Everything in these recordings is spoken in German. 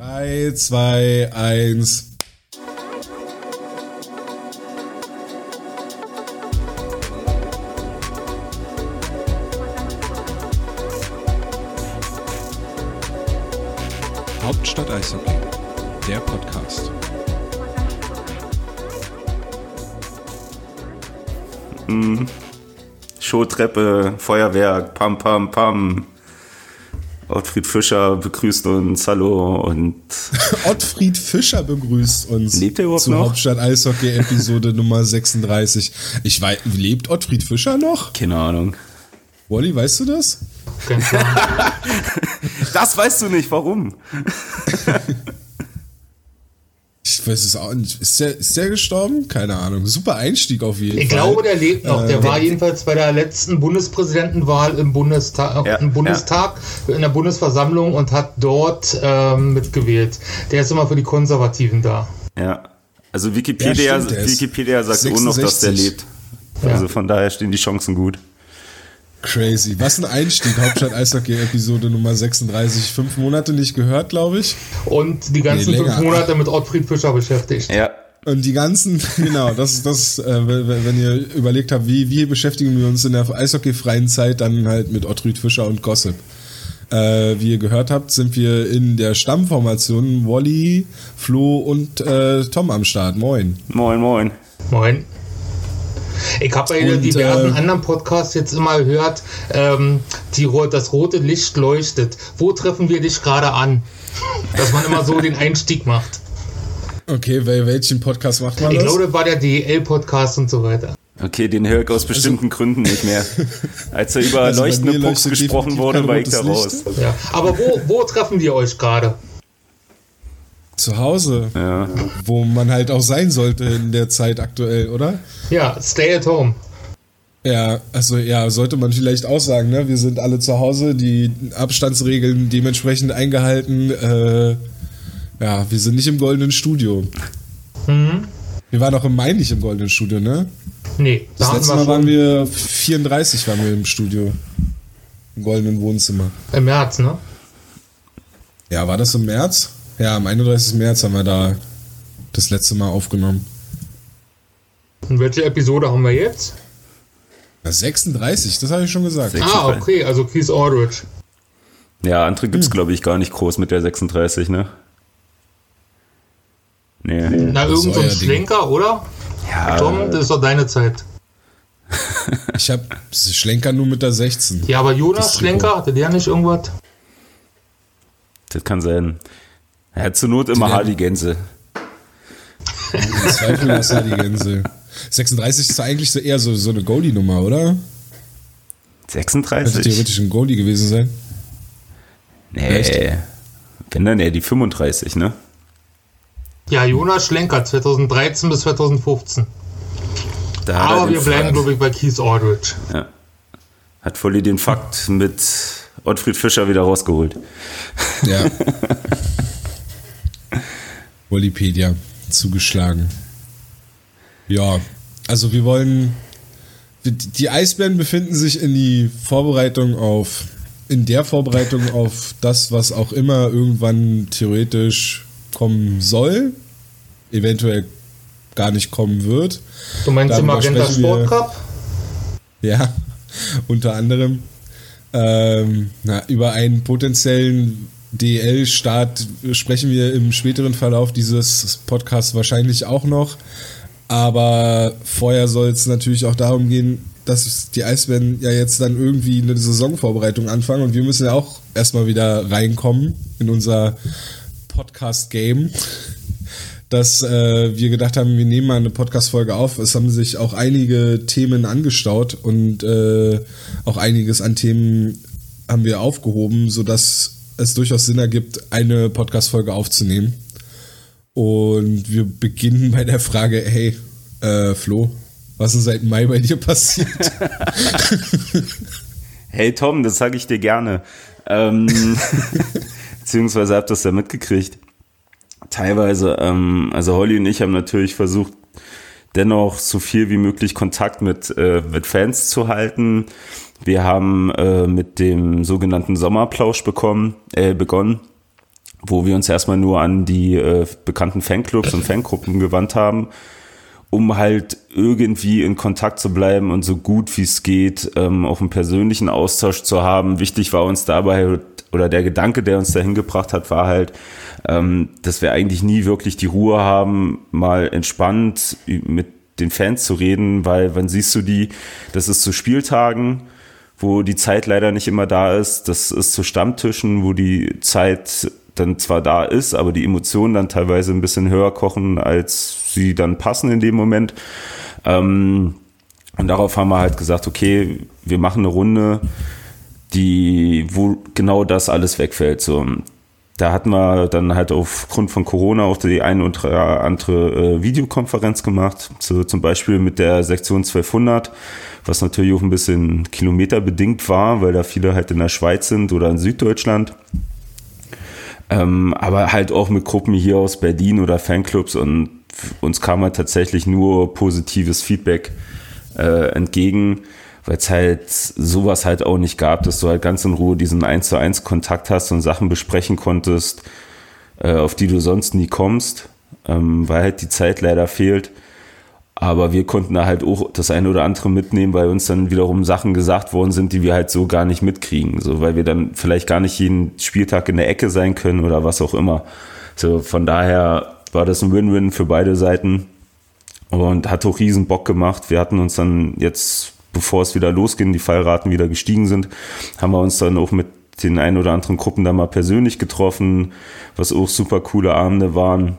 3, 2, 1. Hauptstadt Eishockey, der Podcast. Showtreppe, Feuerwerk, pam, pam, pam. Ottfried Fischer begrüßt uns, hallo und Ottfried Fischer begrüßt uns Lebt er überhaupt zur noch? Hauptstadt Eishockey Episode Nummer 36. Ich weiß, lebt Ottfried Fischer noch? keine Ahnung. Wally, weißt du das? Das weißt du nicht, warum? Ich weiß es auch nicht. Ist der, ist der gestorben? Keine Ahnung. Super Einstieg auf jeden Ich Fall. glaube, der lebt noch. Der Äh, war jedenfalls bei der letzten Bundespräsidentenwahl im Bundestag, Ja, im Bundestag in der Bundesversammlung und hat dort ähm, mitgewählt. Der ist immer für die Konservativen da. Ja. Also Wikipedia, Ja, stimmt, Wikipedia sagt auch noch, dass der 66. lebt. Also von daher stehen die Chancen gut. Crazy. Was ein Einstieg. Hauptstadt Eishockey Episode Nummer 36. Fünf Monate nicht gehört, glaube ich. Und die ganzen Nee, fünf Monate mit Ottfried Fischer beschäftigt. Ja. Und die ganzen, genau, das ist das, äh, wenn wenn ihr überlegt habt, wie, wie beschäftigen wir uns in der eishockeyfreien Zeit, dann halt mit Ottfried Fischer und Gossip. Äh, wie ihr gehört habt, sind wir in der Stammformation Wally, Flo und äh, Tom am Start. Moin. Moin, moin. Moin. Ich habe bei Und, diversen äh, anderen Podcasts jetzt immer gehört, ähm, die, das rote Licht leuchtet. Wo treffen wir dich gerade an? Dass man immer so den Einstieg macht. Okay, wel welchen Podcast macht man Ich das? glaube, das war der DL-Podcast und so weiter. Okay, den höre ich aus bestimmten Gründen nicht mehr. Als er über Also bei leuchtende Pucks gesprochen wurde, war ich da raus. Ja. Aber wo, wo treffen wir euch gerade? Zu Hause, Ja. wo man halt auch sein sollte in der Zeit aktuell, oder? Ja, stay at home. Ja, also ja, sollte man vielleicht auch sagen, ne? Wir sind alle zu Hause, die Abstandsregeln dementsprechend eingehalten. Äh, ja, wir sind nicht im goldenen Studio. Mhm. Wir waren auch im Mai nicht im goldenen Studio, ne? Nee, da Das hatten letzte wir Mal waren wir 34 waren wir im Studio. Im goldenen Wohnzimmer. im März, ne? Ja, war das im März? Ja, am 31. März haben wir da das letzte Mal aufgenommen. Und welche Episode haben wir jetzt? Na, 36, das habe ich schon gesagt. Sech- Ah, okay, also Keith Aldridge. Ja, andere gibt's Hm. glaube ich gar nicht groß mit der 36, ne? Nee. Na, Das irgend so ein euer Ding. Schlenker, oder? Ja, Tom, das ist doch deine Zeit. Ich habe Schlenker nur mit der 16. Ja, aber Jonas Schlenker, hatte der nicht irgendwas? das kann sein. Er hat zur Not immer Die- Hardy-Gänse. Zweifel ist ja die Gänse. 36 ist eigentlich so eher so, so eine Goalie-Nummer, oder? Könnte 36? theoretisch ein Goalie gewesen sein. Nee. Wenn dann eher die 35, ne? Ja, Jonas Schlenker, 2013 bis 2015. Da hat er Aber den wir bleiben, Fakt- glaube ich, bei Keith Aldridge. Ja. Hat Volli den Fakt mit Ottfried Fischer wieder rausgeholt. Ja. Wikipedia zugeschlagen. Ja, also wir wollen. Die Eisbären befinden sich in die Vorbereitung auf. In der Vorbereitung auf das, was auch immer irgendwann theoretisch kommen soll. Eventuell gar nicht kommen wird. Du meinst im Darüber Magenta sprechen wir- Sport Cup? Ja, unter anderem ähm, na, über einen potenziellen DL-Start sprechen wir im späteren Verlauf dieses Podcasts wahrscheinlich auch noch. Aber vorher soll es natürlich auch darum gehen, dass die Eisbären ja jetzt dann irgendwie eine Saisonvorbereitung anfangen und wir müssen ja auch erstmal wieder reinkommen in unser Podcast-Game dass äh, wir gedacht haben, wir nehmen mal eine Podcast-Folge auf. Es haben sich auch einige Themen angestaut und äh, auch einiges an Themen haben wir aufgehoben, sodass es durchaus Sinn ergibt, eine Podcast-Folge aufzunehmen. Und wir beginnen bei der Frage, hey, äh, Flo, was ist seit Mai bei dir passiert? Hey Tom, das sage ich dir gerne. Ähm, beziehungsweise habt das ja mitgekriegt. Teilweise, ähm, also Holly und ich haben natürlich versucht, dennoch so viel wie möglich Kontakt mit, äh, mit Fans zu halten. Wir haben äh, mit dem sogenannten Sommerplausch bekommen, äh, begonnen. wo wir uns erstmal nur an die äh, bekannten Fanclubs und Fangruppen gewandt haben, um halt irgendwie in Kontakt zu bleiben und so gut wie es geht ähm, auch einen persönlichen Austausch zu haben. Wichtig war uns dabei oder der Gedanke, der uns dahin gebracht hat, war halt, ähm, dass wir eigentlich nie wirklich die Ruhe haben, mal entspannt mit den Fans zu reden, weil wann siehst du die? Das ist zu Spieltagen, wo die Zeit leider nicht immer da ist. Das ist zu Stammtischen, wo die Zeit dann zwar da ist, aber die Emotionen dann teilweise ein bisschen höher kochen, als sie dann passen in dem Moment. Ähm, und darauf haben wir halt gesagt, okay, wir machen eine Runde, die, wo genau das alles wegfällt. So, da hatten wir dann halt aufgrund von Corona auch die eine oder andere äh, Videokonferenz gemacht, so zum Beispiel mit der Sektion 1200, was natürlich auch ein bisschen kilometerbedingt war, weil da viele halt in der Schweiz sind oder in Süddeutschland. Ähm, aber halt auch mit Gruppen hier aus Berlin oder Fanclubs und uns kam halt tatsächlich nur positives Feedback äh, entgegen weil es halt sowas halt auch nicht gab, dass du halt ganz in Ruhe diesen 1 zu 1 Kontakt hast und Sachen besprechen konntest, äh, auf die du sonst nie kommst, ähm, weil halt die Zeit leider fehlt. Aber wir konnten da halt auch das eine oder andere mitnehmen, weil uns dann wiederum Sachen gesagt worden sind, die wir halt so gar nicht mitkriegen. So, weil wir dann vielleicht gar nicht jeden Spieltag in der Ecke sein können oder was auch immer. So, von daher war das ein Win-Win für beide Seiten und hat auch riesen Bock gemacht. Wir hatten uns dann jetzt bevor es wieder losging, die Fallraten wieder gestiegen sind, haben wir uns dann auch mit den ein oder anderen Gruppen da mal persönlich getroffen, was auch super coole Abende waren.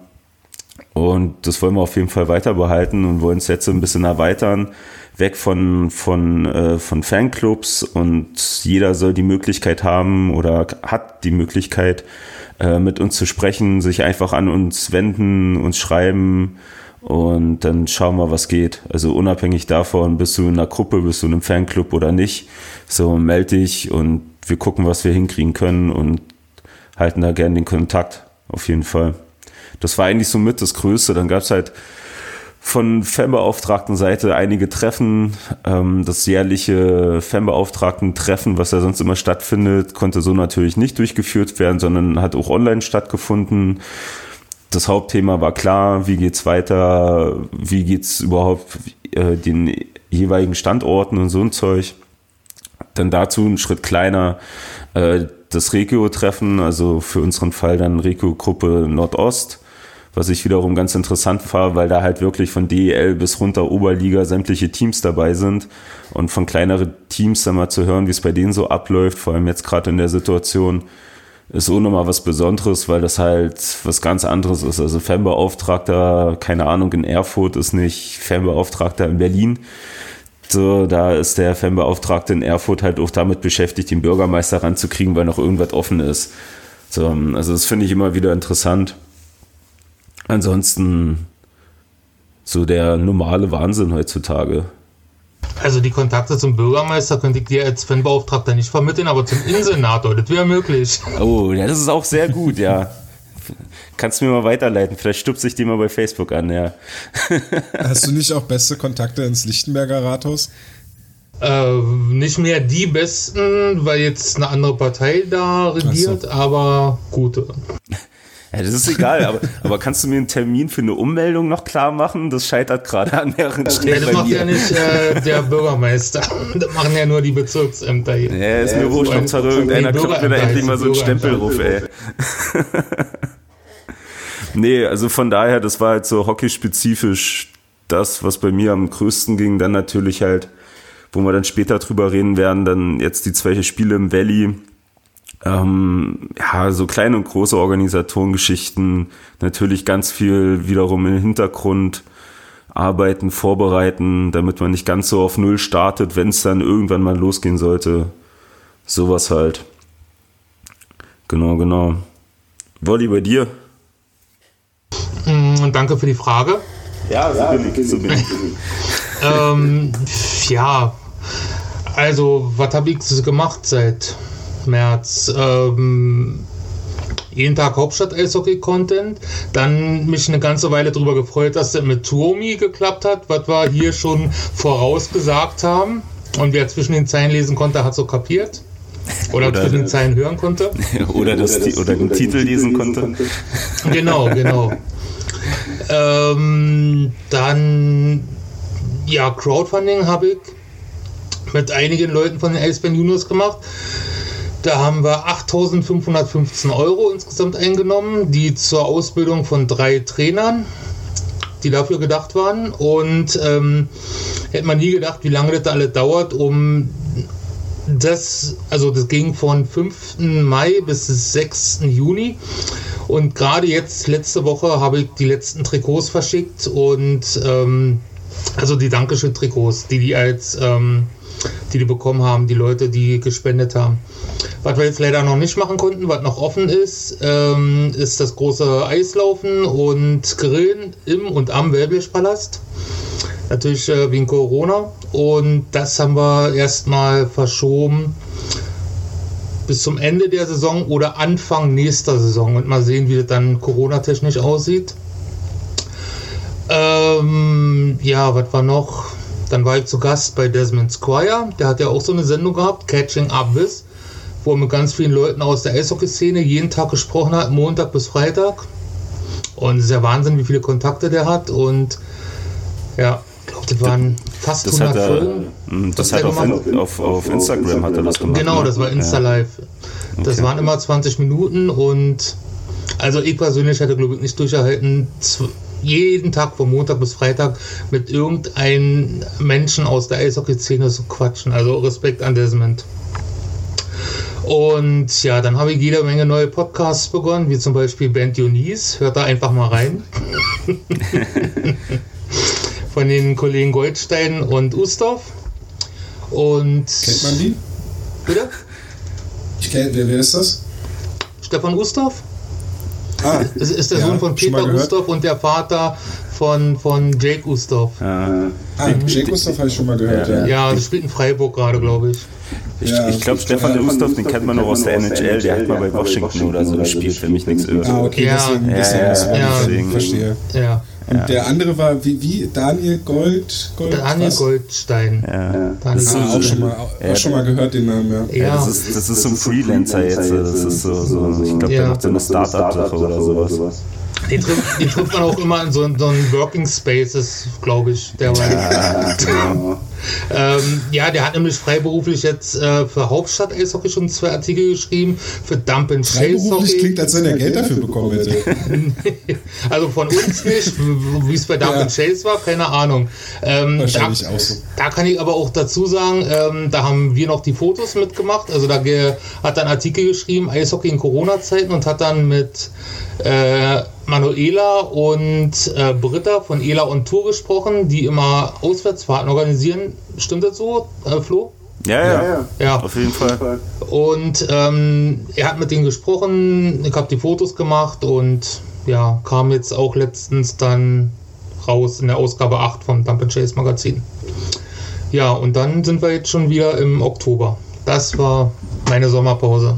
Und das wollen wir auf jeden Fall weiter behalten und wollen es jetzt ein bisschen erweitern, weg von, von, äh, von Fanclubs und jeder soll die Möglichkeit haben oder hat die Möglichkeit, äh, mit uns zu sprechen, sich einfach an uns wenden, uns schreiben, und dann schauen wir, was geht. Also unabhängig davon, bist du in einer Gruppe, bist du in einem Fanclub oder nicht. So melde dich und wir gucken, was wir hinkriegen können und halten da gerne den Kontakt. Auf jeden Fall. Das war eigentlich so mit das Größte. Dann gab es halt von Fanbeauftragten-Seite einige Treffen. Ähm, das jährliche Fanbeauftragten-Treffen, was ja sonst immer stattfindet, konnte so natürlich nicht durchgeführt werden, sondern hat auch online stattgefunden das Hauptthema war klar, wie geht's weiter, wie geht's überhaupt äh, den jeweiligen Standorten und so ein Zeug. Dann dazu ein Schritt kleiner, äh, das Regio-Treffen, also für unseren Fall dann Regio-Gruppe Nordost, was ich wiederum ganz interessant war, weil da halt wirklich von DEL bis runter Oberliga sämtliche Teams dabei sind und von kleineren Teams dann mal zu hören, wie es bei denen so abläuft, vor allem jetzt gerade in der Situation, ist auch nochmal was Besonderes, weil das halt was ganz anderes ist. Also Fanbeauftragter, keine Ahnung, in Erfurt ist nicht Fanbeauftragter in Berlin. So, da ist der Fanbeauftragte in Erfurt halt auch damit beschäftigt, den Bürgermeister ranzukriegen, weil noch irgendwas offen ist. So, also das finde ich immer wieder interessant. Ansonsten so der normale Wahnsinn heutzutage. Also die Kontakte zum Bürgermeister könnte ich dir als Fanbeauftragter nicht vermitteln, aber zum Innensenator, das wäre möglich. Oh, das ist auch sehr gut, ja. Kannst du mir mal weiterleiten? Vielleicht stupse ich die mal bei Facebook an, ja. Hast du nicht auch beste Kontakte ins Lichtenberger Rathaus? Äh, nicht mehr die besten, weil jetzt eine andere Partei da regiert, so. aber gute. Ja, das ist egal, aber, aber kannst du mir einen Termin für eine Ummeldung noch klar machen? Das scheitert gerade an mehreren Stellen. Ja, das macht ja nicht äh, der Bürgermeister. Das machen ja nur die Bezirksämter hier. Ja, ist mir wurscht, Hauptsache irgendeiner kommt mir da endlich mal so einen Stempelruf, ey. nee, also von daher, das war halt so hockeyspezifisch das, was bei mir am größten ging. Dann natürlich halt, wo wir dann später drüber reden werden, dann jetzt die zwei Spiele im Valley ähm, ja, so kleine und große Organisatorengeschichten, natürlich ganz viel wiederum im Hintergrund arbeiten, vorbereiten, damit man nicht ganz so auf Null startet, wenn es dann irgendwann mal losgehen sollte. Sowas halt. Genau, genau. Wolli, bei dir? Mm, danke für die Frage. Ja, so ja, bin ich. So bin ich. ähm, ja, also, was habe ich gemacht seit März. Ähm, jeden Tag Hauptstadt-Eishockey-Content. Dann mich eine ganze Weile darüber gefreut, dass das mit Tuomi geklappt hat, was wir hier schon vorausgesagt haben. Und wer zwischen den Zeilen lesen konnte, hat so kapiert. Oder, oder zwischen den Zeilen hören konnte. oder, das, oder, das, oder den Titel lesen konnte. Genau, genau. ähm, dann, ja, Crowdfunding habe ich mit einigen Leuten von den Ace Juniors gemacht. Da haben wir 8.515 Euro insgesamt eingenommen, die zur Ausbildung von drei Trainern, die dafür gedacht waren. Und ähm, hätte man nie gedacht, wie lange das alle dauert, um das, also das ging von 5. Mai bis 6. Juni. Und gerade jetzt, letzte Woche, habe ich die letzten Trikots verschickt und ähm, also die Dankeschön-Trikots, die die als ähm, die die bekommen haben, die Leute, die gespendet haben. Was wir jetzt leider noch nicht machen konnten, was noch offen ist, ähm, ist das große Eislaufen und Grillen im und am Wellblechpalast. Natürlich äh, wegen Corona. Und das haben wir erstmal verschoben bis zum Ende der Saison oder Anfang nächster Saison und mal sehen, wie das dann Corona-technisch aussieht. Ähm, ja, was war noch? Dann war ich zu Gast bei Desmond Squire. Der hat ja auch so eine Sendung gehabt, Catching Up With, wo er mit ganz vielen Leuten aus der Eishockey-Szene jeden Tag gesprochen hat, Montag bis Freitag. Und es ist ja Wahnsinn, wie viele Kontakte der hat. Und ja, ich glaube, das waren fast das 100 hat er, Folgen. Das hat auf, in, auf, auf, Instagram hat er das gemacht. Genau, ne? das war Insta Live. Ja. Das okay. waren immer 20 Minuten und also ich persönlich hätte, glaube ich, nicht durchgehalten, jeden Tag von Montag bis Freitag mit irgendeinem Menschen aus der Eishockey-Szene zu quatschen. Also Respekt an Desmond. Und ja, dann habe ich jede Menge neue Podcasts begonnen, wie zum Beispiel Band Dionys. Hört da einfach mal rein. Von den Kollegen Goldstein und Ustorf. Und Kennt man die? Bitte? Ich kenne, wer, wer ist das? Stefan Ustorf? Ah, das ist der ja, Sohn von Peter Ustorf und der Vater von, von Jake Ustorf. Ah, ah Jake Ustorf habe ich schon mal gehört, ja. Ja, ja das spielt in Freiburg gerade, glaube ich. Ich, ja, ich glaube, Stefan der Ustorf, den kennt man noch aus der NHL, der hat mal bei Washington oder so gespielt, wenn mich nichts irrt. Ah, okay, deswegen, deswegen, deswegen, deswegen, verstehe. Ja. Und ja. der andere war wie, wie Daniel Gold, Gold Daniel was? Goldstein. Ja. Daniel das auch, schon mal, auch ja. schon mal gehört den Namen, ja. ja. das, ist, das ist so ein Freelancer jetzt. Das ist so, so ich glaube, der macht so eine Start-up-Sache oder sowas. Den trifft, den trifft man auch immer in so, so einen Working Spaces, glaube ich. Der ja, genau. ähm, ja, der hat nämlich freiberuflich jetzt äh, für Hauptstadt Eishockey schon zwei Artikel geschrieben, für Dump and Chase Freiberuflich klingt, als wenn er Geld dafür bekommen hätte. also von uns nicht, wie es bei Dump ja. and Chase war, keine Ahnung. Ähm, Wahrscheinlich da, auch so. Da kann ich aber auch dazu sagen, ähm, da haben wir noch die Fotos mitgemacht. Also da hat er einen Artikel geschrieben, Eishockey in Corona-Zeiten und hat dann mit äh, Manuela und äh, Britta von Ela und Tour gesprochen, die immer Auswärtsfahrten organisieren. Stimmt das so, äh, Flo? Ja, ja, ja, ja, auf jeden Fall. Und ähm, er hat mit denen gesprochen, ich habe die Fotos gemacht und ja, kam jetzt auch letztens dann raus in der Ausgabe 8 vom Dump Chase Magazin. Ja, und dann sind wir jetzt schon wieder im Oktober. Das war meine Sommerpause.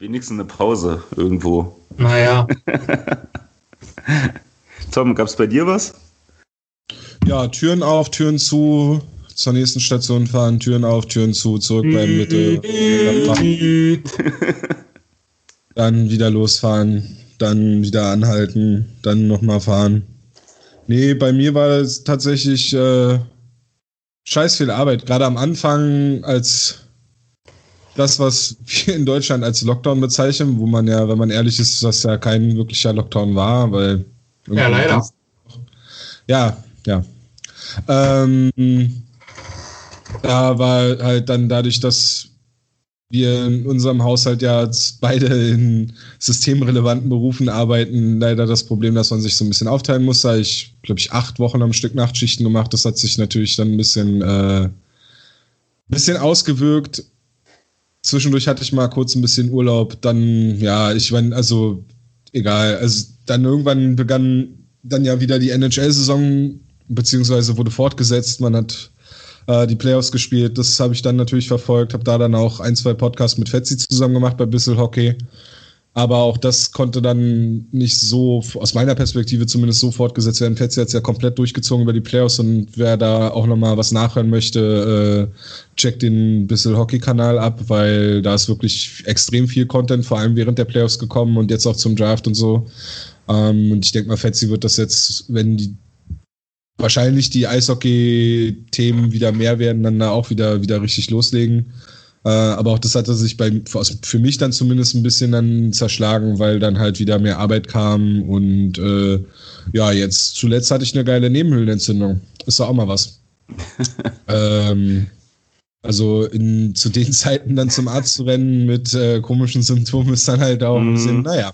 Wenigstens eine Pause irgendwo. Naja. Tom, gab es bei dir was? Ja, Türen auf, Türen zu, zur nächsten Station fahren, Türen auf, Türen zu, zurück beim Mitte. dann wieder losfahren, dann wieder anhalten, dann nochmal fahren. Nee, bei mir war es tatsächlich äh, scheiß viel Arbeit. Gerade am Anfang, als das, was wir in Deutschland als Lockdown bezeichnen, wo man ja, wenn man ehrlich ist, das ja kein wirklicher Lockdown war, weil. Ja, leider. Ja, ja. Ähm, da war halt dann dadurch, dass wir in unserem Haushalt ja beide in systemrelevanten Berufen arbeiten, leider das Problem, dass man sich so ein bisschen aufteilen muss. Da ich, glaube ich, acht Wochen am Stück Nachtschichten gemacht. Das hat sich natürlich dann ein bisschen, äh, bisschen ausgewirkt Zwischendurch hatte ich mal kurz ein bisschen Urlaub. Dann, ja, ich meine, also egal. Also dann irgendwann begann dann ja wieder die NHL-Saison, beziehungsweise wurde fortgesetzt. Man hat äh, die Playoffs gespielt. Das habe ich dann natürlich verfolgt. Habe da dann auch ein, zwei Podcasts mit Fetzi zusammen gemacht bei Bissel Hockey. Aber auch das konnte dann nicht so, aus meiner Perspektive zumindest so fortgesetzt werden. Fetzi hat es ja komplett durchgezogen über die Playoffs und wer da auch nochmal was nachhören möchte, äh, checkt den Bissel Hockey-Kanal ab, weil da ist wirklich extrem viel Content, vor allem während der Playoffs gekommen und jetzt auch zum Draft und so. Ähm, und ich denke mal, Fetzi wird das jetzt, wenn die wahrscheinlich die Eishockey-Themen wieder mehr werden, dann da auch wieder, wieder richtig loslegen. Äh, aber auch das hatte sich bei, für mich dann zumindest ein bisschen dann zerschlagen, weil dann halt wieder mehr Arbeit kam und äh, ja, jetzt zuletzt hatte ich eine geile Nebenhöhlenentzündung. Ist doch auch mal was. ähm, also in, zu den Zeiten dann zum Arzt zu rennen mit äh, komischen Symptomen ist dann halt auch ein bisschen, mhm. naja.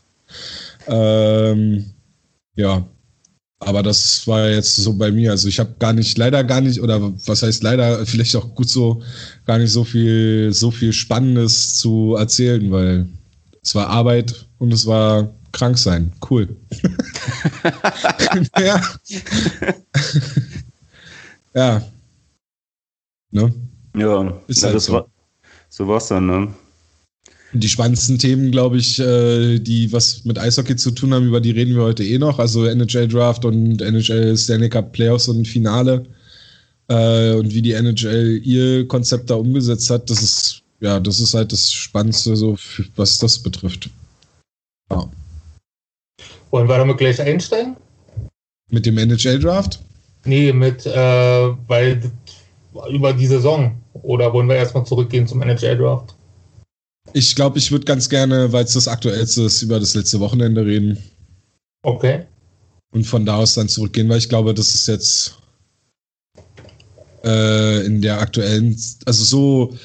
Ähm, ja, aber das war jetzt so bei mir. Also ich habe gar nicht, leider gar nicht, oder was heißt leider, vielleicht auch gut so, gar nicht so viel, so viel Spannendes zu erzählen, weil es war Arbeit und es war krank sein. Cool. ja. ja. Ne? Ja, ist halt das so. war, so war's dann, ne? Die spannendsten Themen, glaube ich, äh, die was mit Eishockey zu tun haben, über die reden wir heute eh noch. Also NHL Draft und NHL Stanley Cup Playoffs und Finale. Äh, und wie die NHL ihr Konzept da umgesetzt hat, das ist, ja, das ist halt das Spannendste, so, was das betrifft. Ja. Wollen wir damit gleich einsteigen? Mit dem NHL Draft? Nee, mit, äh, weil über die Saison. Oder wollen wir erstmal zurückgehen zum NHL Draft? Ich glaube, ich würde ganz gerne, weil es das Aktuellste ist, über das letzte Wochenende reden. Okay. Und von da aus dann zurückgehen, weil ich glaube, das ist jetzt äh, in der aktuellen, also so,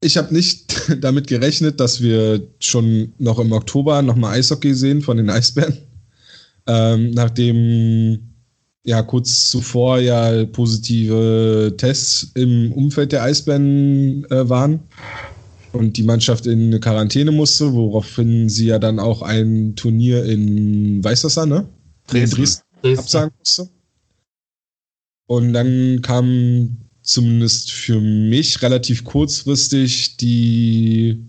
ich habe nicht damit gerechnet, dass wir schon noch im Oktober nochmal Eishockey sehen von den Eisbären. Ähm, nachdem ja kurz zuvor ja positive Tests im Umfeld der Eisbären äh, waren und die Mannschaft in eine Quarantäne musste, woraufhin sie ja dann auch ein Turnier in Weißwasser, ne? Dresden, Dresden, Dresden. absagen musste. Und dann kam zumindest für mich relativ kurzfristig die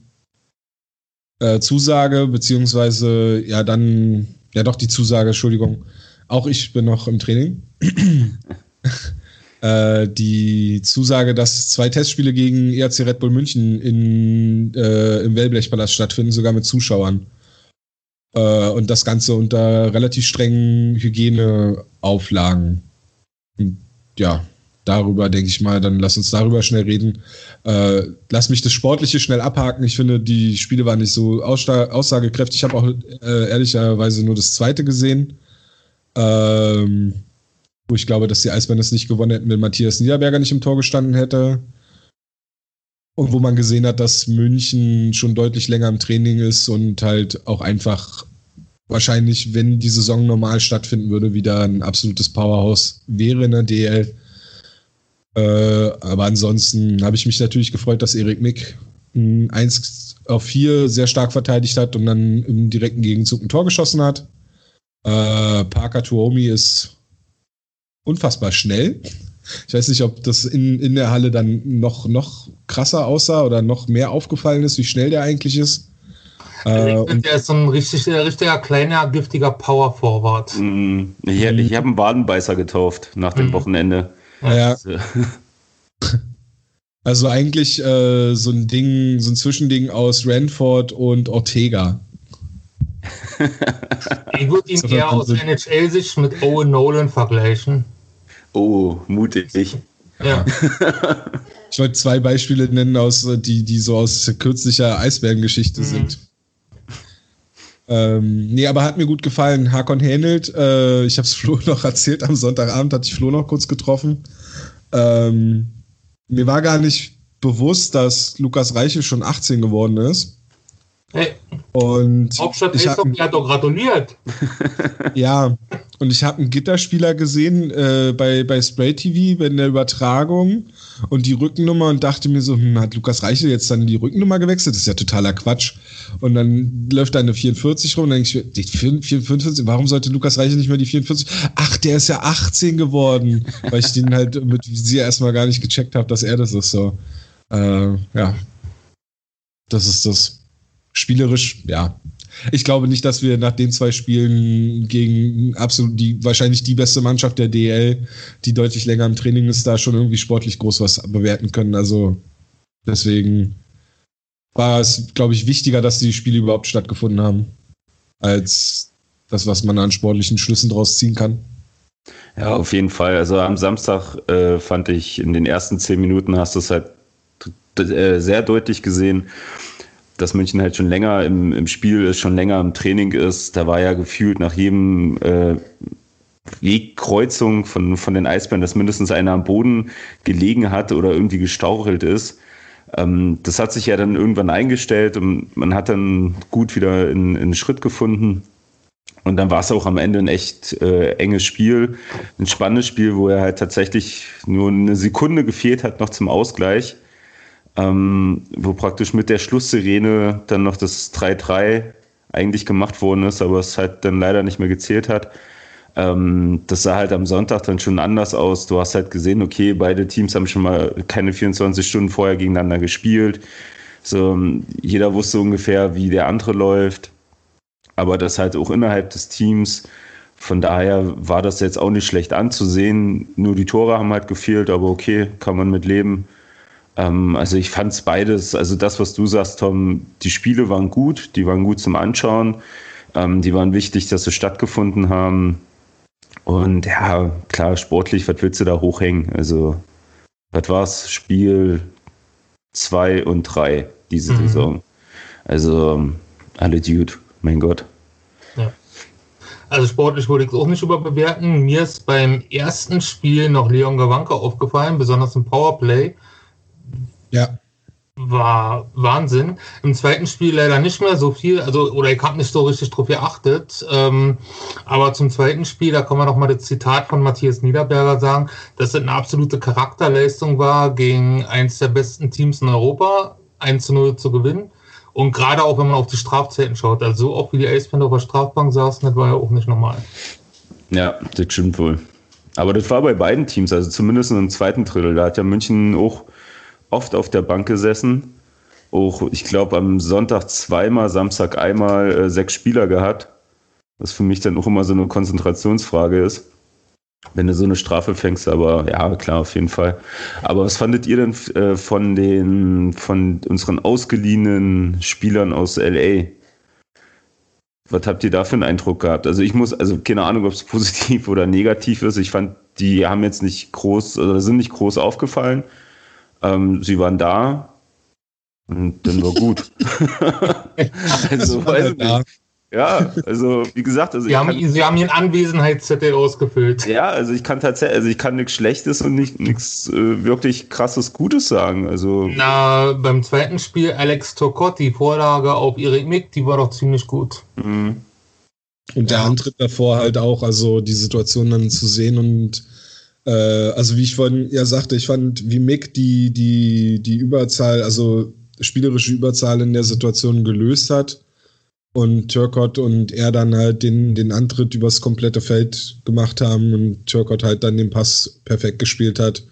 äh, Zusage, beziehungsweise ja dann, ja doch die Zusage, Entschuldigung, auch ich bin noch im Training. äh, die Zusage, dass zwei Testspiele gegen ERC Red Bull München in, äh, im Wellblechpalast stattfinden, sogar mit Zuschauern. Äh, und das Ganze unter relativ strengen Hygieneauflagen. Und ja, darüber denke ich mal, dann lass uns darüber schnell reden. Äh, lass mich das Sportliche schnell abhaken. Ich finde, die Spiele waren nicht so aussagekräftig. Ich habe auch äh, ehrlicherweise nur das zweite gesehen. Ähm, wo ich glaube, dass die Eisbären es nicht gewonnen hätten, wenn Matthias Niederberger nicht im Tor gestanden hätte. Und wo man gesehen hat, dass München schon deutlich länger im Training ist und halt auch einfach wahrscheinlich, wenn die Saison normal stattfinden würde, wieder ein absolutes Powerhouse wäre in der DL. Äh, aber ansonsten habe ich mich natürlich gefreut, dass Erik Mick 1 auf 4 sehr stark verteidigt hat und dann im direkten Gegenzug ein Tor geschossen hat. Äh, Parker Tuomi ist unfassbar schnell. Ich weiß nicht, ob das in, in der Halle dann noch, noch krasser aussah oder noch mehr aufgefallen ist, wie schnell der eigentlich ist. Äh, und der ist so ein richtig, richtiger kleiner, giftiger Power Forward. Mm, ich, ich habe einen Badenbeißer getauft nach dem mm. Wochenende. Ja. Also, also eigentlich äh, so ein Ding, so ein Zwischending aus Ranford und Ortega. Ich würde ihn eher aus NHL-Sicht mit Owen Nolan vergleichen. Oh, mutig. Ja. ich wollte zwei Beispiele nennen, aus, die, die so aus kürzlicher Eisbärengeschichte mhm. sind. Ähm, nee, aber hat mir gut gefallen. Hakon Hähnelt, äh, ich habe es Flo noch erzählt, am Sonntagabend hatte ich Flo noch kurz getroffen. Ähm, mir war gar nicht bewusst, dass Lukas Reichel schon 18 geworden ist. Hey. Und Hauptstadt ich Eishockey hat doch gratuliert. ja, und ich habe einen Gitterspieler gesehen äh, bei, bei Spray TV bei der Übertragung und die Rückennummer und dachte mir so, hm, hat Lukas Reichel jetzt dann die Rückennummer gewechselt? Das ist ja totaler Quatsch. Und dann läuft da eine 44 rum und dann denke ich, 44, warum sollte Lukas Reichel nicht mehr die 44? Ach, der ist ja 18 geworden, weil ich den halt mit sie erstmal gar nicht gecheckt habe, dass er das ist. So, äh, ja, das ist das spielerisch, ja. ich glaube nicht, dass wir nach den zwei Spielen gegen absolut die wahrscheinlich die beste Mannschaft der DL, die deutlich länger im Training ist, da schon irgendwie sportlich groß was bewerten können. Also deswegen war es, glaube ich, wichtiger, dass die Spiele überhaupt stattgefunden haben, als das, was man an sportlichen Schlüssen daraus ziehen kann. Ja, auf jeden Fall. Also am Samstag äh, fand ich in den ersten zehn Minuten hast du es halt äh, sehr deutlich gesehen, dass München halt schon länger im, im Spiel ist, schon länger im Training ist. Da war ja gefühlt nach jedem äh, Wegkreuzung von, von den Eisbären, dass mindestens einer am Boden gelegen hat oder irgendwie gestauchelt ist. Ähm, das hat sich ja dann irgendwann eingestellt und man hat dann gut wieder in, in Schritt gefunden. Und dann war es auch am Ende ein echt äh, enges Spiel, ein spannendes Spiel, wo er halt tatsächlich nur eine Sekunde gefehlt hat noch zum Ausgleich, ähm, wo praktisch mit der Schlusssirene dann noch das 3-3 eigentlich gemacht worden ist, aber es halt dann leider nicht mehr gezählt hat. Ähm, das sah halt am Sonntag dann schon anders aus. Du hast halt gesehen, okay, beide Teams haben schon mal keine 24 Stunden vorher gegeneinander gespielt. So, jeder wusste ungefähr, wie der andere läuft aber das halt auch innerhalb des Teams. Von daher war das jetzt auch nicht schlecht anzusehen. Nur die Tore haben halt gefehlt, aber okay, kann man mit leben. Ähm, also ich fand es beides, also das, was du sagst, Tom, die Spiele waren gut, die waren gut zum Anschauen, ähm, die waren wichtig, dass sie stattgefunden haben. Und ja, klar, sportlich, was willst du da hochhängen? Also, was war's? Spiel zwei und drei diese mhm. Saison. Also, alle Dude mein Gott. Ja. Also sportlich würde ich es auch nicht überbewerten. Mir ist beim ersten Spiel noch Leon Gawanka aufgefallen, besonders im Powerplay. Ja. War Wahnsinn. Im zweiten Spiel leider nicht mehr so viel, also oder ich habe nicht so richtig drauf geachtet. Ähm, aber zum zweiten Spiel, da kann man noch mal das Zitat von Matthias Niederberger sagen, dass es eine absolute Charakterleistung war, gegen eins der besten Teams in Europa 1 zu 0 zu gewinnen. Und gerade auch, wenn man auf die Strafzeiten schaut, also so oft wie die Eisbären auf der Strafbank saßen, das war ja auch nicht normal. Ja, das stimmt wohl. Aber das war bei beiden Teams, also zumindest im zweiten Drittel. Da hat ja München auch oft auf der Bank gesessen. Auch, ich glaube, am Sonntag zweimal, Samstag einmal äh, sechs Spieler gehabt. Was für mich dann auch immer so eine Konzentrationsfrage ist wenn du so eine Strafe fängst, aber ja, klar, auf jeden Fall. Aber was fandet ihr denn äh, von den, von unseren ausgeliehenen Spielern aus LA? Was habt ihr da für einen Eindruck gehabt? Also ich muss, also keine Ahnung, ob es positiv oder negativ ist. Ich fand, die haben jetzt nicht groß, oder sind nicht groß aufgefallen. Ähm, sie waren da und dann war gut. also, weiß nicht. Ja, also wie gesagt, also Sie, haben, kann, Sie haben Ihren Anwesenheitszettel ausgefüllt. Ja, also ich kann tatsächlich, also ich kann nichts Schlechtes und nicht nichts äh, wirklich krasses Gutes sagen. Also Na, beim zweiten Spiel Alex Tocotti, Vorlage auf Erik Mick, die war doch ziemlich gut. Mhm. Und der ja. Antritt davor halt auch, also die Situation dann zu sehen und also wie ich vorhin ja sagte, ich fand, wie Mick die, die, die Überzahl, also spielerische Überzahl in der Situation gelöst hat und Turcott und er dann halt den, den Antritt übers komplette Feld gemacht haben und Turcott halt dann den Pass perfekt gespielt hat.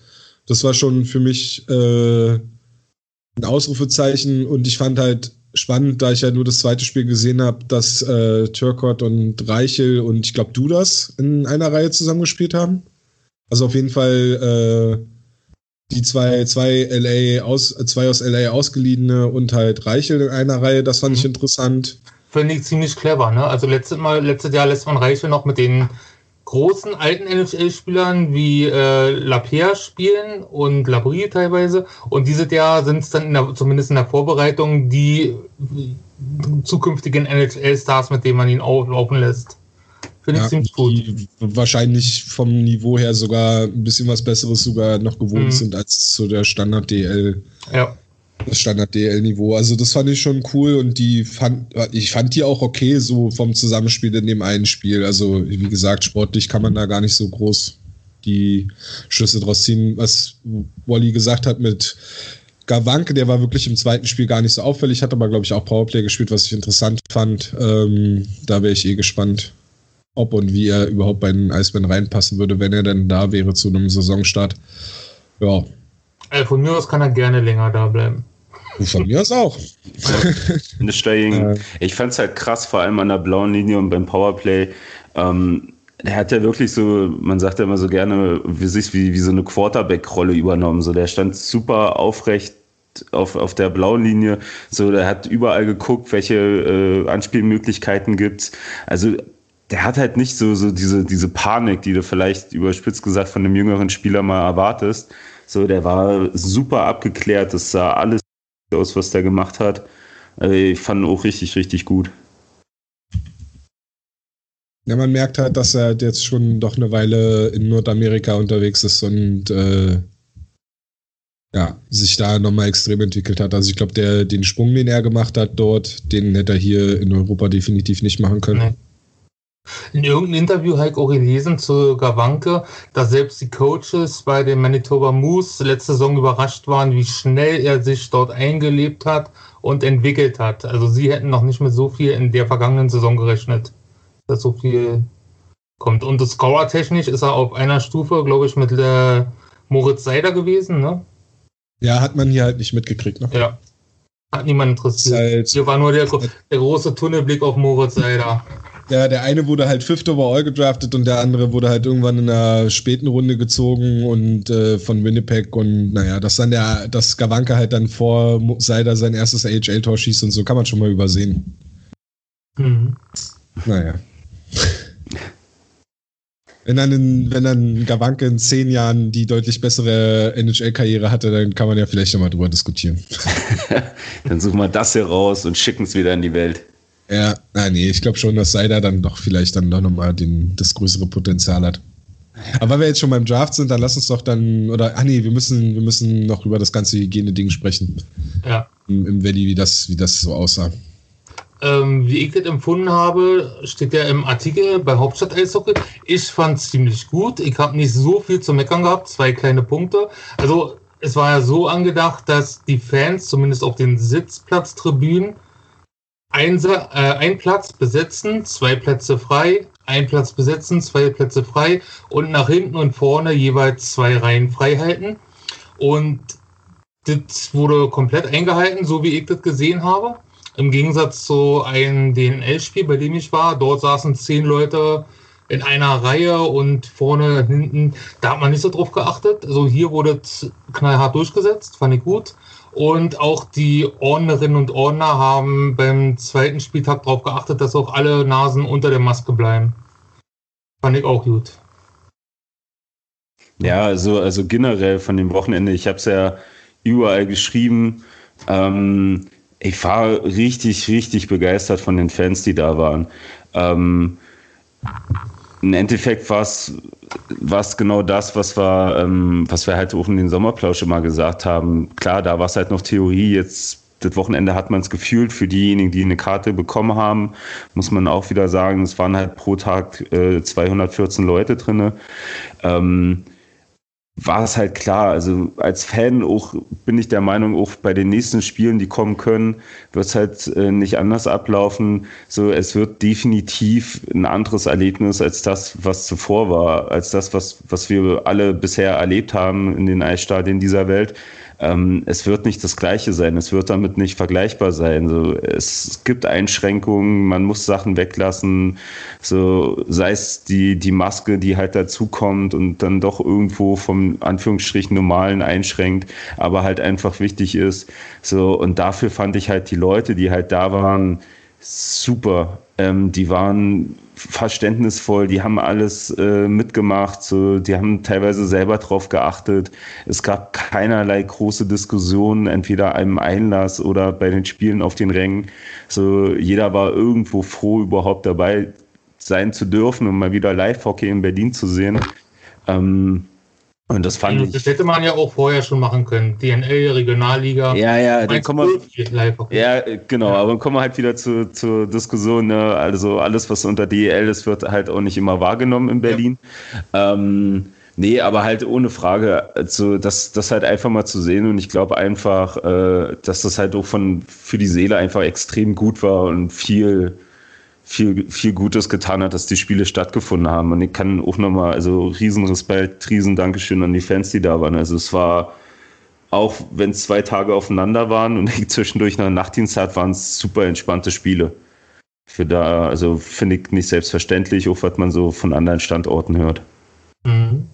Das war schon für mich äh, ein Ausrufezeichen und ich fand halt spannend, da ich ja nur das zweite Spiel gesehen habe, dass äh, Turcott und Reichel und ich glaube Dudas in einer Reihe zusammengespielt haben. Also auf jeden Fall äh, die zwei, zwei LA aus, zwei aus LA ausgeliehene und halt Reichel in einer Reihe, das fand mhm. ich interessant finde ich ziemlich clever. Ne? Also letztes, Mal, letztes Jahr lässt man Reiche noch mit den großen alten NHL-Spielern wie äh, Lapierre spielen und Labrie teilweise. Und dieses Jahr sind es dann in der, zumindest in der Vorbereitung die zukünftigen NHL-Stars, mit denen man ihn auflaufen lässt. Finde ich ja, ziemlich gut. wahrscheinlich vom Niveau her sogar ein bisschen was Besseres sogar noch gewohnt mhm. sind als zu der Standard-DL. Ja das Standard-DL-Niveau. Also das fand ich schon cool und die fand, ich fand die auch okay, so vom Zusammenspiel in dem einen Spiel. Also wie gesagt, sportlich kann man da gar nicht so groß die Schlüsse draus ziehen. Was Wally gesagt hat mit Gawanke, der war wirklich im zweiten Spiel gar nicht so auffällig, hat aber, glaube ich, auch Powerplay gespielt, was ich interessant fand. Ähm, da wäre ich eh gespannt, ob und wie er überhaupt bei den Eisbären reinpassen würde, wenn er denn da wäre zu einem Saisonstart. Ja. Also von mir aus kann er gerne länger da bleiben. Von mir aus auch. Ja. ich fand es halt krass, vor allem an der blauen Linie und beim Powerplay. Ähm, der hat ja wirklich so, man sagt ja immer so gerne, wie sich wie, wie so eine Quarterback-Rolle übernommen. So, der stand super aufrecht auf, auf der blauen Linie. So, der hat überall geguckt, welche äh, Anspielmöglichkeiten gibt's. Also der hat halt nicht so, so diese, diese Panik, die du vielleicht überspitzt gesagt von einem jüngeren Spieler mal erwartest. So, der war super abgeklärt, das sah alles aus, was der gemacht hat. Also ich fand ihn auch richtig, richtig gut. Ja, man merkt halt, dass er jetzt schon doch eine Weile in Nordamerika unterwegs ist und äh, ja, sich da nochmal extrem entwickelt hat. Also ich glaube, der den Sprung, den er gemacht hat dort, den hätte er hier in Europa definitiv nicht machen können. Nee. In irgendeinem Interview habe ich auch gelesen zu Gawanke, dass selbst die Coaches bei den Manitoba Moose letzte Saison überrascht waren, wie schnell er sich dort eingelebt hat und entwickelt hat. Also sie hätten noch nicht mit so viel in der vergangenen Saison gerechnet, dass so viel kommt. Und das Scorer-technisch ist er auf einer Stufe, glaube ich, mit der Moritz Seider gewesen, ne? Ja, hat man hier halt nicht mitgekriegt, ne? Ja. Hat niemand interessiert. Halt hier war nur der, der große Tunnelblick auf Moritz Seider. Ja, der eine wurde halt Fifth Overall gedraftet und der andere wurde halt irgendwann in einer späten Runde gezogen und äh, von Winnipeg und naja, dass dann der, dass Gawanke halt dann vor Seider sein erstes AHL-Tor schießt und so kann man schon mal übersehen. Mhm. Naja. Wenn dann, in, wenn dann Gawanke in zehn Jahren die deutlich bessere NHL-Karriere hatte, dann kann man ja vielleicht nochmal drüber diskutieren. dann suchen wir das hier raus und schicken es wieder in die Welt. Ja, nein, nee, ich glaube schon, dass Seider dann doch vielleicht dann doch nochmal das größere Potenzial hat. Aber weil wir jetzt schon beim Draft sind, dann lass uns doch dann, oder, ah nee, wir müssen, wir müssen noch über das ganze Hygiene-Ding sprechen. Ja. Im, im Valley, wie das, wie das so aussah. Ähm, wie ich das empfunden habe, steht ja im Artikel bei Hauptstadt Eishockey. Ich fand es ziemlich gut. Ich habe nicht so viel zu meckern gehabt, zwei kleine Punkte. Also es war ja so angedacht, dass die Fans zumindest auf den Sitzplatztribünen ein, äh, ein Platz besetzen, zwei Plätze frei, ein Platz besetzen, zwei Plätze frei und nach hinten und vorne jeweils zwei Reihen frei halten. Und das wurde komplett eingehalten, so wie ich das gesehen habe. Im Gegensatz zu einem DNL-Spiel, bei dem ich war, dort saßen zehn Leute in einer Reihe und vorne, hinten, da hat man nicht so drauf geachtet. Also hier wurde knallhart durchgesetzt, fand ich gut. Und auch die Ordnerinnen und Ordner haben beim zweiten Spieltag darauf geachtet, dass auch alle Nasen unter der Maske bleiben. Fand ich auch gut. Ja, also, also generell von dem Wochenende, ich habe es ja überall geschrieben. Ähm, ich war richtig, richtig begeistert von den Fans, die da waren. Ähm, Im Endeffekt war es was genau das, was wir, ähm, was wir halt auch in den Sommerplausch immer gesagt haben. Klar, da war es halt noch Theorie, jetzt das Wochenende hat man es gefühlt. Für diejenigen, die eine Karte bekommen haben, muss man auch wieder sagen, es waren halt pro Tag äh, 214 Leute drin. Ähm, war es halt klar. Also als Fan auch bin ich der Meinung, auch bei den nächsten Spielen, die kommen können, wird es halt äh, nicht anders ablaufen. So, es wird definitiv ein anderes Erlebnis als das, was zuvor war, als das, was, was wir alle bisher erlebt haben in den Eisstadien dieser Welt ähm, es wird nicht das Gleiche sein, es wird damit nicht vergleichbar sein. So, es gibt Einschränkungen, man muss Sachen weglassen, so sei es die, die Maske, die halt dazukommt und dann doch irgendwo vom Anführungsstrich normalen einschränkt, aber halt einfach wichtig ist. So, und dafür fand ich halt die Leute, die halt da waren, super. Ähm, die waren verständnisvoll, die haben alles äh, mitgemacht, so, die haben teilweise selber drauf geachtet. Es gab keinerlei große Diskussionen, entweder einem Einlass oder bei den Spielen auf den Rängen. So, jeder war irgendwo froh, überhaupt dabei sein zu dürfen und mal wieder Live-Hockey in Berlin zu sehen. Ähm, und das fand ich. Das hätte man ja auch vorher schon machen können. DNL, Regionalliga. Ja, ja, dann kommen wir. Ja, genau, ja. aber dann kommen wir halt wieder zu, zur Diskussion. Ne? Also alles, was unter DEL ist, wird halt auch nicht immer wahrgenommen in Berlin. Ja. Ähm, nee, aber halt ohne Frage, also das, das halt einfach mal zu sehen und ich glaube einfach, äh, dass das halt auch von für die Seele einfach extrem gut war und viel viel, viel Gutes getan hat, dass die Spiele stattgefunden haben. Und ich kann auch nochmal, also riesen Respekt, riesen Dankeschön an die Fans, die da waren. Also es war auch wenn es zwei Tage aufeinander waren und ich zwischendurch noch einen Nachtdienst hatte, waren es super entspannte Spiele. Für da, also finde ich nicht selbstverständlich, auch was man so von anderen Standorten hört. Mhm.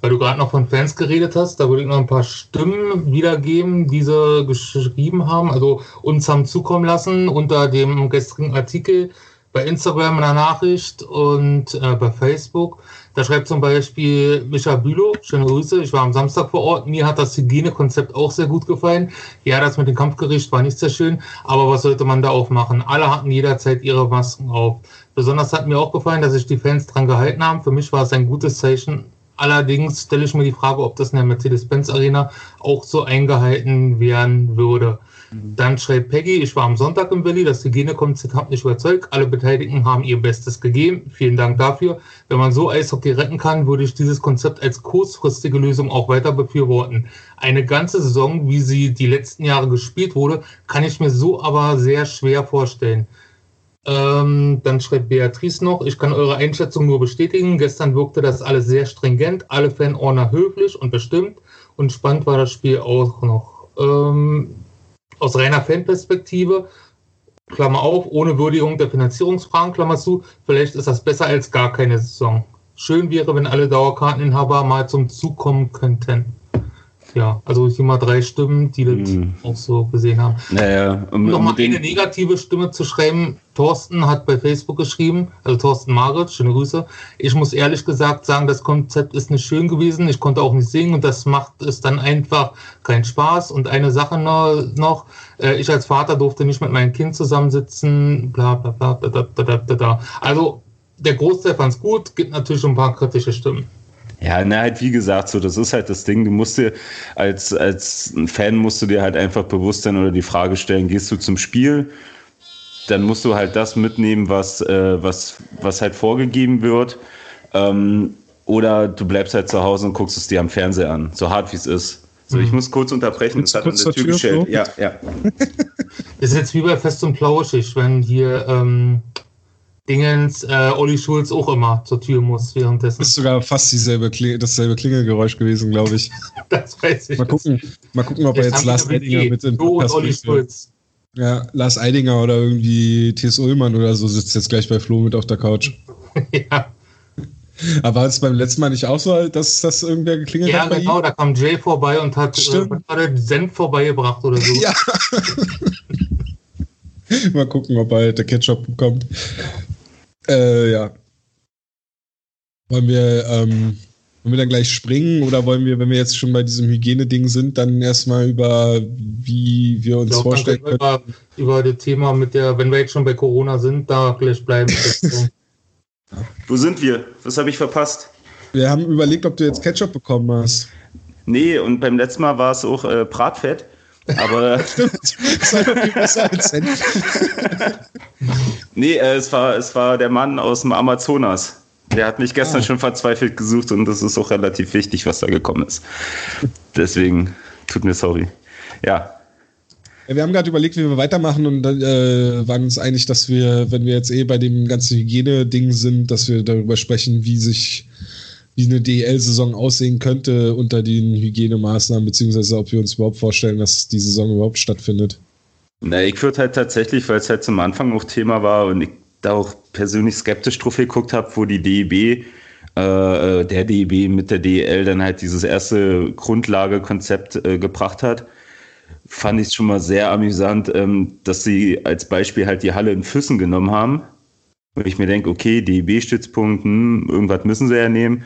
Weil du gerade noch von Fans geredet hast, da würde ich noch ein paar Stimmen wiedergeben, die sie geschrieben haben, also uns haben zukommen lassen unter dem gestrigen Artikel bei Instagram in der Nachricht und äh, bei Facebook. Da schreibt zum Beispiel Micha Bülow, schöne Grüße, ich war am Samstag vor Ort, mir hat das Hygienekonzept auch sehr gut gefallen. Ja, das mit dem Kampfgericht war nicht sehr schön, aber was sollte man da auch machen? Alle hatten jederzeit ihre Masken auf. Besonders hat mir auch gefallen, dass sich die Fans dran gehalten haben. Für mich war es ein gutes Zeichen. Allerdings stelle ich mir die Frage, ob das in der Mercedes-Benz Arena auch so eingehalten werden würde. Dann schreibt Peggy, ich war am Sonntag im Willi, das Hygienekonzept hat mich überzeugt. Alle Beteiligten haben ihr Bestes gegeben. Vielen Dank dafür. Wenn man so Eishockey retten kann, würde ich dieses Konzept als kurzfristige Lösung auch weiter befürworten. Eine ganze Saison, wie sie die letzten Jahre gespielt wurde, kann ich mir so aber sehr schwer vorstellen. Ähm, dann schreibt Beatrice noch, ich kann eure Einschätzung nur bestätigen. Gestern wirkte das alles sehr stringent, alle Fanordner höflich und bestimmt und spannend war das Spiel auch noch. Ähm, aus reiner Fanperspektive, Klammer auf, ohne Würdigung der Finanzierungsfragen, Klammer zu, vielleicht ist das besser als gar keine Saison. Schön wäre, wenn alle Dauerkarteninhaber mal zum Zug kommen könnten. Ja, also hier mal drei Stimmen, die das Mhm. auch so gesehen haben. Naja, Um um, nochmal eine negative Stimme zu schreiben, Thorsten hat bei Facebook geschrieben, also Thorsten Marit, schöne Grüße. Ich muss ehrlich gesagt sagen, das Konzept ist nicht schön gewesen. Ich konnte auch nicht singen und das macht es dann einfach keinen Spaß. Und eine Sache noch, äh, ich als Vater durfte nicht mit meinem Kind zusammensitzen, bla bla bla, da, da, da, da, da. Also der Großteil fand es gut, gibt natürlich ein paar kritische Stimmen. Ja, na halt wie gesagt, so das ist halt das Ding. Du musst dir als als Fan musst du dir halt einfach bewusst sein oder die Frage stellen: Gehst du zum Spiel? Dann musst du halt das mitnehmen, was äh, was was halt vorgegeben wird. Ähm, oder du bleibst halt zu Hause und guckst es dir am Fernseher an, so hart wie es ist. So, ich muss kurz unterbrechen. Das du hat an kurz der Tür Tür, gestellt. Flo? Ja, ja. Ist jetzt wie bei Fest und Flauschig, wenn hier ähm, Dingens äh, Olli Schulz auch immer zur Tür muss währenddessen. Ist sogar fast dieselbe Kli dasselbe Klingelgeräusch gewesen, glaube ich. Das weiß ich. Mal gucken, mal gucken ob er jetzt Lars Eidinger mit und Podcast Olli. Schulz. Ja, Lars Eidinger oder irgendwie T.S. Ullmann oder so sitzt jetzt gleich bei Flo mit auf der Couch. ja, Aber war es beim letzten Mal nicht auch so, dass das irgendwer geklingelt ja hat bei genau, ihm? da kam Jay vorbei und hat äh, war das, Senf vorbeigebracht oder so. Ja. Mal gucken, ob bald der Ketchup kommt. Äh, ja. Wollen wir, ähm, wollen wir dann gleich springen oder wollen wir, wenn wir jetzt schon bei diesem Hygieneding sind, dann erstmal über, wie wir uns glaub, vorstellen können über, über das Thema mit der, wenn wir jetzt schon bei Corona sind, da gleich bleiben. Wo sind wir? Was habe ich verpasst? Wir haben überlegt, ob du jetzt Ketchup bekommen hast. Nee, und beim letzten Mal war es auch äh, Bratfett. Aber Stimmt. Das war doch viel besser als Senf. nee, äh, es, war, es war der Mann aus dem Amazonas. Der hat mich gestern Ah. schon verzweifelt gesucht und das ist auch relativ wichtig, was da gekommen ist. Deswegen tut mir sorry. Ja, Ja, wir haben gerade überlegt, wie wir weitermachen und äh, waren uns einig, dass wir, wenn wir jetzt eh bei dem ganzen Hygiene-Ding sind, dass wir darüber sprechen, wie sich wie eine DL-Saison aussehen könnte unter den Hygienemaßnahmen, beziehungsweise ob wir uns überhaupt vorstellen, dass die Saison überhaupt stattfindet. Na, ich würde halt tatsächlich, weil es halt zum Anfang auch Thema war und ich da auch persönlich skeptisch drauf geguckt habe, wo die DEB, äh, der DEB mit der DEL dann halt dieses erste Grundlagekonzept äh, gebracht hat, fand ich es schon mal sehr amüsant, ähm, dass sie als Beispiel halt die Halle in Füssen genommen haben. Und ich mir denke, okay, DEB-Stützpunkt, hm, irgendwas müssen sie ja nehmen.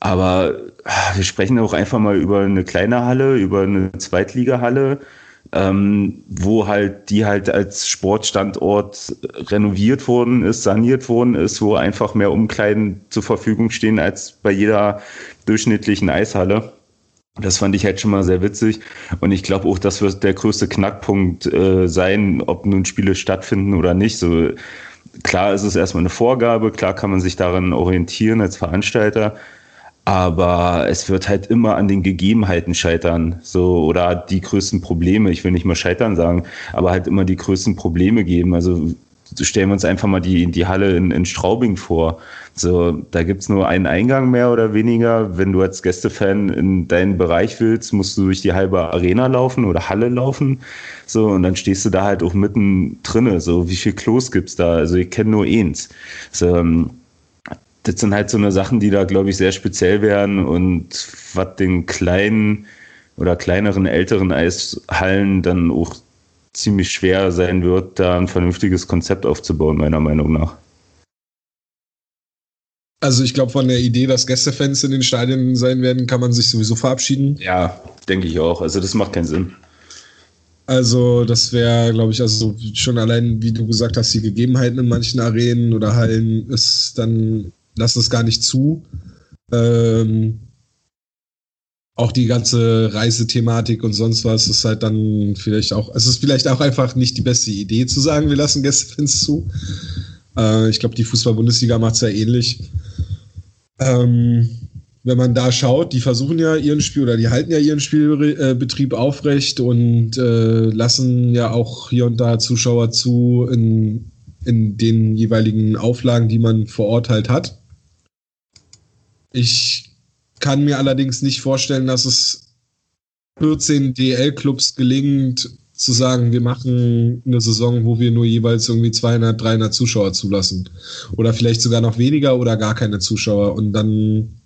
Aber ah, wir sprechen auch einfach mal über eine kleine Halle, über eine Zweitligahalle, ähm, wo halt die halt als Sportstandort renoviert worden ist, saniert worden ist, wo einfach mehr Umkleiden zur Verfügung stehen als bei jeder durchschnittlichen Eishalle. Das fand ich halt schon mal sehr witzig. Und ich glaube auch, das wird der größte Knackpunkt äh, sein, ob nun Spiele stattfinden oder nicht. So, klar ist es erstmal eine Vorgabe, klar kann man sich daran orientieren als Veranstalter. Aber es wird halt immer an den Gegebenheiten scheitern, so oder die größten Probleme. Ich will nicht mal scheitern sagen, aber halt immer die größten Probleme geben. Also stellen wir uns einfach mal die, die Halle in, in Straubing vor. So, da gibt's nur einen Eingang mehr oder weniger. Wenn du als Gästefan in deinen Bereich willst, musst du durch die halbe Arena laufen oder Halle laufen. So, und dann stehst du da halt auch mitten drinne. So, wie viel Klos gibt's da? Also ich kenne nur eins. So, ähm, das sind halt so eine Sachen, die da, glaube ich, sehr speziell wären und was den kleinen oder kleineren, älteren Eishallen dann auch ziemlich schwer sein wird, da ein vernünftiges Konzept aufzubauen, meiner Meinung nach. Also ich glaube, von der Idee, dass Gästefans in den Stadien sein werden, kann man sich sowieso verabschieden. Ja, denke ich auch. Also das macht keinen Sinn. Also das wäre, glaube ich, also schon allein, wie du gesagt hast, die Gegebenheiten in manchen Arenen oder Hallen ist dann, lass es gar nicht zu. Ähm, auch die ganze Reisethematik und sonst was ist halt dann vielleicht auch, es ist vielleicht auch einfach nicht die beste Idee zu sagen, wir lassen Gästefans zu. Äh, ich glaube, die Fußball-Bundesliga macht es ja ähnlich. Ähm, wenn man da schaut, die versuchen ja ihren Spiel oder die halten ja ihren Spielbetrieb äh, aufrecht und äh, lassen ja auch hier und da Zuschauer zu in, in den jeweiligen Auflagen, die man vor Ort halt hat. Ich kann mir allerdings nicht vorstellen, dass es 14 DL-Clubs gelingt, zu sagen, wir machen eine Saison, wo wir nur jeweils irgendwie 200, 300 Zuschauer zulassen. Oder vielleicht sogar noch weniger oder gar keine Zuschauer. Und dann,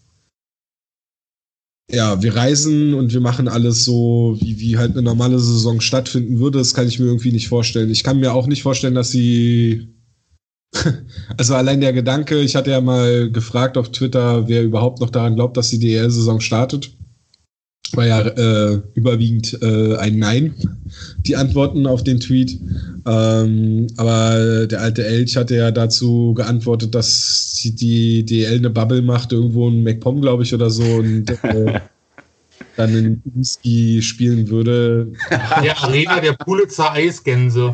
ja, wir reisen und wir machen alles so, wie, wie halt eine normale Saison stattfinden würde. Das kann ich mir irgendwie nicht vorstellen. Ich kann mir auch nicht vorstellen, dass sie also allein der Gedanke, ich hatte ja mal gefragt auf Twitter, wer überhaupt noch daran glaubt, dass die DL-Saison startet. War ja äh, überwiegend äh, ein Nein, die Antworten auf den Tweet. Ähm, aber der alte Elch hatte ja dazu geantwortet, dass die DL eine Bubble macht, irgendwo in MacPom, glaube ich, oder so, und äh, dann in Whisky spielen würde. Der Arena der Pulitzer Eisgänse.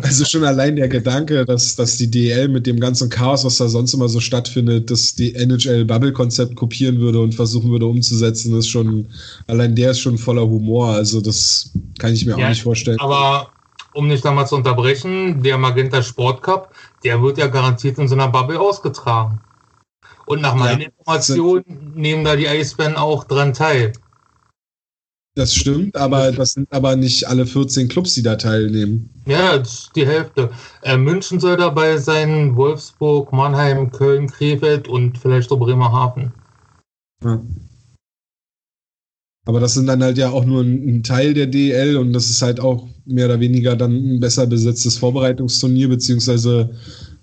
Also schon allein der Gedanke, dass, dass die DL mit dem ganzen Chaos, was da sonst immer so stattfindet, das die NHL-Bubble-Konzept kopieren würde und versuchen würde umzusetzen, ist schon, allein der ist schon voller Humor. Also das kann ich mir ja, auch nicht vorstellen. Aber um nicht da mal zu unterbrechen, der Magenta Sport Cup, der wird ja garantiert in so einer Bubble ausgetragen. Und nach meinen ja, Informationen nehmen da die Eisbären auch dran teil. Das stimmt, aber das sind aber nicht alle 14 Clubs, die da teilnehmen. Ja, die Hälfte. Äh, München soll dabei sein, Wolfsburg, Mannheim, Köln, Krefeld und vielleicht auch Bremerhaven. Ja. Aber das sind dann halt ja auch nur ein, ein, Teil der DL und das ist halt auch mehr oder weniger dann ein besser besetztes Vorbereitungsturnier, beziehungsweise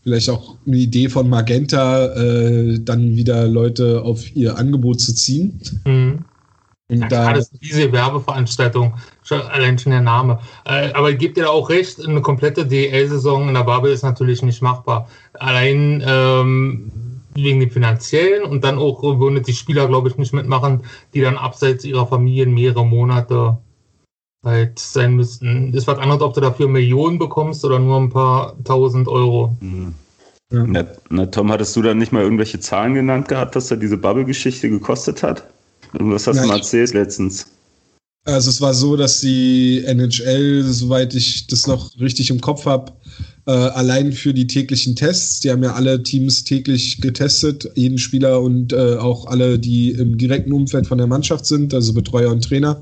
vielleicht auch eine Idee von Magenta, äh, dann wieder Leute auf ihr Angebot zu ziehen. Mhm. Ja, da, das ist diese Werbeveranstaltung, schon, allein schon der Name. Äh, aber ich gebe dir auch recht, eine komplette DL-Saison in der Bubble ist natürlich nicht machbar. Allein ähm, wegen dem finanziellen und dann auch würden die Spieler, glaube ich, nicht mitmachen, die dann abseits ihrer Familien mehrere Monate halt sein müssten. Ist was anderes, ob du dafür Millionen bekommst oder nur ein paar tausend Euro. Mhm. Ja. Na, na, Tom, hattest du da nicht mal irgendwelche Zahlen genannt gehabt, was da diese Bubble-Geschichte gekostet hat? Was hast du mal erzählt letztens? Also es war so, dass die NHL, soweit ich das noch richtig im Kopf habe, äh, allein für die täglichen Tests, die haben ja alle Teams täglich getestet, jeden Spieler und äh, auch alle, die im direkten Umfeld von der Mannschaft sind, also Betreuer und Trainer,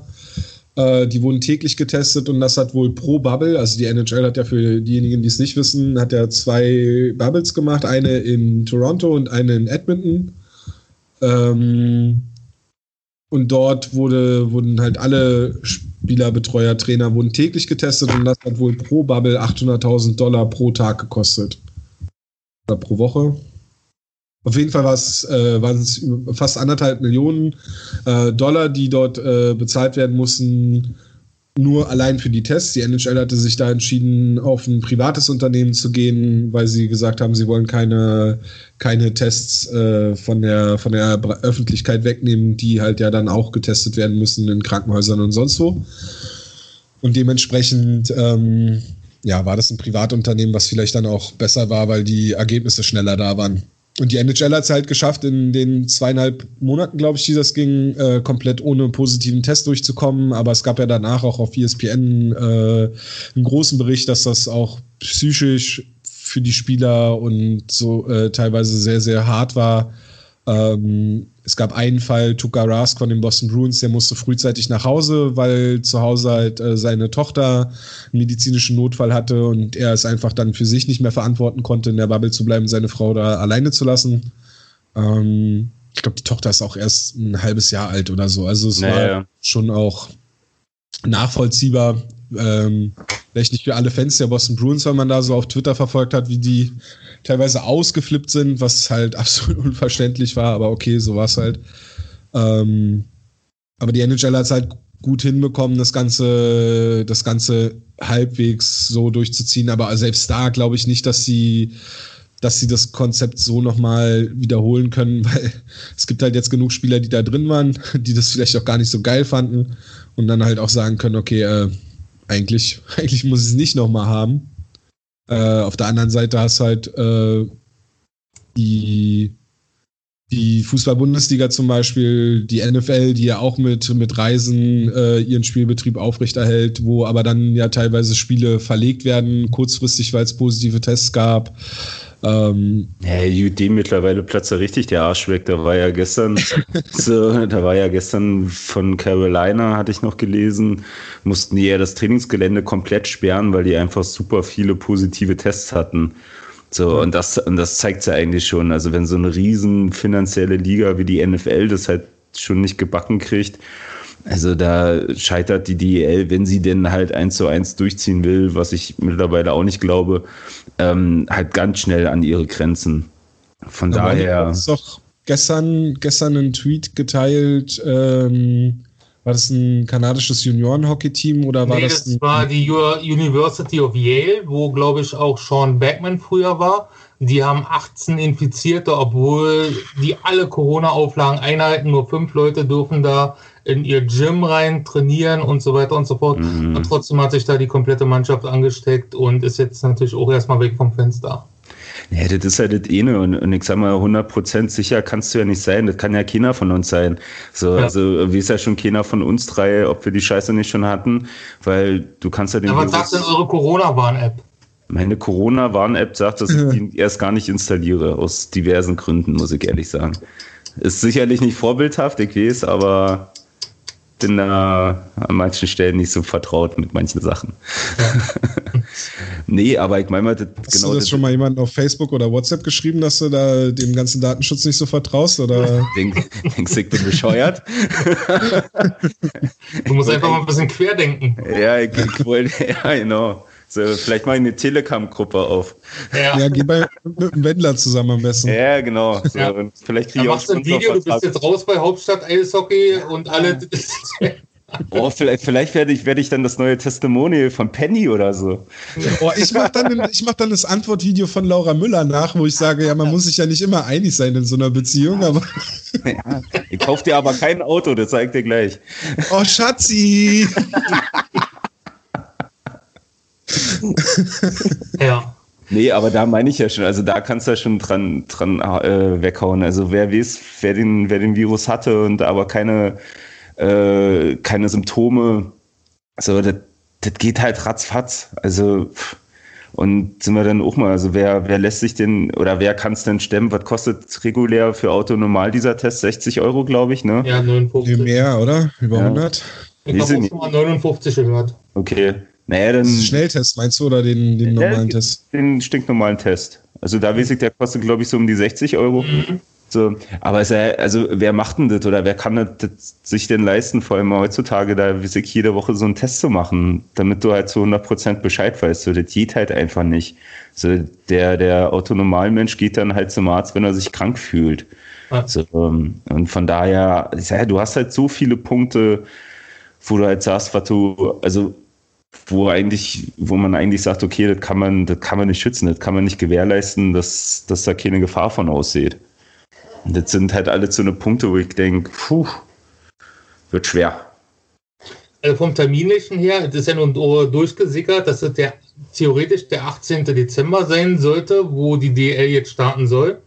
äh, die wurden täglich getestet und das hat wohl pro Bubble, also die NHL hat ja für diejenigen, die es nicht wissen, hat ja zwei Bubbles gemacht, eine in Toronto und eine in Edmonton. Ähm, und dort wurde, wurden halt alle Spieler, Betreuer, Trainer wurden täglich getestet und das hat wohl pro Bubble 800.000 Dollar pro Tag gekostet. Oder pro Woche. Auf jeden Fall äh, waren es fast anderthalb Millionen äh, Dollar, die dort äh, bezahlt werden mussten, nur allein für die Tests. Die NHL hatte sich da entschieden, auf ein privates Unternehmen zu gehen, weil sie gesagt haben, sie wollen keine, keine Tests äh, von, der, von der Öffentlichkeit wegnehmen, die halt ja dann auch getestet werden müssen in Krankenhäusern und sonst wo. Und dementsprechend ähm, ja, war das ein Privatunternehmen, was vielleicht dann auch besser war, weil die Ergebnisse schneller da waren. Und die NHL hat es halt geschafft, in den zweieinhalb Monaten, glaube ich, die das ging, äh, komplett ohne positiven Test durchzukommen. Aber es gab ja danach auch auf ESPN äh, einen großen Bericht, dass das auch psychisch für die Spieler und so äh, teilweise sehr, sehr hart war. Ähm, es gab einen Fall, Tuka Rask von den Boston Bruins, der musste frühzeitig nach Hause, weil zu Hause halt äh, seine Tochter einen medizinischen Notfall hatte und er es einfach dann für sich nicht mehr verantworten konnte, in der Bubble zu bleiben, seine Frau da alleine zu lassen. Ähm, ich glaube, die Tochter ist auch erst ein halbes Jahr alt oder so. Also es naja. war schon auch nachvollziehbar. Ähm, vielleicht nicht für alle Fans der Boston Bruins, wenn man da so auf Twitter verfolgt hat, wie die teilweise ausgeflippt sind, was halt absolut unverständlich war, aber okay, so war es halt. Ähm, aber die NHL hat es halt gut hinbekommen, das Ganze, das Ganze halbwegs so durchzuziehen. Aber selbst da glaube ich nicht, dass sie, dass sie das Konzept so nochmal wiederholen können, weil es gibt halt jetzt genug Spieler, die da drin waren, die das vielleicht auch gar nicht so geil fanden und dann halt auch sagen können, okay, äh, eigentlich, eigentlich muss ich es nicht nochmal haben. Äh, auf der anderen Seite hast halt äh, die, die Fußball-Bundesliga zum Beispiel, die NFL, die ja auch mit, mit Reisen äh, ihren Spielbetrieb aufrechterhält, wo aber dann ja teilweise Spiele verlegt werden, kurzfristig, weil es positive Tests gab. Ähm, ja, UD mittlerweile platzt er richtig der Arsch weg. Da war ja gestern, so, da war ja gestern von Carolina, hatte ich noch gelesen, mussten die ja das Trainingsgelände komplett sperren, weil die einfach super viele positive Tests hatten. So, und das, und das zeigt ja eigentlich schon. Also, wenn so eine riesen finanzielle Liga wie die NFL das halt schon nicht gebacken kriegt, also da scheitert die DEL, wenn sie denn halt eins zu eins durchziehen will, was ich mittlerweile auch nicht glaube, ähm, halt ganz schnell an ihre Grenzen. Von da daher. Du doch gestern, gestern einen Tweet geteilt. Ähm, war das ein kanadisches Juniorenhockey-Team oder war nee, das? Das war die University of Yale, wo glaube ich auch Sean Beckman früher war. Die haben 18 Infizierte, obwohl die alle Corona-Auflagen einhalten. Nur fünf Leute dürfen da in ihr Gym rein trainieren und so weiter und so fort. Mhm. Und trotzdem hat sich da die komplette Mannschaft angesteckt und ist jetzt natürlich auch erstmal weg vom Fenster. Ja, das ist ja das eine und, und ich sag mal, 100% sicher kannst du ja nicht sein. Das kann ja keiner von uns sein. So, ja. also, wie ist ja schon keiner von uns drei, ob wir die Scheiße nicht schon hatten, weil du kannst ja den. Aber was sagt denn eure Corona-Warn-App? Meine Corona-Warn-App sagt, dass ich die erst gar nicht installiere, aus diversen Gründen, muss ich ehrlich sagen. Ist sicherlich nicht vorbildhaft, ich weiß, aber bin da an manchen Stellen nicht so vertraut mit manchen Sachen. Ja. nee, aber ich meine mal, das, Hast genau. Hast du das, das schon mal jemanden auf Facebook oder WhatsApp geschrieben, dass du da dem ganzen Datenschutz nicht so vertraust? Oder? Denk, denkst du, ich bin bescheuert? du musst einfach mal ein bisschen querdenken. Ja, ich, ich wollte, ja, genau. So, vielleicht mal eine Telegram-Gruppe auf. Ja, ja geh bei, mit dem Wendler zusammen am besten. Ja, genau. So, ja. vielleicht kriege ich auch ein Video, du bist jetzt raus bei Hauptstadt Eishockey und alle. Oh, vielleicht, vielleicht werde ich, werde ich dann das neue Testimonial von Penny oder so. Oh, ich mache dann, mach dann das Antwortvideo von Laura Müller nach, wo ich sage, ja, man muss sich ja nicht immer einig sein in so einer Beziehung, aber. Ja, ich kaufe dir aber kein Auto, das zeigt dir gleich. Oh, Schatzi! ja. Nee, aber da meine ich ja schon, also da kannst du ja schon dran, dran äh, weghauen. Also wer weiß, wer den, wer den Virus hatte und aber keine, äh, keine Symptome, so, das, das geht halt ratzfatz. Also, und sind wir dann auch mal, also wer, wer lässt sich denn oder wer kann es denn stemmen? Was kostet regulär für Auto normal dieser Test? 60 Euro, glaube ich, ne? Ja, 59. Mehr, oder? Über ja. 100? Ich habe auch mal 59 gehört. Okay. Naja, dann. Schnelltest meinst du oder den, den normalen Test? Den stinknormalen Test. Also da weiß ich, der kostet, glaube ich, so um die 60 Euro. Mhm. So, aber ist ja, also wer macht denn das oder wer kann das sich denn leisten, vor allem heutzutage, da weiß ich, jede Woche so einen Test zu machen, damit du halt zu 100% Bescheid weißt. So, das geht halt einfach nicht. So, der, der Autonomalmensch geht dann halt zum Arzt, wenn er sich krank fühlt. Ja. So, ähm, und von daher, ja, du hast halt so viele Punkte, wo du halt sagst, was du, also wo eigentlich, wo man eigentlich sagt, okay, das kann man, das kann man nicht schützen, das kann man nicht gewährleisten, dass, dass da keine Gefahr von aussieht. Und das sind halt alle so eine Punkte, wo ich denke, puh, wird schwer. Also vom Terminlichen her, das ist ja nun durchgesickert, dass es der, theoretisch der 18. Dezember sein sollte, wo die DL jetzt starten soll.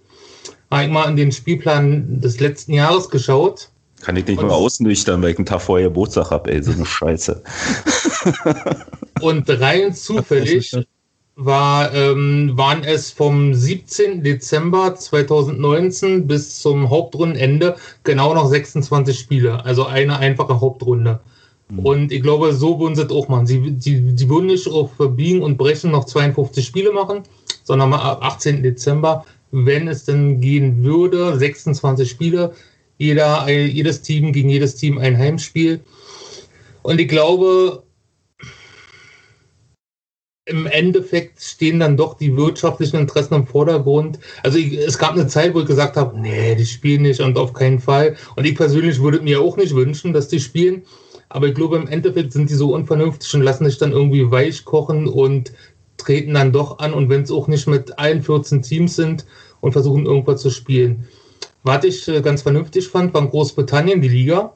habe mal in den Spielplan des letzten Jahres geschaut. Kann ich nicht mal ausnüchtern, weil ich einen Tag vorher Geburtstag habe, ey, so eine Scheiße. Und rein zufällig war, ähm, waren es vom 17. Dezember 2019 bis zum Hauptrundenende genau noch 26 Spiele. Also eine einfache Hauptrunde. Mhm. Und ich glaube, so würden sie es auch machen. Sie, die, die würden nicht auf Biegen und Brechen noch 52 Spiele machen, sondern mal ab 18. Dezember, wenn es denn gehen würde, 26 Spiele. Jeder, jedes Team gegen jedes Team ein Heimspiel. Und ich glaube, im Endeffekt stehen dann doch die wirtschaftlichen Interessen im Vordergrund. Also ich, es gab eine Zeit, wo ich gesagt habe, nee, die spielen nicht und auf keinen Fall. Und ich persönlich würde mir auch nicht wünschen, dass die spielen. Aber ich glaube, im Endeffekt sind die so unvernünftig und lassen sich dann irgendwie weich kochen und treten dann doch an. Und wenn es auch nicht mit allen 14 Teams sind und versuchen irgendwas zu spielen. Was ich äh, ganz vernünftig fand, war Großbritannien, die Liga.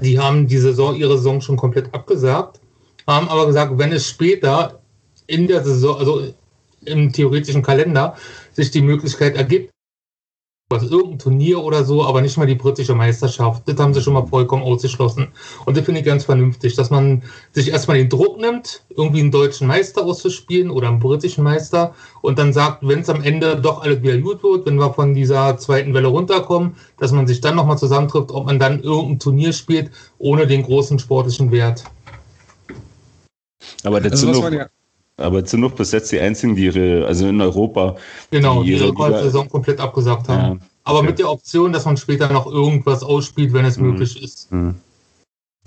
Die haben die Saison, ihre Saison schon komplett abgesagt, haben aber gesagt, wenn es später in der Saison, also im theoretischen Kalender, sich die Möglichkeit ergibt, was irgendein Turnier oder so, aber nicht mal die britische Meisterschaft. Das haben sie schon mal vollkommen ausgeschlossen. Und das finde ich ganz vernünftig, dass man sich erstmal den Druck nimmt, irgendwie einen deutschen Meister auszuspielen oder einen britischen Meister und dann sagt, wenn es am Ende doch alles wieder gut wird, wenn wir von dieser zweiten Welle runterkommen, dass man sich dann nochmal zusammentrifft, ob man dann irgendein Turnier spielt, ohne den großen sportlichen Wert. Aber dazu also, noch, ja aber sind noch bis jetzt die einzigen, die ihre, also in Europa. Genau, die ihre, ihre Saison komplett abgesagt haben. Ja, aber okay. mit der Option, dass man später noch irgendwas ausspielt, wenn es mhm. möglich ist. Mhm.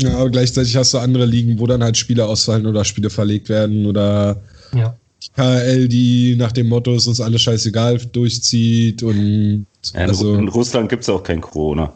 Ja, aber gleichzeitig hast du andere Ligen, wo dann halt Spiele ausfallen oder Spiele verlegt werden oder ja. KL, die nach dem Motto ist uns alles scheißegal durchzieht und ja, in, also, in Russland gibt es auch kein Corona.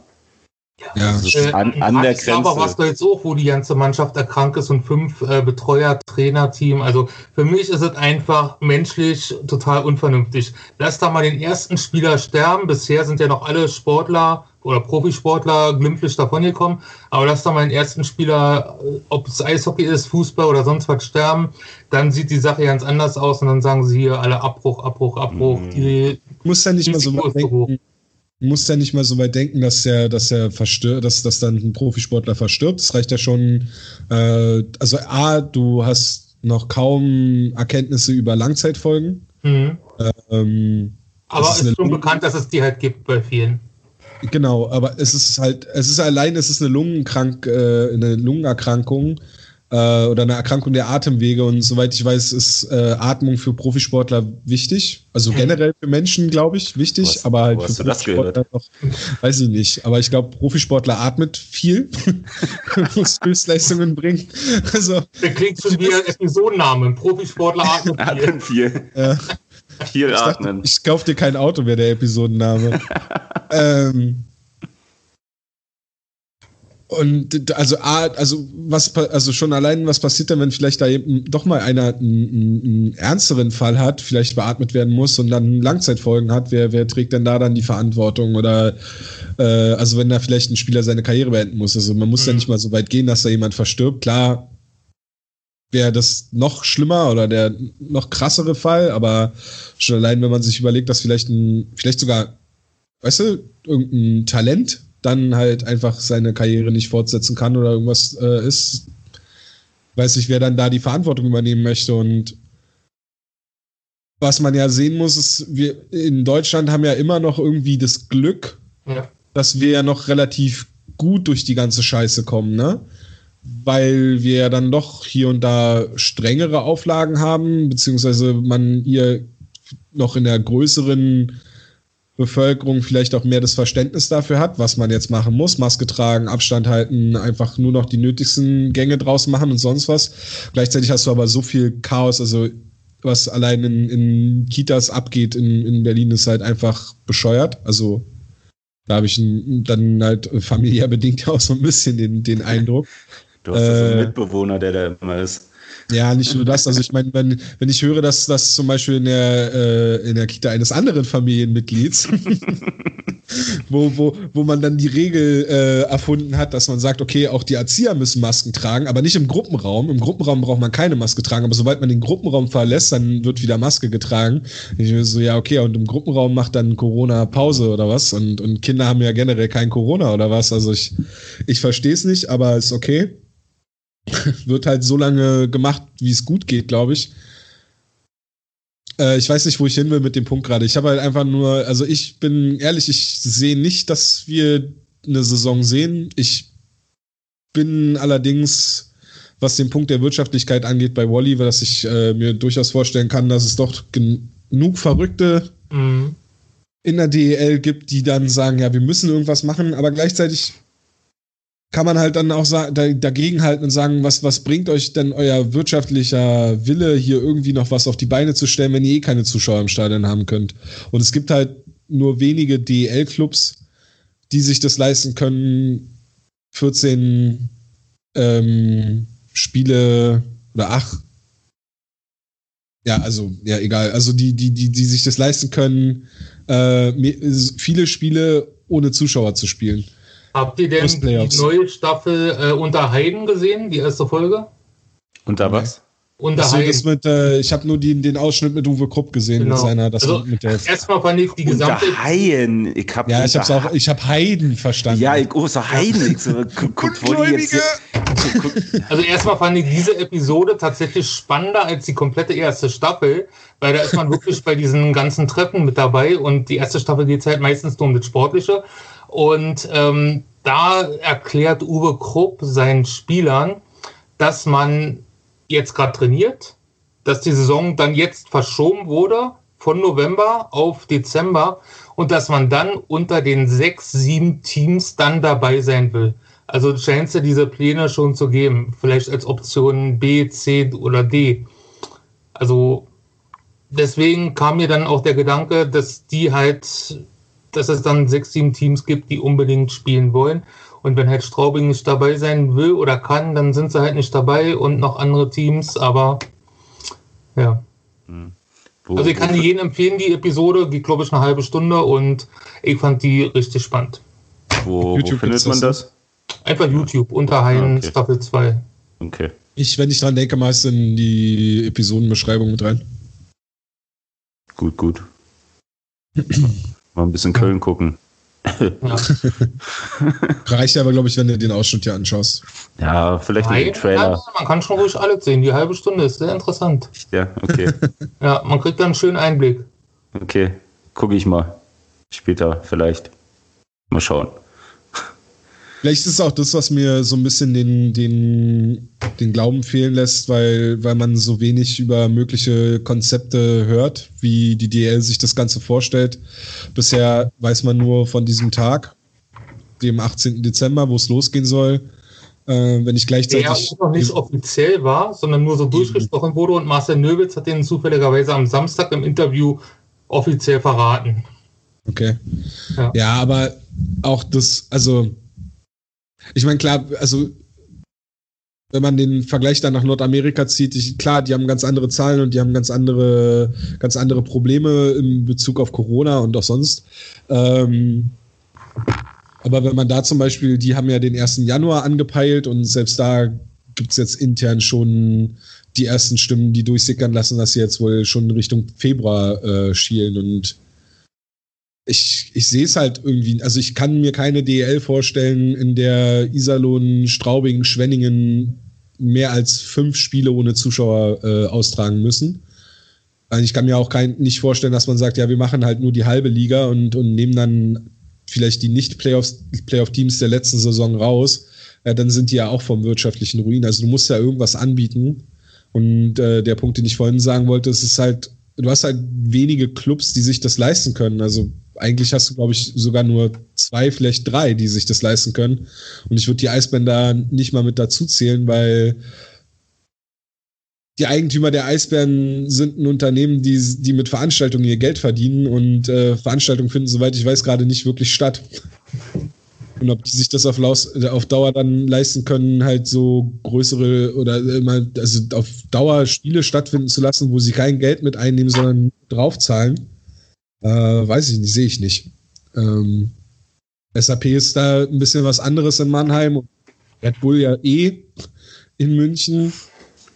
Ja, das ist äh, an, an der Grenze. Aber was du jetzt auch, wo die ganze Mannschaft erkrankt ist und fünf äh, Betreuer, Trainer, Team. Also für mich ist es einfach menschlich total unvernünftig. Lass da mal den ersten Spieler sterben. Bisher sind ja noch alle Sportler oder Profisportler glimpflich davongekommen. Aber lass da mal den ersten Spieler, äh, ob es Eishockey ist, Fußball oder sonst was, sterben. Dann sieht die Sache ganz anders aus und dann sagen sie hier alle Abbruch, Abbruch, Abbruch. Mhm. Die, muss ja nicht mal so denken muss ja nicht mal so weit denken, dass er, dass er verstört, dass, dass dann ein Profisportler verstirbt. Es reicht ja schon, äh, also A, du hast noch kaum Erkenntnisse über Langzeitfolgen. Mhm. Ähm, aber es ist, ist schon bekannt, dass es die halt gibt bei vielen. Genau, aber es ist halt, es ist allein, es ist eine Lungenkrank, äh, eine Lungenerkrankung äh, oder eine Erkrankung der Atemwege. Und soweit ich weiß, ist äh, Atmung für Profisportler wichtig. Also hm. generell für Menschen, glaube ich, wichtig. Was, aber halt für Profisportler noch, weiß ich nicht. Aber ich glaube, Profisportler atmet viel, muss Höchstleistungen bringen. Also, Der klingt schon wie ein Episodenname. Profisportler atmet viel. Atmen viel. Ja. Viel atmen. Ich, ich kaufe dir kein Auto, wäre der Episodenname. ähm, und also, also was, also schon allein, was passiert denn, wenn vielleicht da eben doch mal einer einen, einen ernsteren Fall hat, vielleicht beatmet werden muss und dann Langzeitfolgen hat, wer, wer trägt denn da dann die Verantwortung? Oder äh, also wenn da vielleicht ein Spieler seine Karriere beenden muss. Also man muss mhm. ja nicht mal so weit gehen, dass da jemand verstirbt. Klar wäre das noch schlimmer oder der noch krassere Fall, aber schon allein, wenn man sich überlegt, dass vielleicht ein, vielleicht sogar, weißt du, irgendein Talent dann halt einfach seine Karriere nicht fortsetzen kann oder irgendwas äh, ist, weiß ich, wer dann da die Verantwortung übernehmen möchte. Und was man ja sehen muss, ist, wir in Deutschland haben ja immer noch irgendwie das Glück, ja. dass wir ja noch relativ gut durch die ganze Scheiße kommen, ne? Weil wir ja dann doch hier und da strengere Auflagen haben, beziehungsweise man hier noch in der größeren Bevölkerung vielleicht auch mehr das Verständnis dafür hat, was man jetzt machen muss. Maske tragen, Abstand halten, einfach nur noch die nötigsten Gänge draus machen und sonst was. Gleichzeitig hast du aber so viel Chaos, also was allein in, in Kitas abgeht in, in Berlin ist halt einfach bescheuert. Also da habe ich dann halt familiär bedingt auch so ein bisschen den, den Eindruck. Du hast äh, so einen Mitbewohner, der da immer ist. Ja, nicht nur das. Also ich meine, wenn, wenn ich höre, dass das zum Beispiel in der, äh, in der Kita eines anderen Familienmitglieds wo, wo, wo man dann die Regel äh, erfunden hat, dass man sagt, okay, auch die Erzieher müssen Masken tragen, aber nicht im Gruppenraum. Im Gruppenraum braucht man keine Maske tragen, aber sobald man den Gruppenraum verlässt, dann wird wieder Maske getragen. Ich so, ja, okay, und im Gruppenraum macht dann Corona Pause oder was? Und, und Kinder haben ja generell kein Corona oder was? Also ich, ich verstehe es nicht, aber ist okay. wird halt so lange gemacht, wie es gut geht, glaube ich. Äh, ich weiß nicht, wo ich hin will mit dem Punkt gerade. Ich habe halt einfach nur, also ich bin ehrlich, ich sehe nicht, dass wir eine Saison sehen. Ich bin allerdings, was den Punkt der Wirtschaftlichkeit angeht, bei Wally, dass ich äh, mir durchaus vorstellen kann, dass es doch genug Verrückte mhm. in der DEL gibt, die dann sagen, ja, wir müssen irgendwas machen, aber gleichzeitig kann man halt dann auch dagegen halten und sagen, was, was bringt euch denn euer wirtschaftlicher Wille, hier irgendwie noch was auf die Beine zu stellen, wenn ihr eh keine Zuschauer im Stadion haben könnt. Und es gibt halt nur wenige DEL-Clubs, die sich das leisten können, 14 ähm, Spiele oder ach, ja, also, ja, egal, also die, die, die, die sich das leisten können, äh, viele Spiele ohne Zuschauer zu spielen. Habt ihr denn die neue Staffel äh, unter Heiden gesehen, die erste Folge? Unter was? Unter Achso, das mit, äh, ich habe nur die, den Ausschnitt mit Uwe Krupp gesehen, genau. mit seiner, das also, mit der. Erstmal fand ich die gesamte. Unter Haien. Ich hab ja, ich hab's auch, ich habe Heiden verstanden. Ja, ich, oh, so Heiden. Ich so, guck, wo die jetzt, also erstmal fand ich diese Episode tatsächlich spannender als die komplette erste Staffel, weil da ist man wirklich bei diesen ganzen Treffen mit dabei und die erste Staffel geht halt meistens nur um das Sportliche. Und ähm, da erklärt Uwe Krupp seinen Spielern, dass man jetzt gerade trainiert, dass die Saison dann jetzt verschoben wurde von November auf Dezember und dass man dann unter den sechs, sieben Teams dann dabei sein will. Also scheint es diese Pläne schon zu geben, vielleicht als Option B, C oder D. Also deswegen kam mir dann auch der Gedanke, dass die halt dass es dann sechs, sieben Teams gibt, die unbedingt spielen wollen. Und wenn halt Straubing nicht dabei sein will oder kann, dann sind sie halt nicht dabei und noch andere Teams, aber ja. Hm. Wo, also ich kann die jedem empfehlen, die Episode, geht glaube ich eine halbe Stunde und ich fand die richtig spannend. Wo, wo findet man das? Einfach YouTube, unter Hein okay. Staffel 2. Okay. Ich, wenn ich dran denke, meist in die Episodenbeschreibung mit rein. Gut, gut. Mal ein bisschen Köln gucken. Ja. Reicht aber, glaube ich, wenn du den Ausschnitt hier anschaust. Ja, vielleicht Nein, den Trailer. man kann schon ruhig alles sehen. Die halbe Stunde ist sehr interessant. Ja, okay. ja, man kriegt dann einen schönen Einblick. Okay, gucke ich mal. Später vielleicht. Mal schauen. Vielleicht ist es auch das, was mir so ein bisschen den, den, den Glauben fehlen lässt, weil, weil man so wenig über mögliche Konzepte hört, wie die DL sich das Ganze vorstellt. Bisher weiß man nur von diesem Tag, dem 18. Dezember, wo es losgehen soll. Äh, wenn ich gleichzeitig. Der auch noch nicht offiziell war, sondern nur so durchgesprochen wurde und Marcel Nöbitz hat den zufälligerweise am Samstag im Interview offiziell verraten. Okay. Ja, ja aber auch das, also ich meine, klar, also wenn man den Vergleich dann nach Nordamerika zieht, ich, klar, die haben ganz andere Zahlen und die haben ganz andere, ganz andere Probleme in Bezug auf Corona und auch sonst. Ähm, aber wenn man da zum Beispiel, die haben ja den 1. Januar angepeilt und selbst da gibt es jetzt intern schon die ersten Stimmen, die durchsickern lassen, dass sie jetzt wohl schon Richtung Februar äh, schielen und ich, ich sehe es halt irgendwie, also ich kann mir keine DL vorstellen, in der Iserlohn, Straubing, Schwenningen mehr als fünf Spiele ohne Zuschauer äh, austragen müssen. Also ich kann mir auch kein, nicht vorstellen, dass man sagt, ja, wir machen halt nur die halbe Liga und, und nehmen dann vielleicht die Nicht-Playoff-Teams der letzten Saison raus. Ja, dann sind die ja auch vom wirtschaftlichen Ruin. Also du musst ja irgendwas anbieten. Und äh, der Punkt, den ich vorhin sagen wollte, ist es halt, du hast halt wenige Clubs, die sich das leisten können. Also eigentlich hast du, glaube ich, sogar nur zwei, vielleicht drei, die sich das leisten können. Und ich würde die Eisbären da nicht mal mit dazu zählen, weil die Eigentümer der Eisbären sind ein Unternehmen, die, die mit Veranstaltungen ihr Geld verdienen und äh, Veranstaltungen finden, soweit ich weiß, gerade nicht wirklich statt. Und ob die sich das auf, Laus, auf Dauer dann leisten können, halt so größere oder immer, also auf Dauer Spiele stattfinden zu lassen, wo sie kein Geld mit einnehmen, sondern draufzahlen äh, weiß ich nicht, sehe ich nicht. Ähm, SAP ist da ein bisschen was anderes in Mannheim und Red Bull ja eh in München.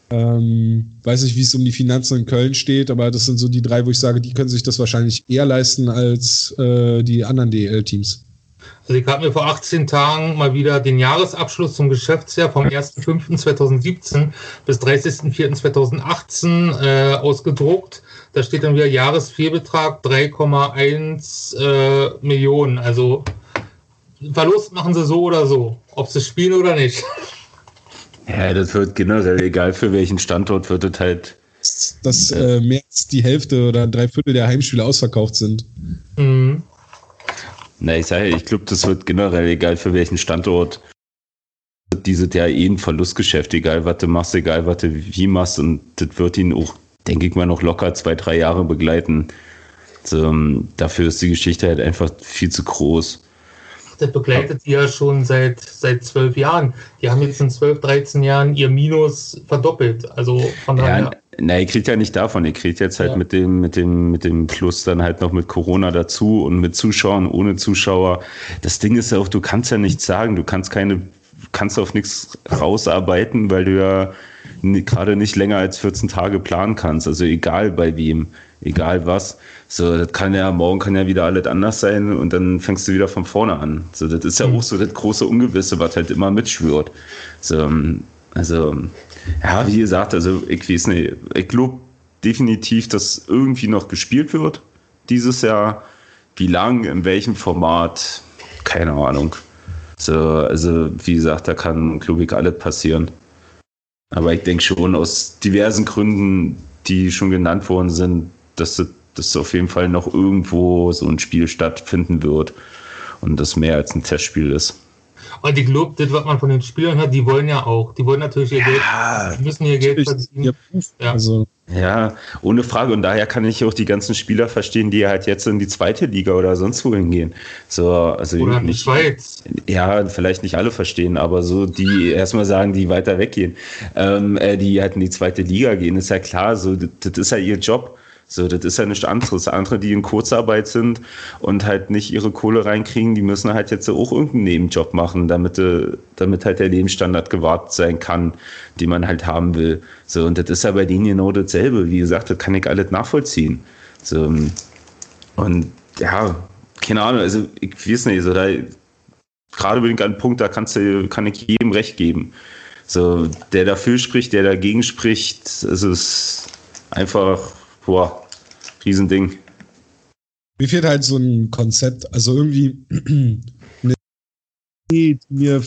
Ähm, weiß nicht, wie es um die Finanzen in Köln steht, aber das sind so die drei, wo ich sage, die können sich das wahrscheinlich eher leisten als äh, die anderen DL-Teams. Also ich habe mir vor 18 Tagen mal wieder den Jahresabschluss zum Geschäftsjahr vom 1.5.2017 bis 30.04.2018 äh, ausgedruckt. Da steht dann wieder Jahresfehlbetrag 3,1 äh, Millionen. Also Verlust machen sie so oder so, ob sie spielen oder nicht. Ja, das wird generell, egal für welchen Standort, wird es halt. Dass äh, mehr als die Hälfte oder drei Viertel der Heimspiele ausverkauft sind. Mhm. Na, ich sage, ich glaube, das wird generell, egal für welchen Standort, dieses Jahr eh ein Verlustgeschäft, egal was du machst, egal was du wie machst. Und das wird ihn auch, denke ich mal, noch locker zwei, drei Jahre begleiten. So, ähm, dafür ist die Geschichte halt einfach viel zu groß das begleitet die ja schon seit, seit zwölf Jahren. Die haben jetzt in zwölf, 13 Jahren ihr Minus verdoppelt. Also von daher. Ja, na, ihr kriegt ja nicht davon, ihr kriegt jetzt halt ja. mit dem, mit dem, mit dem Plus dann halt noch mit Corona dazu und mit Zuschauern, ohne Zuschauer. Das Ding ist ja auch, du kannst ja nichts sagen, du kannst keine, kannst auf nichts rausarbeiten, weil du ja gerade nicht länger als 14 Tage planen kannst. Also egal bei wem, egal was. So, das kann ja, morgen kann ja wieder alles anders sein und dann fängst du wieder von vorne an. So, das ist ja mhm. auch so das große Ungewisse, was halt immer mitschwört. So, also, ja, wie gesagt, also ich weiß nicht, ich glaube definitiv, dass irgendwie noch gespielt wird dieses Jahr. Wie lang, in welchem Format, keine Ahnung. So, also, wie gesagt, da kann, glaube ich, alles passieren. Aber ich denke schon aus diversen Gründen, die schon genannt worden sind, dass, das, dass auf jeden Fall noch irgendwo so ein Spiel stattfinden wird und das mehr als ein Testspiel ist. Und ich glaube, das, was man von den Spielern hört, die wollen ja auch. Die wollen natürlich ihr ja, Geld, die müssen ihr Geld verdienen. Ja. Also. Ja, ohne Frage. Und daher kann ich auch die ganzen Spieler verstehen, die halt jetzt in die zweite Liga oder sonst wo hingehen. So, also oder in die Schweiz. Ja, vielleicht nicht alle verstehen, aber so die erstmal sagen, die weiter weggehen, ähm, äh, die halt in die zweite Liga gehen, ist ja klar, so, das, das ist ja ihr Job. So, das ist ja nichts anderes. Andere, die in Kurzarbeit sind und halt nicht ihre Kohle reinkriegen, die müssen halt jetzt auch irgendeinen Nebenjob machen, damit, äh, damit halt der Lebensstandard gewahrt sein kann, den man halt haben will. So, und das ist ja bei denen genau dasselbe. Wie gesagt, das kann ich alles nachvollziehen. So, und ja, keine Ahnung, also ich weiß nicht, so da, gerade bin ich an einem Punkt, da kannst du, kann ich jedem recht geben. So, der dafür spricht, der dagegen spricht, es ist einfach, boah, Riesending. Mir fehlt halt so ein Konzept, also irgendwie eine mir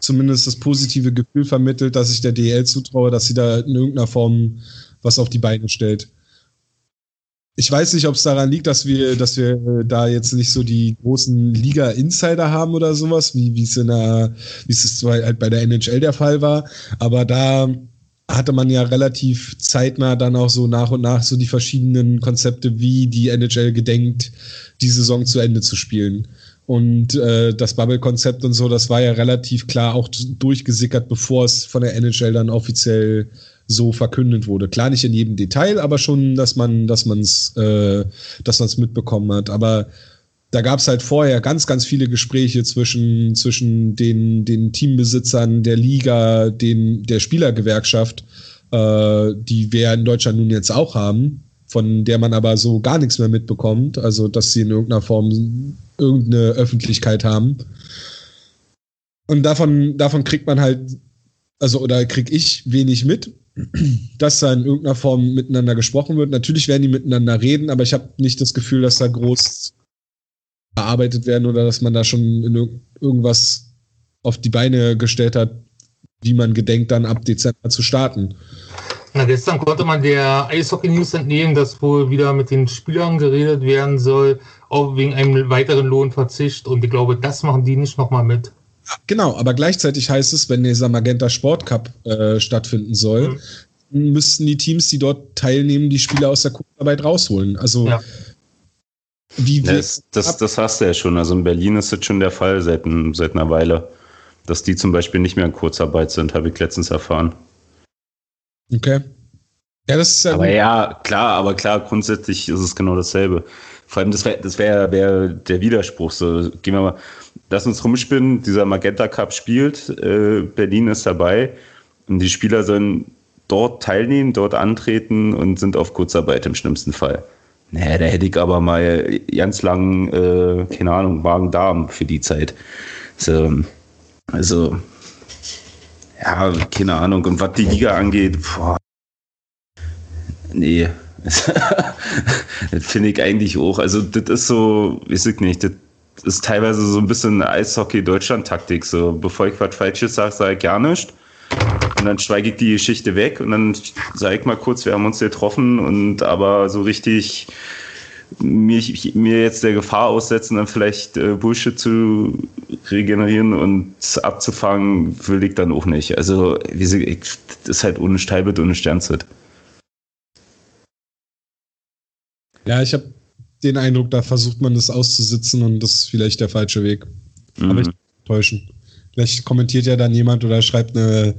zumindest das positive Gefühl vermittelt, dass ich der DL zutraue, dass sie da in irgendeiner Form was auf die Beine stellt. Ich weiß nicht, ob es daran liegt, dass wir, dass wir da jetzt nicht so die großen Liga-Insider haben oder sowas, wie, es wie es halt bei der NHL der Fall war. Aber da hatte man ja relativ zeitnah dann auch so nach und nach so die verschiedenen Konzepte, wie die NHL gedenkt, die Saison zu Ende zu spielen. Und äh, das Bubble-Konzept und so, das war ja relativ klar auch durchgesickert, bevor es von der NHL dann offiziell so verkündet wurde. Klar nicht in jedem Detail, aber schon, dass man, dass man es, äh, dass man es mitbekommen hat. Aber da gab es halt vorher ganz, ganz viele Gespräche zwischen, zwischen den, den Teambesitzern der Liga, den, der Spielergewerkschaft, äh, die wir in Deutschland nun jetzt auch haben, von der man aber so gar nichts mehr mitbekommt, also dass sie in irgendeiner Form irgendeine Öffentlichkeit haben. Und davon, davon kriegt man halt, also oder krieg ich wenig mit, dass da in irgendeiner Form miteinander gesprochen wird. Natürlich werden die miteinander reden, aber ich habe nicht das Gefühl, dass da groß erarbeitet werden oder dass man da schon irgendwas auf die Beine gestellt hat, wie man gedenkt, dann ab Dezember zu starten. Na, gestern konnte man der Eishockey News entnehmen, dass wohl wieder mit den Spielern geredet werden soll, auch wegen einem weiteren Lohnverzicht. Und ich glaube, das machen die nicht nochmal mit. Genau, aber gleichzeitig heißt es, wenn dieser Magenta Sport Cup äh, stattfinden soll, mhm. müssten die Teams, die dort teilnehmen, die Spieler aus der Kurzarbeit rausholen. Also ja. Wie, wie das, das, das, hast du ja schon. Also in Berlin ist das schon der Fall seit, seit einer Weile. Dass die zum Beispiel nicht mehr in Kurzarbeit sind, habe ich letztens erfahren. Okay. Ja, das ist ja. Aber gut. ja, klar, aber klar, grundsätzlich ist es genau dasselbe. vor allem, das wäre das wär, wär der Widerspruch. So, gehen wir mal, lass uns rumspinnen, dieser Magenta Cup spielt, äh, Berlin ist dabei und die Spieler sollen dort teilnehmen, dort antreten und sind auf Kurzarbeit im schlimmsten Fall. Naja, da hätte ich aber mal ganz lang, äh, keine Ahnung, Magen-Darm für die Zeit. So, also, ja, keine Ahnung. Und was die Liga angeht, boah, nee, das finde ich eigentlich auch. Also, das ist so, weiß ich nicht, das ist teilweise so ein bisschen Eishockey-Deutschland-Taktik. So, bevor ich was Falsches sage, sage ich gar nichts. Und dann schweige ich die Geschichte weg und dann sage ich mal kurz, wir haben uns getroffen und aber so richtig mir, mir jetzt der Gefahr aussetzen, dann vielleicht äh, Bullshit zu regenerieren und abzufangen, will ich dann auch nicht. Also, wie sie, ich, das ist halt ohne Steilbild, ohne Sternzeit. Ja, ich habe den Eindruck, da versucht man das auszusitzen und das ist vielleicht der falsche Weg. Mhm. Aber ich täuschen. Vielleicht kommentiert ja dann jemand oder schreibt eine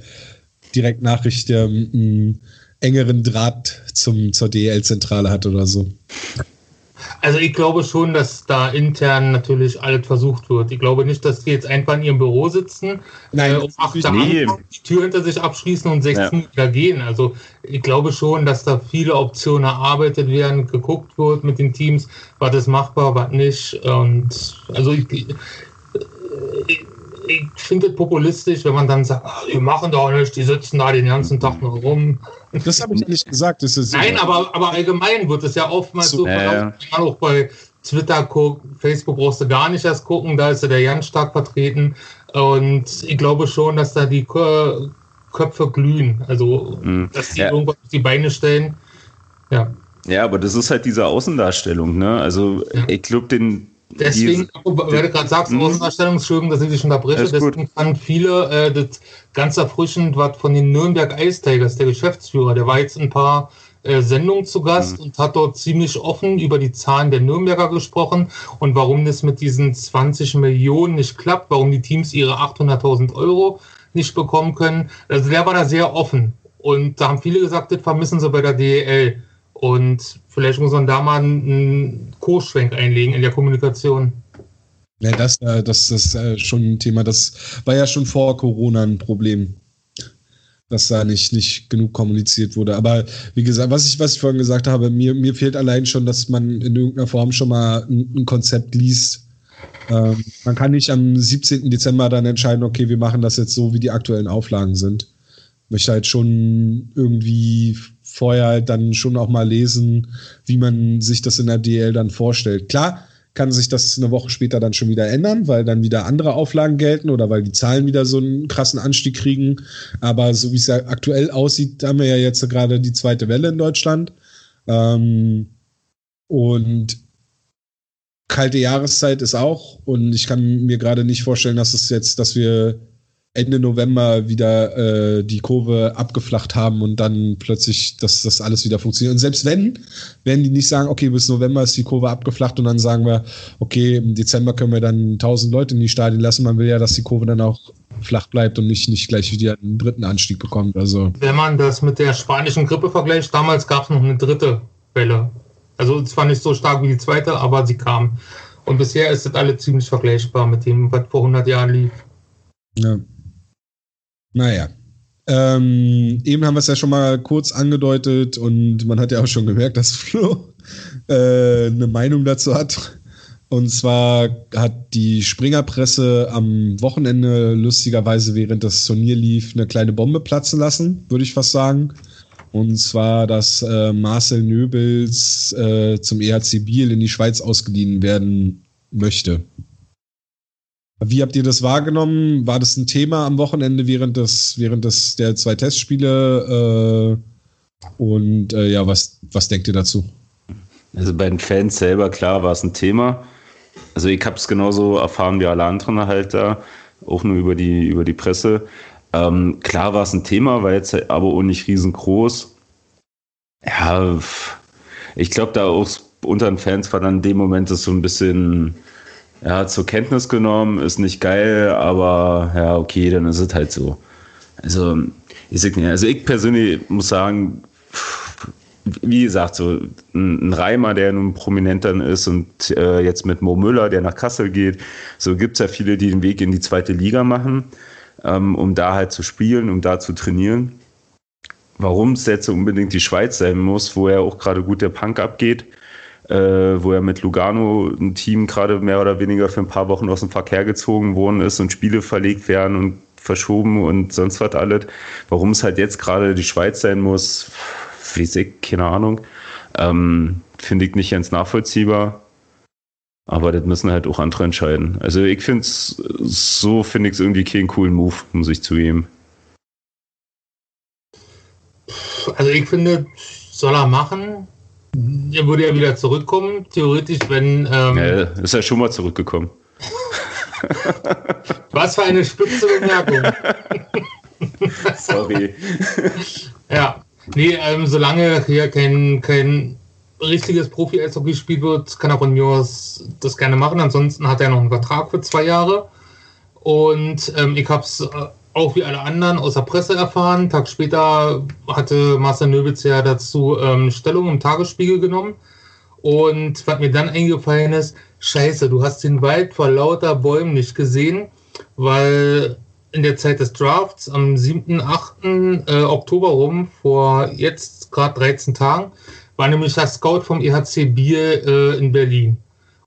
Direktnachricht, der einen engeren Draht zum, zur DL-Zentrale hat oder so. Also ich glaube schon, dass da intern natürlich alles versucht wird. Ich glaube nicht, dass die jetzt einfach in ihrem Büro sitzen, Nein, äh, um 8 Uhr nee. die Tür hinter sich abschließen und 16 Uhr wieder gehen. Also ich glaube schon, dass da viele Optionen erarbeitet werden, geguckt wird mit den Teams, was ist machbar, was nicht. Und also ich, ich, ich finde es populistisch, wenn man dann sagt, ach, die machen doch nicht, die sitzen da den ganzen Tag nur rum. Das habe ich nicht gesagt. Das ist Nein, aber, aber allgemein wird es ja oftmals so, so äh. auch bei Twitter gucken, Facebook brauchst du gar nicht erst gucken, da ist ja der ganz stark vertreten. Und ich glaube schon, dass da die Köpfe glühen, also mhm. dass die ja. irgendwas auf die Beine stellen. Ja. Ja, aber das ist halt diese Außendarstellung, ne? Also ja. ich glaube, den Deswegen, weil du gerade sagst, Außendarstellung, Entschuldigung, dass ich dich unterbreche, deswegen fanden viele äh, das ganz erfrischend, was von den Nürnberg Ice Tigers, der Geschäftsführer, der war jetzt ein paar äh, Sendungen zu Gast mhm. und hat dort ziemlich offen über die Zahlen der Nürnberger gesprochen und warum das mit diesen 20 Millionen nicht klappt, warum die Teams ihre 800.000 Euro nicht bekommen können. Also der war da sehr offen und da haben viele gesagt, das vermissen sie bei der DEL. Und vielleicht muss man da mal einen Kursschwenk einlegen in der Kommunikation. Ja, das, äh, das, das ist äh, schon ein Thema. Das war ja schon vor Corona ein Problem, dass da nicht, nicht genug kommuniziert wurde. Aber wie gesagt, was ich, was ich vorhin gesagt habe, mir, mir fehlt allein schon, dass man in irgendeiner Form schon mal ein, ein Konzept liest. Ähm, man kann nicht am 17. Dezember dann entscheiden, okay, wir machen das jetzt so, wie die aktuellen Auflagen sind. Möchte halt schon irgendwie vorher halt dann schon auch mal lesen, wie man sich das in der DL dann vorstellt. Klar, kann sich das eine Woche später dann schon wieder ändern, weil dann wieder andere Auflagen gelten oder weil die Zahlen wieder so einen krassen Anstieg kriegen. Aber so wie es ja aktuell aussieht, haben wir ja jetzt gerade die zweite Welle in Deutschland. Ähm, und kalte Jahreszeit ist auch. Und ich kann mir gerade nicht vorstellen, dass es jetzt, dass wir Ende November wieder äh, die Kurve abgeflacht haben und dann plötzlich, dass das alles wieder funktioniert. Und selbst wenn, werden die nicht sagen, okay, bis November ist die Kurve abgeflacht und dann sagen wir, okay, im Dezember können wir dann 1000 Leute in die Stadien lassen. Man will ja, dass die Kurve dann auch flach bleibt und nicht, nicht gleich wieder einen dritten Anstieg bekommt. Also. Wenn man das mit der spanischen Grippe vergleicht, damals gab es noch eine dritte Welle. Also zwar nicht so stark wie die zweite, aber sie kam. Und bisher ist das alles ziemlich vergleichbar mit dem, was vor 100 Jahren lief. Ja. Naja. Ähm, eben haben wir es ja schon mal kurz angedeutet und man hat ja auch schon gemerkt, dass Flo äh, eine Meinung dazu hat. Und zwar hat die Springerpresse am Wochenende lustigerweise, während das Turnier lief, eine kleine Bombe platzen lassen, würde ich fast sagen. Und zwar, dass äh, Marcel Nöbels äh, zum EHC Biel in die Schweiz ausgeliehen werden möchte. Wie habt ihr das wahrgenommen? War das ein Thema am Wochenende während des, während des der zwei Testspiele? Äh, und äh, ja, was, was denkt ihr dazu? Also bei den Fans selber, klar, war es ein Thema. Also ich habe es genauso erfahren wie alle anderen halt da, auch nur über die, über die Presse. Ähm, klar war es ein Thema, war jetzt aber auch nicht riesengroß. Ja, ich glaube, da auch unter den Fans war dann in dem Moment das so ein bisschen ja, zur Kenntnis genommen, ist nicht geil, aber ja, okay, dann ist es halt so. Also, ich also ich persönlich muss sagen, wie gesagt, so ein Reimer, der nun prominenter ist und äh, jetzt mit Mo Müller, der nach Kassel geht, so gibt es ja viele, die den Weg in die zweite Liga machen, ähm, um da halt zu spielen, um da zu trainieren. Warum es jetzt unbedingt die Schweiz sein muss, wo ja auch gerade gut der Punk abgeht, äh, wo ja mit Lugano ein Team gerade mehr oder weniger für ein paar Wochen aus dem Verkehr gezogen worden ist und Spiele verlegt werden und verschoben und sonst was alles. Warum es halt jetzt gerade die Schweiz sein muss, Physik, keine Ahnung. Ähm, Finde ich nicht ganz nachvollziehbar. Aber das müssen halt auch andere entscheiden. Also ich finde es, so finde ich es irgendwie keinen coolen Move, muss ich zugeben. Also ich finde, soll er machen. Er würde ja wieder zurückkommen, theoretisch, wenn. Ähm, ja, ist ja schon mal zurückgekommen. Was für eine spitze Bemerkung. Sorry. ja, nee, ähm, solange hier kein, kein richtiges Profi-Eishockey gespielt wird, kann er von mir aus das gerne machen. Ansonsten hat er noch einen Vertrag für zwei Jahre. Und ähm, ich habe es äh, auch wie alle anderen aus der Presse erfahren. Tag später hatte Marcel Nöbitz ja dazu ähm, Stellung im Tagesspiegel genommen. Und was mir dann eingefallen ist, scheiße, du hast den Wald vor lauter Bäumen nicht gesehen, weil in der Zeit des Drafts am 7., 8. Äh, Oktober rum, vor jetzt gerade 13 Tagen, war nämlich das Scout vom EHC Biel äh, in Berlin.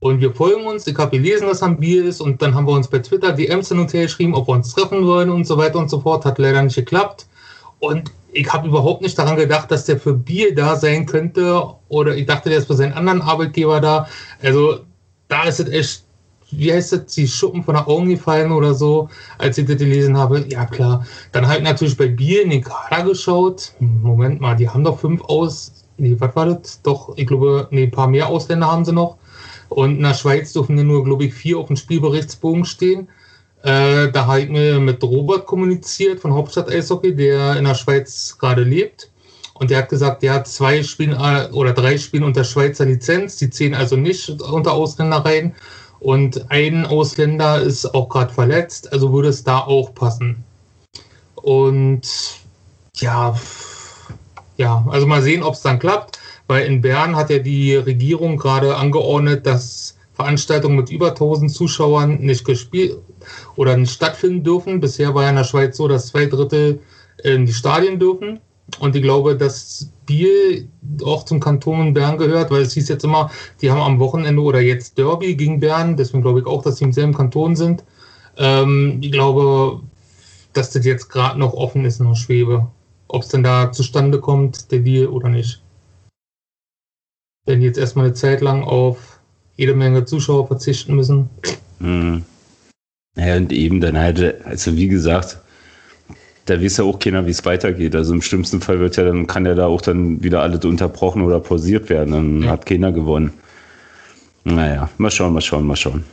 Und wir folgen uns, ich habe gelesen, was am Bier ist und dann haben wir uns bei Twitter DMs hin und her geschrieben, ob wir uns treffen wollen und so weiter und so fort. Hat leider nicht geklappt. Und ich habe überhaupt nicht daran gedacht, dass der für Bier da sein könnte oder ich dachte, der ist für seinen anderen Arbeitgeber da. Also da ist es echt, wie heißt das, die Schuppen von der Augen gefallen oder so, als ich das gelesen habe. Ja klar, dann halt natürlich bei Bier in den Kader geschaut. Moment mal, die haben doch fünf aus, nee, was war das? Doch, ich glaube, nee, ein paar mehr Ausländer haben sie noch. Und in der Schweiz dürfen nur, glaube ich, vier auf dem Spielberichtsbogen stehen. Äh, da habe ich mir mit Robert kommuniziert von Hauptstadt Eishockey, der in der Schweiz gerade lebt. Und der hat gesagt, der hat zwei Spiele äh, oder drei Spiele unter Schweizer Lizenz, die zählen also nicht unter Ausländer rein. Und ein Ausländer ist auch gerade verletzt, also würde es da auch passen. Und ja, ja, also mal sehen, ob es dann klappt, weil in Bern hat ja die Regierung gerade angeordnet, dass Veranstaltungen mit über 1000 Zuschauern nicht gespielt oder nicht stattfinden dürfen. Bisher war ja in der Schweiz so, dass zwei Drittel in die Stadien dürfen. Und ich glaube, dass Biel auch zum Kanton Bern gehört, weil es hieß jetzt immer, die haben am Wochenende oder jetzt Derby gegen Bern. Deswegen glaube ich auch, dass sie im selben Kanton sind. Ähm, ich glaube, dass das jetzt gerade noch offen ist der Schwebe. Ob es denn da zustande kommt, der Deal oder nicht. Die jetzt erstmal eine Zeit lang auf jede Menge Zuschauer verzichten müssen. Mhm. Naja, und eben dann halt, also wie gesagt, da weiß ja auch keiner, wie es weitergeht. Also im schlimmsten Fall wird ja dann, kann ja da auch dann wieder alles unterbrochen oder pausiert werden. Dann ja. hat keiner gewonnen. Naja, mal schauen, mal schauen, mal schauen.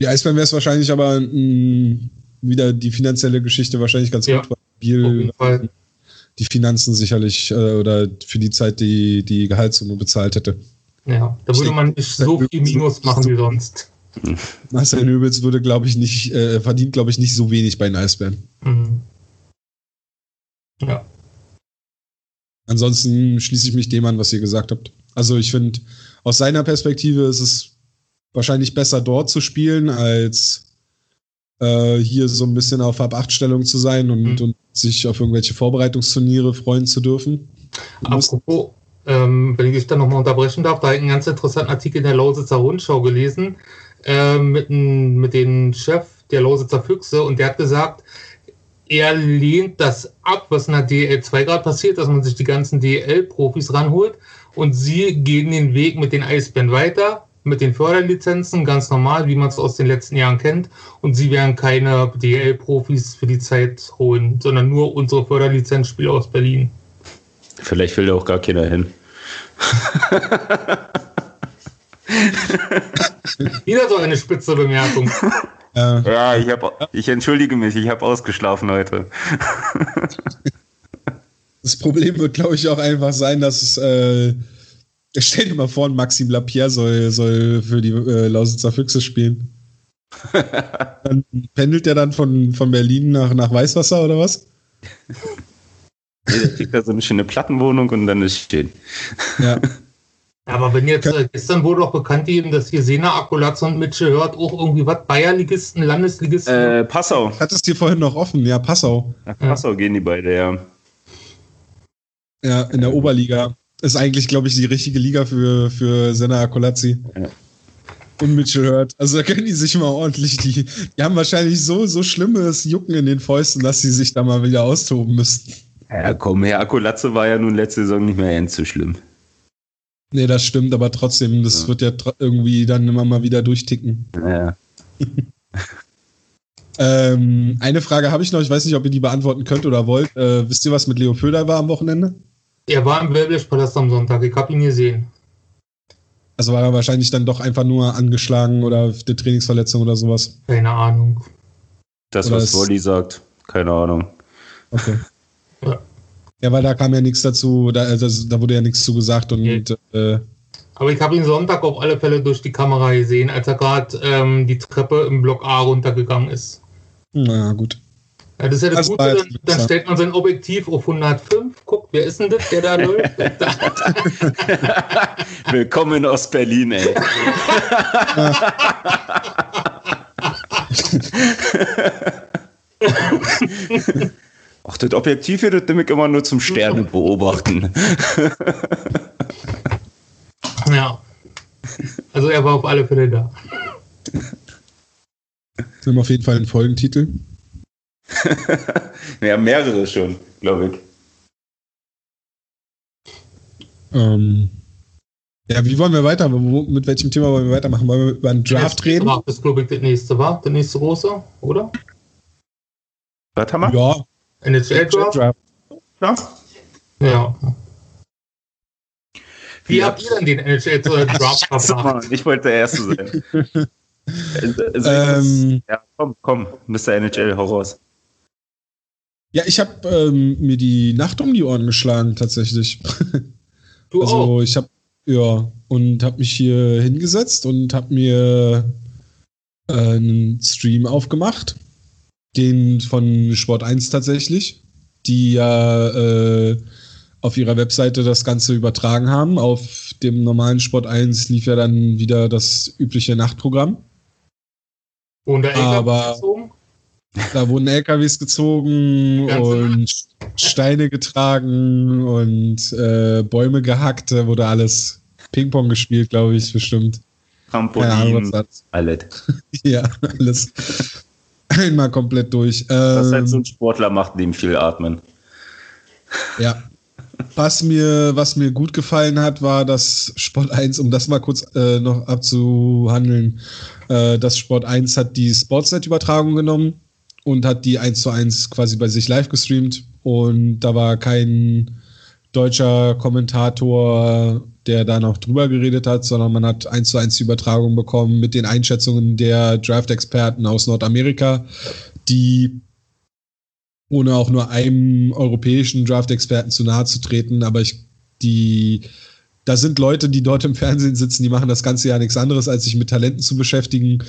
Die Eisbären wäre es wahrscheinlich aber mh, mm, wieder die finanzielle Geschichte wahrscheinlich ganz ja, gut, weil Biel die Finanzen sicherlich äh, oder für die Zeit die, die Gehaltssumme bezahlt hätte. Ja, da würde man nicht so viel Minus machen wie sonst. Marcel Nöbels würde, glaube ich, nicht, äh, verdient, glaube ich, nicht so wenig bei den Eisbären. Mhm. Ja. Ansonsten schließe ich mich dem an, was ihr gesagt habt. Also ich finde, aus seiner Perspektive ist es wahrscheinlich besser dort zu spielen, als äh, hier so ein bisschen auf Ab-8-Stellung zu sein und, mhm. und, sich auf irgendwelche Vorbereitungsturniere freuen zu dürfen. Apropos, ähm, wenn ich dich da nochmal unterbrechen darf, da habe ich einen ganz interessanten Artikel in der Lausitzer Rundschau gelesen äh, mit, mit dem Chef der Lausitzer Füchse und der hat gesagt, er lehnt das ab, was in der DL 2 gerade passiert, dass man sich die ganzen DL-Profis ranholt und sie gehen den Weg mit den Eisbären weiter, mit den Förderlizenzen, ganz normal, wie man es aus den letzten Jahren kennt. Und sie werden keine DL-Profis für die Zeit holen, sondern nur unsere Förderlizenzspieler aus Berlin. Vielleicht will da auch gar keiner hin. Wieder so eine spitze Bemerkung. Ja, ich, hab, ich entschuldige mich, ich habe ausgeschlafen heute. Das Problem wird, glaube ich, auch einfach sein, dass äh, stell dir mal vor, Maxim Lapierre soll, soll für die äh, Lausitzer Füchse spielen. dann pendelt der dann von, von Berlin nach, nach Weißwasser oder was? Nee, der kriegt da so eine schöne Plattenwohnung und dann ist schön. Ja. Aber wenn jetzt, äh, gestern wurde doch bekannt gegeben, dass hier Sena Akulatz und Mitchell hört auch irgendwie was, Bayerligisten, Landesligisten. Äh, Passau. Hat es dir vorhin noch offen? Ja, Passau. Nach Passau gehen die beide, ja. Ja, in der Oberliga. Ist eigentlich, glaube ich, die richtige Liga für, für Senna Akolazzi. Ja. Und Mitchell hört. Also da können die sich mal ordentlich, die, die haben wahrscheinlich so, so schlimmes Jucken in den Fäusten, dass sie sich da mal wieder austoben müssten. Ja, komm her, Akulatze war ja nun letzte Saison nicht mehr ganz so schlimm. Nee, das stimmt, aber trotzdem, das Ja. wird ja irgendwie dann immer mal wieder durchticken. Ja. Ähm, eine Frage habe ich noch, ich weiß nicht, ob ihr die beantworten könnt oder wollt. Äh, wisst ihr, was mit Leo Pöder war am Wochenende? Er war im Wellblechpalast am Sonntag, ich habe ihn gesehen. Also war er wahrscheinlich dann doch einfach nur angeschlagen oder eine Trainingsverletzung oder sowas. Keine Ahnung. Das, Oder was Wolli sagt, keine Ahnung. Okay. Ja. Ja, weil da kam ja nichts dazu, da, also, da wurde ja nichts zu gesagt und Nee. äh, Aber ich habe ihn Sonntag auf alle Fälle durch die Kamera gesehen, als er gerade ähm, die Treppe im Block A runtergegangen ist. na gut. Ja, das ist ja das, Das Gute, dann, dann stellt man sein Objektiv auf 105, guckt, wer ist denn das, der da läuft? Willkommen in Ostberlin, ey. Ach, das Objektiv hier, das nehme ich immer nur zum Sterne beobachten. ja. Also er war auf alle Fälle da. Wir haben auf jeden Fall einen Folgentitel. Ja, mehrere schon, glaube ich. Ähm, ja, wie wollen wir weiter? Mit welchem Thema wollen wir weitermachen? Wollen wir über einen Draft reden? War das, glaube ich, das nächste war. Der nächste große, oder? Was haben wir? Ja, NHL-Draft? Draft. Ja. Ja. Wie Ja. habt ihr denn den NHL-Draft verbracht? Ich wollte der Erste sein. Also, Ähm, ja, komm, komm, Mr. NHL, hau raus. Ja, ich habe ähm, mir die Nacht um die Ohren geschlagen, tatsächlich. Du also auch. ich habe ja und habe mich hier hingesetzt und habe mir äh, einen Stream aufgemacht, den von Sport 1 tatsächlich, die ja äh, auf ihrer Webseite das Ganze übertragen haben. Auf dem normalen Sport 1 lief ja dann wieder das übliche Nachtprogramm. Und der aber- gezogen? Da wurden LKWs gezogen und Steine getragen und äh, Bäume gehackt. Da wurde alles Ping-Pong gespielt, glaube ich, bestimmt. Trampolin, das alles. Ja, alles. Einmal komplett durch. Was halt so Ähm, ein Sportler macht, dem viel atmen. ja. Was mir, was mir gut gefallen hat, war, dass Sport 1, um das mal kurz äh, noch abzuhandeln, äh, dass Sport 1 hat die Sportsnet-Übertragung genommen und hat die 1 zu 1 quasi bei sich live gestreamt. Und da war kein deutscher Kommentator, der da noch drüber geredet hat, sondern man hat 1 zu 1 die Übertragung bekommen mit den Einschätzungen der Draft-Experten aus Nordamerika, die ohne auch nur einem europäischen Draft-Experten zu nahe zu treten, aber ich, die, da sind Leute, die dort im Fernsehen sitzen, die machen das ganze Jahr nichts anderes, als sich mit Talenten zu beschäftigen.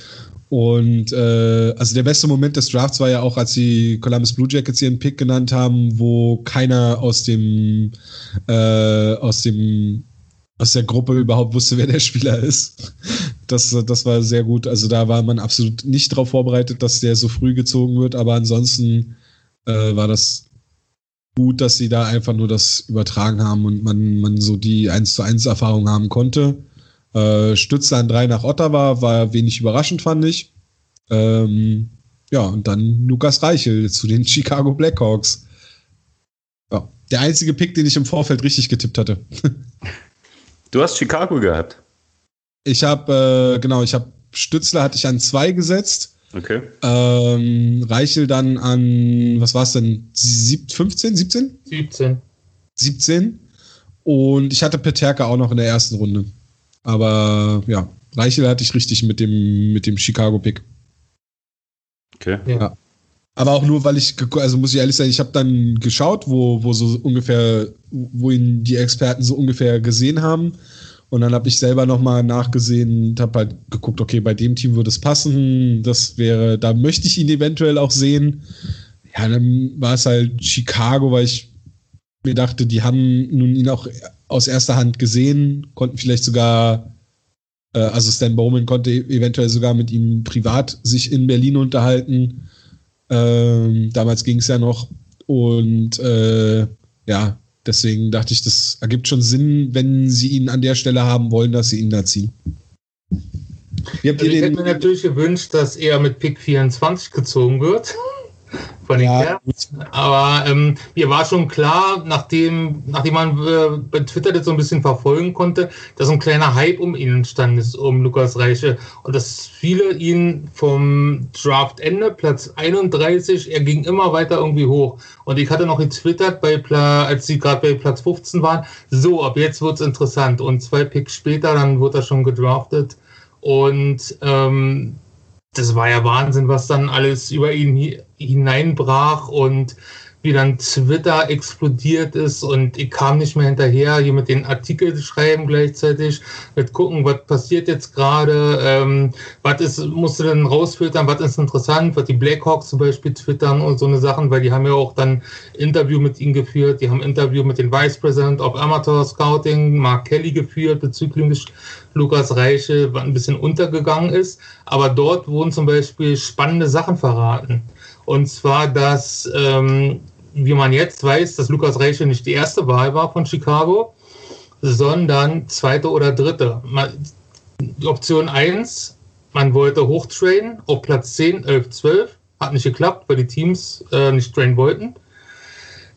Und äh, also der beste Moment des Drafts war ja auch, als die Columbus Blue Jackets ihren Pick genannt haben, wo keiner aus dem äh, aus dem aus der Gruppe überhaupt wusste, wer der Spieler ist. Das, das war sehr gut. Also da war man absolut nicht darauf vorbereitet, dass der so früh gezogen wird, aber ansonsten äh, war das gut, dass sie da einfach nur das übertragen haben und man, man so die 1 zu 1 Erfahrung haben konnte. Äh, Stützle an 3 nach Ottawa war wenig überraschend, fand ich. Ähm, ja, und dann Lukas Reichel zu den Chicago Blackhawks. Ja, der einzige Pick, den ich im Vorfeld richtig getippt hatte. Du hast Chicago gehabt. Ich habe, äh, genau, ich habe Stützler hatte ich an 2 gesetzt. Okay. Ähm, Reichel dann an, was war es denn? Sieb 15, 17? 17. 17. Und ich hatte Peterka auch noch in der ersten Runde. Aber ja, Reichel hatte ich richtig mit dem, mit dem Chicago-Pick. Okay. Ja. Aber auch nur, weil ich, also muss ich ehrlich sagen, ich habe dann geschaut, wo, wo so ungefähr, wo ihn die Experten so ungefähr gesehen haben. Und dann habe ich selber nochmal nachgesehen und habe halt geguckt, okay, bei dem Team würde es passen. Das wäre, da möchte ich ihn eventuell auch sehen. Ja, dann war es halt Chicago, weil ich mir dachte, die haben nun ihn auch aus erster Hand gesehen, konnten vielleicht sogar, äh, also Stan Bowman konnte eventuell sogar mit ihm privat sich in Berlin unterhalten. Ähm, damals ging es ja noch. Und äh, ja, deswegen dachte ich, das ergibt schon Sinn, wenn sie ihn an der Stelle haben wollen, dass sie ihn da ziehen. Also ich hätte mir natürlich gewünscht, dass er mit Pick 24 gezogen wird ja, Aber ähm, mir war schon klar, nachdem, nachdem man äh, bei Twitter das so ein bisschen verfolgen konnte, dass ein kleiner Hype um ihn entstanden ist, um Lukas Reiche. Und dass viele ihn vom Draftende, Platz 31, er ging immer weiter irgendwie hoch. Und ich hatte noch getwittert, bei als sie gerade bei Platz 15 waren, so, ab jetzt wird es interessant. Und zwei Picks später, dann wurde er schon gedraftet. Und ähm, das war ja Wahnsinn, was dann alles über ihn hineinbrach und wie dann Twitter explodiert ist und ich kam nicht mehr hinterher, hier mit den Artikeln schreiben gleichzeitig, mit gucken, was passiert jetzt gerade, ähm, was ist, musste dann rausfiltern, was ist interessant, was die Blackhawks zum Beispiel twittern und so eine Sachen, weil die haben ja auch dann Interview mit ihm geführt, die haben Interview mit dem Vice President of Amateur Scouting, Mark Kelly geführt bezüglich Lukas Reiche, was ein bisschen untergegangen ist, aber dort wurden zum Beispiel spannende Sachen verraten. Und zwar, dass ähm, wie man jetzt weiß, dass Lukas Reiche nicht die erste Wahl war von Chicago, sondern zweite oder dritte. Option 1, man wollte hochtrainen auf Platz 10, 11, 12. Hat nicht geklappt, weil die Teams äh, nicht trainen wollten.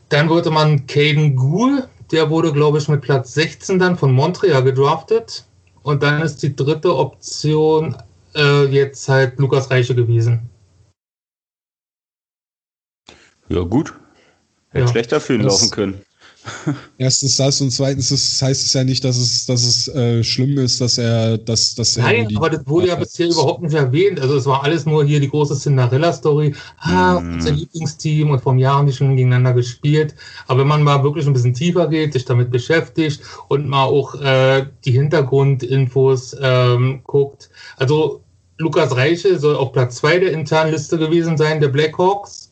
Dann wollte man Caden Gould, der wurde, glaube ich, mit Platz 16 dann von Montreal gedraftet. Und dann ist die dritte Option äh, jetzt halt Lukas Reiche gewesen. Ja, gut. Hätte ja, schlechter für ihn laufen können. Erstens das und zweitens das heißt es ja nicht, dass es, dass es äh, schlimm ist, dass er, dass, dass er Nein, aber das wurde ja bisher überhaupt nicht erwähnt. Also es war alles nur hier die große Cinderella-Story. Ah, mm. unser Lieblingsteam und vom Jahr haben die schon gegeneinander gespielt. Aber wenn man mal wirklich ein bisschen tiefer geht, sich damit beschäftigt und mal auch äh, die Hintergrundinfos ähm, guckt. Also Lukas Reiche soll auf Platz 2 der internen Liste gewesen sein, der Blackhawks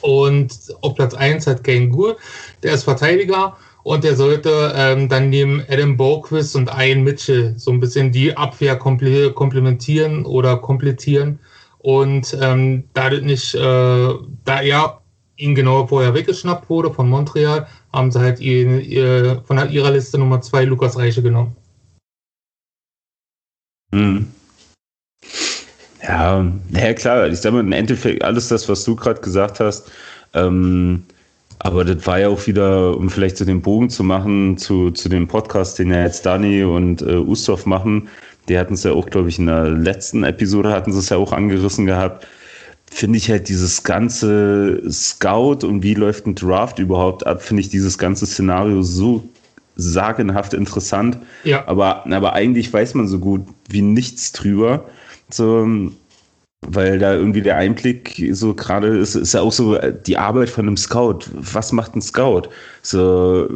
und auf Platz 1 hat Kane Gould, der ist Verteidiger und der sollte ähm, dann neben Adam Boquist und Ian Mitchell so ein bisschen die Abwehr komplementieren oder komplettieren. Und ähm, da nicht, äh, da er ihn genau vorher weggeschnappt wurde von Montreal, haben sie halt ihn, ihr, von ihrer Liste Nummer 2 Lukas Reiche genommen. Mhm. Ja, ja klar, ich sage mal, im Endeffekt alles das, was du gerade gesagt hast, ähm, aber das war ja auch wieder, um vielleicht so den Bogen zu machen zu, zu dem Podcast, den ja jetzt Dani und äh, Ustov machen. Die hatten es ja auch, glaube ich, in der letzten Episode hatten sie es ja auch angerissen gehabt. Finde ich halt dieses ganze Scout und wie läuft ein Draft überhaupt ab, finde ich dieses ganze Szenario so sagenhaft interessant. Ja. Aber, aber eigentlich weiß man so gut wie nichts drüber. So, weil da irgendwie der Einblick so gerade ist, ist ja auch so die Arbeit von einem Scout. Was macht ein Scout? So,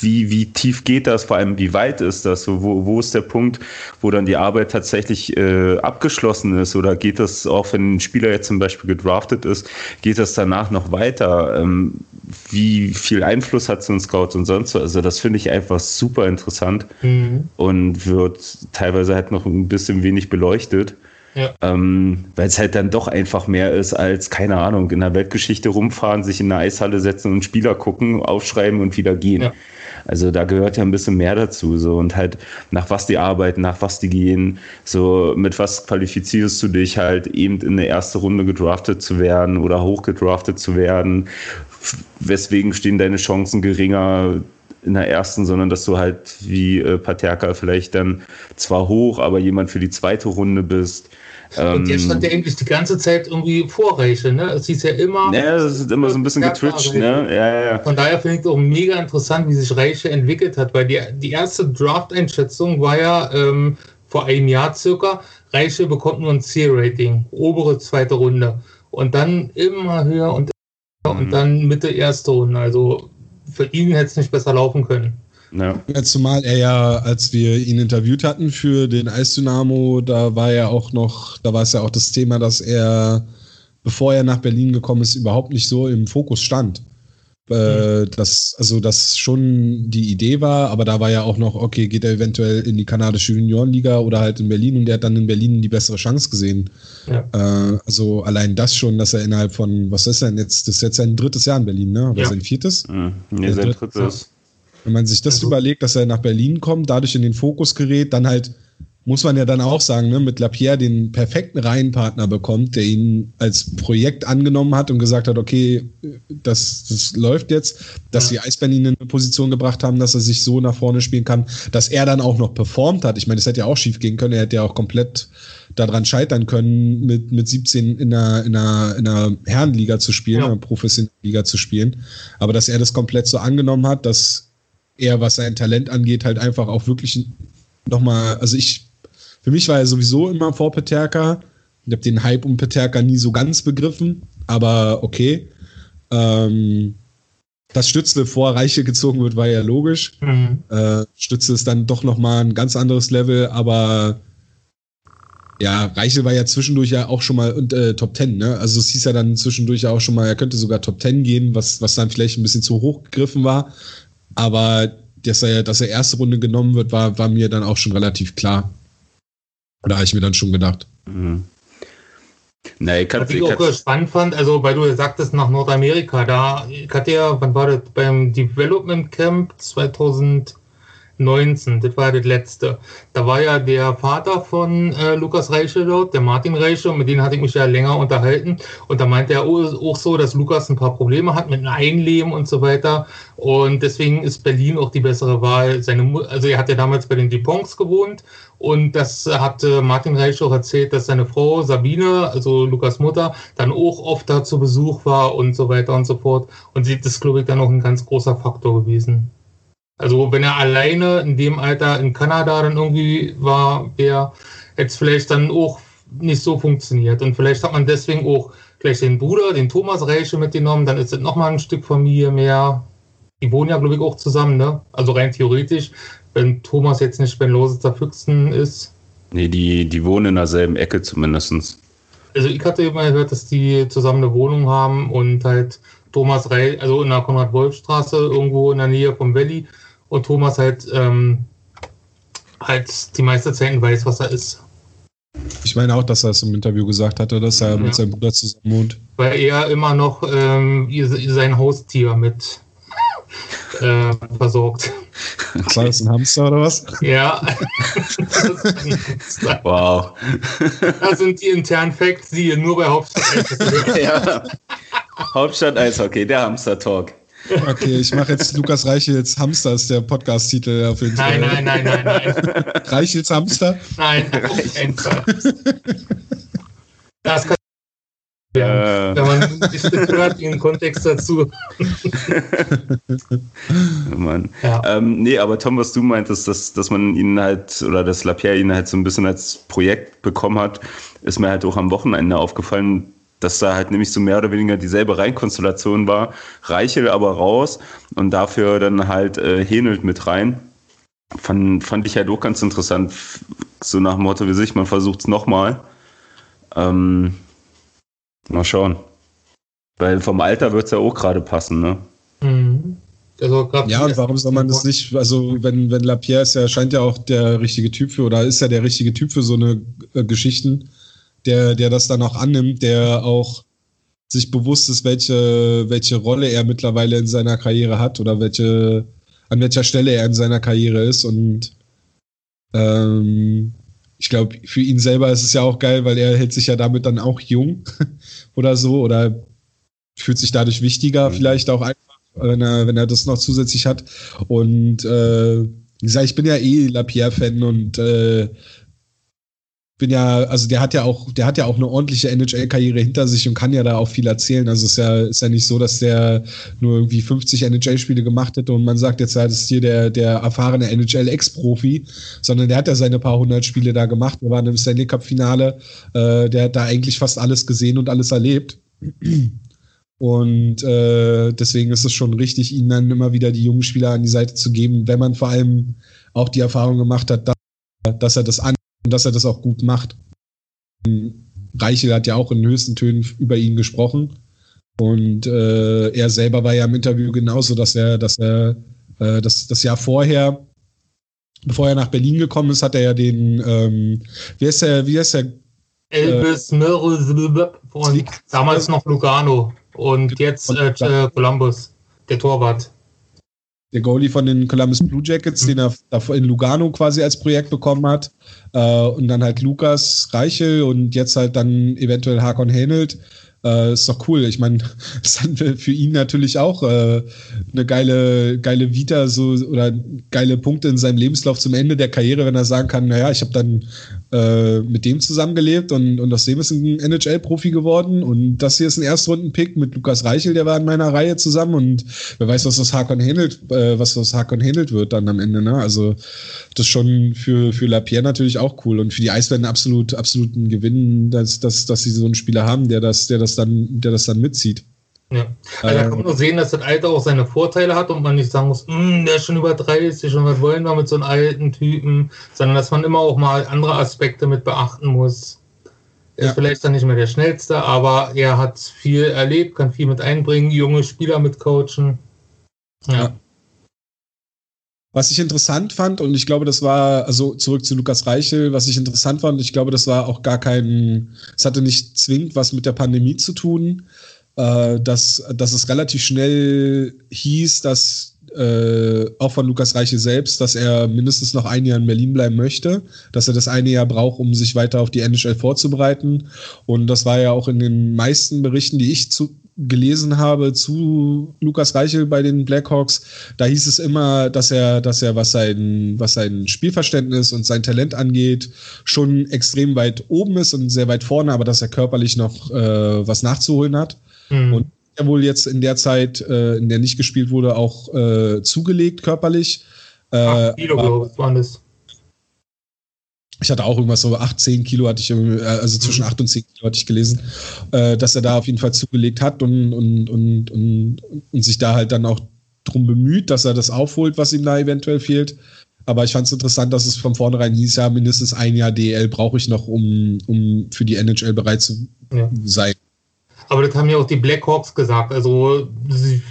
wie, wie tief geht das? Vor allem, wie weit ist das? So, wo, wo ist der Punkt, wo dann die Arbeit tatsächlich äh, abgeschlossen ist? Oder geht das auch, wenn ein Spieler jetzt zum Beispiel gedraftet ist, geht das danach noch weiter? Ähm, wie viel Einfluss hat so ein Scout und sonst was? Also, das finde ich einfach super interessant mhm. und wird teilweise halt noch ein bisschen wenig beleuchtet. Ja. Ähm, Weil es halt dann doch einfach mehr ist als, keine Ahnung, in der Weltgeschichte rumfahren, sich in eine Eishalle setzen und Spieler gucken, aufschreiben und wieder gehen. Ja. Also da gehört ja ein bisschen mehr dazu. So und halt nach was die arbeiten, nach was die gehen, so mit was qualifizierst du dich halt eben in der erste Runde gedraftet zu werden oder hochgedraftet zu werden. Weswegen stehen deine Chancen geringer, in der ersten, sondern dass du halt wie äh, Paterka vielleicht dann zwar hoch, aber jemand für die zweite Runde bist. Und der stand ja eigentlich die ganze Zeit irgendwie Vorreiche, ne? Es hieß ja immer. Ja, das ist immer so ein bisschen getwitcht, ne? Ja, ja. Von daher finde ich es auch mega interessant, wie sich Reiche entwickelt hat, weil die, die erste Draft-Einschätzung war ja ähm, vor einem Jahr circa, Reiche bekommt nur ein C-Rating, obere zweite Runde. Und dann immer höher und, mhm. und dann Mitte erste Runde. Also für ihn hätte es nicht besser laufen können. Ja. Zumal er ja, als wir ihn interviewt hatten für den Eisdynamo, da war ja auch noch, da war es ja auch das Thema, dass er, bevor er nach Berlin gekommen ist, überhaupt nicht so im Fokus stand. Äh, das, also das schon die Idee war, aber da war ja auch noch, okay, geht er eventuell in die kanadische Juniorenliga oder halt in Berlin und der hat dann in Berlin die bessere Chance gesehen. Ja. Äh, also allein das schon, dass er innerhalb von, was ist denn jetzt, das ist jetzt sein drittes Jahr in Berlin, ne? Oder ja. sein viertes? Mhm. Nee, sein drittes. Wenn man sich das also, überlegt, dass er nach Berlin kommt, dadurch in den Fokus gerät, dann halt muss man ja dann auch sagen, ne, mit Lapierre den perfekten Reihenpartner bekommt, der ihn als Projekt angenommen hat und gesagt hat, okay, das, das läuft jetzt, dass ja. die Eisbären ihn in eine Position gebracht haben, dass er sich so nach vorne spielen kann, dass er dann auch noch performt hat. Ich meine, das hätte ja auch schief gehen können, er hätte ja auch komplett daran scheitern können, mit, mit 17 in einer, in einer, in einer Herrenliga zu spielen, ja. in einer professionellen Liga zu spielen. Aber dass er das komplett so angenommen hat, dass er, was sein Talent angeht, halt einfach auch wirklich nochmal, also ich für mich war er sowieso immer vor Peterka. Ich habe den Hype um Peterka nie so ganz begriffen, aber okay. Ähm, dass Stützle vor Reiche gezogen wird, war ja logisch. Mhm. Äh, Stützle ist dann doch nochmal ein ganz anderes Level, aber ja, Reichel war ja zwischendurch ja auch schon mal äh, Top 10, ne? Also es hieß ja dann zwischendurch ja auch schon mal, er könnte sogar Top 10 gehen, was, was dann vielleicht ein bisschen zu hoch gegriffen war. Aber dass er, dass er erste Runde genommen wird, war, war mir dann auch schon relativ klar. Da habe ich mir dann schon gedacht. Mhm. Nee, ich Was ich auch spannend fand, also weil du sagtest nach Nordamerika, da ich hatte ja, wann war das, beim Development Camp 2000 19, das war das letzte. Da war ja der Vater von äh, Lukas Reichel dort, der Martin Reichel, mit dem hatte ich mich ja länger unterhalten. Und da meinte er auch so, dass Lukas ein paar Probleme hat mit einem Einleben und so weiter. Und deswegen ist Berlin auch die bessere Wahl. Seine, also er hat ja damals bei den Dupons gewohnt und das hat Martin Reich auch erzählt, dass seine Frau Sabine, also Lukas Mutter, dann auch oft da zu Besuch war und so weiter und so fort. Und sie ist, glaube ich, dann auch ein ganz großer Faktor gewesen. Also wenn er alleine in dem Alter in Kanada dann irgendwie war, wäre es vielleicht dann auch nicht so funktioniert. Und vielleicht hat man deswegen auch gleich den Bruder, den Thomas Reiche mitgenommen, dann ist es nochmal ein Stück Familie mehr. Die wohnen ja, glaube ich, auch zusammen, ne? Also rein theoretisch, wenn Thomas jetzt nicht bei Lositzer Füchsen ist. Nee, die, die wohnen in derselben Ecke zumindest. Also ich hatte immer gehört, dass die zusammen eine Wohnung haben und halt Thomas Reich, also in der Konrad-Wolf-Straße, irgendwo in der Nähe vom Valley, und Thomas halt, ähm, halt die meiste Zeit weiß, was er ist. Ich meine auch, dass er es im Interview gesagt hatte, dass er ja. mit seinem Bruder zusammen wohnt. Weil er immer noch ähm, sein Haustier mit äh, versorgt. Okay. War das ein Hamster oder was? Ja. wow. Das sind die internen Facts, die ihr nur bei Hauptstadt Eishockey ja. Hauptstadt Eishockey, der Hamster-Talk. Okay, ich mache jetzt Lukas Reichels Hamster, ist der Podcast-Titel auf jeden Fall. Nein, nein, nein, nein, nein. Reichels Hamster? Nein, Fall. Das kann ja, äh. wenn man Stück hört, den Kontext dazu. oh Mann. Ja. Ähm, nee, aber Tom, was du meintest, dass, dass man ihn halt, oder dass Lapierre ihn halt so ein bisschen als Projekt bekommen hat, ist mir halt auch am Wochenende aufgefallen, dass da halt nämlich so mehr oder weniger dieselbe Reinkonstellation war. Reichel aber raus und dafür dann halt äh, Henelt mit rein. Fand, fand ich halt auch ganz interessant. So nach dem Motto wie sich, man versucht es nochmal. Ähm, Mal schauen. Weil vom Alter wird es ja auch gerade passen, ne? Mhm. Also ja, und warum soll man das nicht, also wenn, wenn Lapierre ist ja, scheint ja auch der richtige Typ für, oder ist ja der richtige Typ für so eine äh, Geschichten, der, der das dann auch annimmt, der auch sich bewusst ist, welche, welche Rolle er mittlerweile in seiner Karriere hat oder welche, an welcher Stelle er in seiner Karriere ist und ähm, ich glaube, für ihn selber ist es ja auch geil, weil er hält sich ja damit dann auch jung oder so oder fühlt sich dadurch wichtiger mhm. vielleicht auch einfach, wenn er, wenn er das noch zusätzlich hat. Und äh, wie gesagt, ich bin ja eh Lapierre-Fan und äh, bin ja, also der hat ja auch, der hat ja auch eine ordentliche NHL-Karriere hinter sich und kann ja da auch viel erzählen. Also es ist ja, ist ja nicht so, dass der nur irgendwie 50 NHL-Spiele gemacht hätte und man sagt jetzt, ja, das ist hier der, der erfahrene NHL-Ex-Profi, sondern der hat ja seine paar hundert Spiele da gemacht. Wir waren im Stanley Cup-Finale, äh, der hat da eigentlich fast alles gesehen und alles erlebt. Und äh, deswegen ist es schon richtig, ihnen dann immer wieder die jungen Spieler an die Seite zu geben, wenn man vor allem auch die Erfahrung gemacht hat, dass, dass er das an und dass er das auch gut macht. Reichel hat ja auch in höchsten Tönen über ihn gesprochen. Und äh, er selber war ja im Interview genauso, dass er, dass er äh, das, das Jahr vorher, bevor er nach Berlin gekommen ist, hat er ja den, ähm, wie heißt der, wie heißt der? Elvis äh, und damals noch Lugano und jetzt äh, Columbus, der Torwart der Goalie von den Columbus Blue Jackets, mhm. den er davor in Lugano quasi als Projekt bekommen hat. Äh, und dann halt Lukas Reichel und jetzt halt dann eventuell Hakon Hänelt. Äh, ist doch cool. Ich meine, das ist für ihn natürlich auch äh, eine geile, geile Vita so oder geile Punkte in seinem Lebenslauf zum Ende der Karriere, wenn er sagen kann, naja, ich habe dann äh, mit dem zusammengelebt und, und aus dem ist ein NHL-Profi geworden und das hier ist ein Erstrunden-Pick mit Lukas Reichel, der war in meiner Reihe zusammen und wer weiß, was das Hakon handelt, äh, was das Hakon handelt wird dann am Ende, ne? Also das ist schon für, für Lapierre natürlich auch cool und für die Eisbären absolut, absolut ein Gewinn, dass, dass, dass sie so einen Spieler haben, der das, der das dann, der das dann mitzieht. Ja. Also da kann man nur sehen, dass das Alter auch seine Vorteile hat und man nicht sagen muss, hm, der ist schon über 30 und was wollen wir mit so einem alten Typen, sondern dass man immer auch mal andere Aspekte mit beachten muss. Er ja. ist vielleicht dann nicht mehr der Schnellste, aber er hat viel erlebt, kann viel mit einbringen, junge Spieler mit coachen. Ja. ja. Was ich interessant fand, und ich glaube, das war, also zurück zu Lukas Reichel, was ich interessant fand, ich glaube, das war auch gar kein, es hatte nicht zwingend was mit der Pandemie zu tun, äh, dass, dass es relativ schnell hieß, dass äh, auch von Lukas Reiche selbst, dass er mindestens noch ein Jahr in Berlin bleiben möchte, dass er das eine Jahr braucht, um sich weiter auf die NHL vorzubereiten. Und das war ja auch in den meisten Berichten, die ich zu, gelesen habe zu Lukas Reichel bei den Blackhawks, da hieß es immer, dass er, dass er, was sein, was sein Spielverständnis und sein Talent angeht, schon extrem weit oben ist und sehr weit vorne, aber dass er körperlich noch äh, was nachzuholen hat. Mhm. Und er wohl jetzt in der Zeit, äh, in der nicht gespielt wurde, auch äh, zugelegt körperlich. Äh, 8 Kilo, glaube ich, waren das. Ich hatte auch irgendwas so 8, 10 Kilo hatte ich, äh, also zwischen 8 mhm. und 10 Kilo hatte ich gelesen, äh, dass er da auf jeden Fall zugelegt hat und, und, und, und, und sich da halt dann auch drum bemüht, dass er das aufholt, was ihm da eventuell fehlt. Aber ich fand es interessant, dass es von vornherein hieß, ja, mindestens ein Jahr DL brauche ich noch, um, um für die NHL bereit zu ja. sein. Aber das haben ja auch die Blackhawks gesagt. Also sie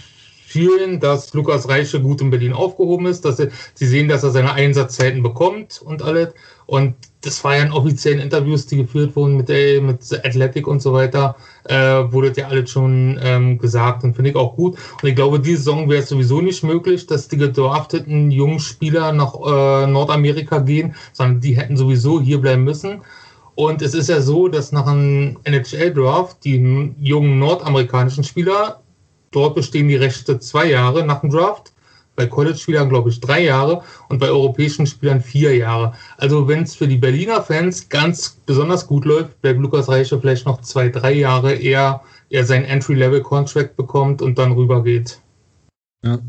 fühlen, dass Lukas Reiche gut in Berlin aufgehoben ist, dass sie, sie sehen, dass er seine Einsatzzeiten bekommt und alles. Und das war ja in offiziellen Interviews, die geführt wurden mit, der, mit Athletic und so weiter, äh, wurde ja alles schon ähm, gesagt und finde ich auch gut. Und ich glaube, diese Saison wäre es sowieso nicht möglich, dass die gedrafteten jungen Spieler nach äh, Nordamerika gehen, sondern die hätten sowieso hier bleiben müssen. Und es ist ja so, dass nach einem NHL-Draft die jungen nordamerikanischen Spieler, dort bestehen die Rechte zwei Jahre nach dem Draft, bei College-Spielern glaube ich drei Jahre und bei europäischen Spielern vier Jahre. Also wenn es für die Berliner Fans ganz besonders gut läuft, bleibt Lukas Reiche vielleicht noch zwei, drei Jahre eher er sein Entry-Level-Contract bekommt und dann rübergeht. Ja.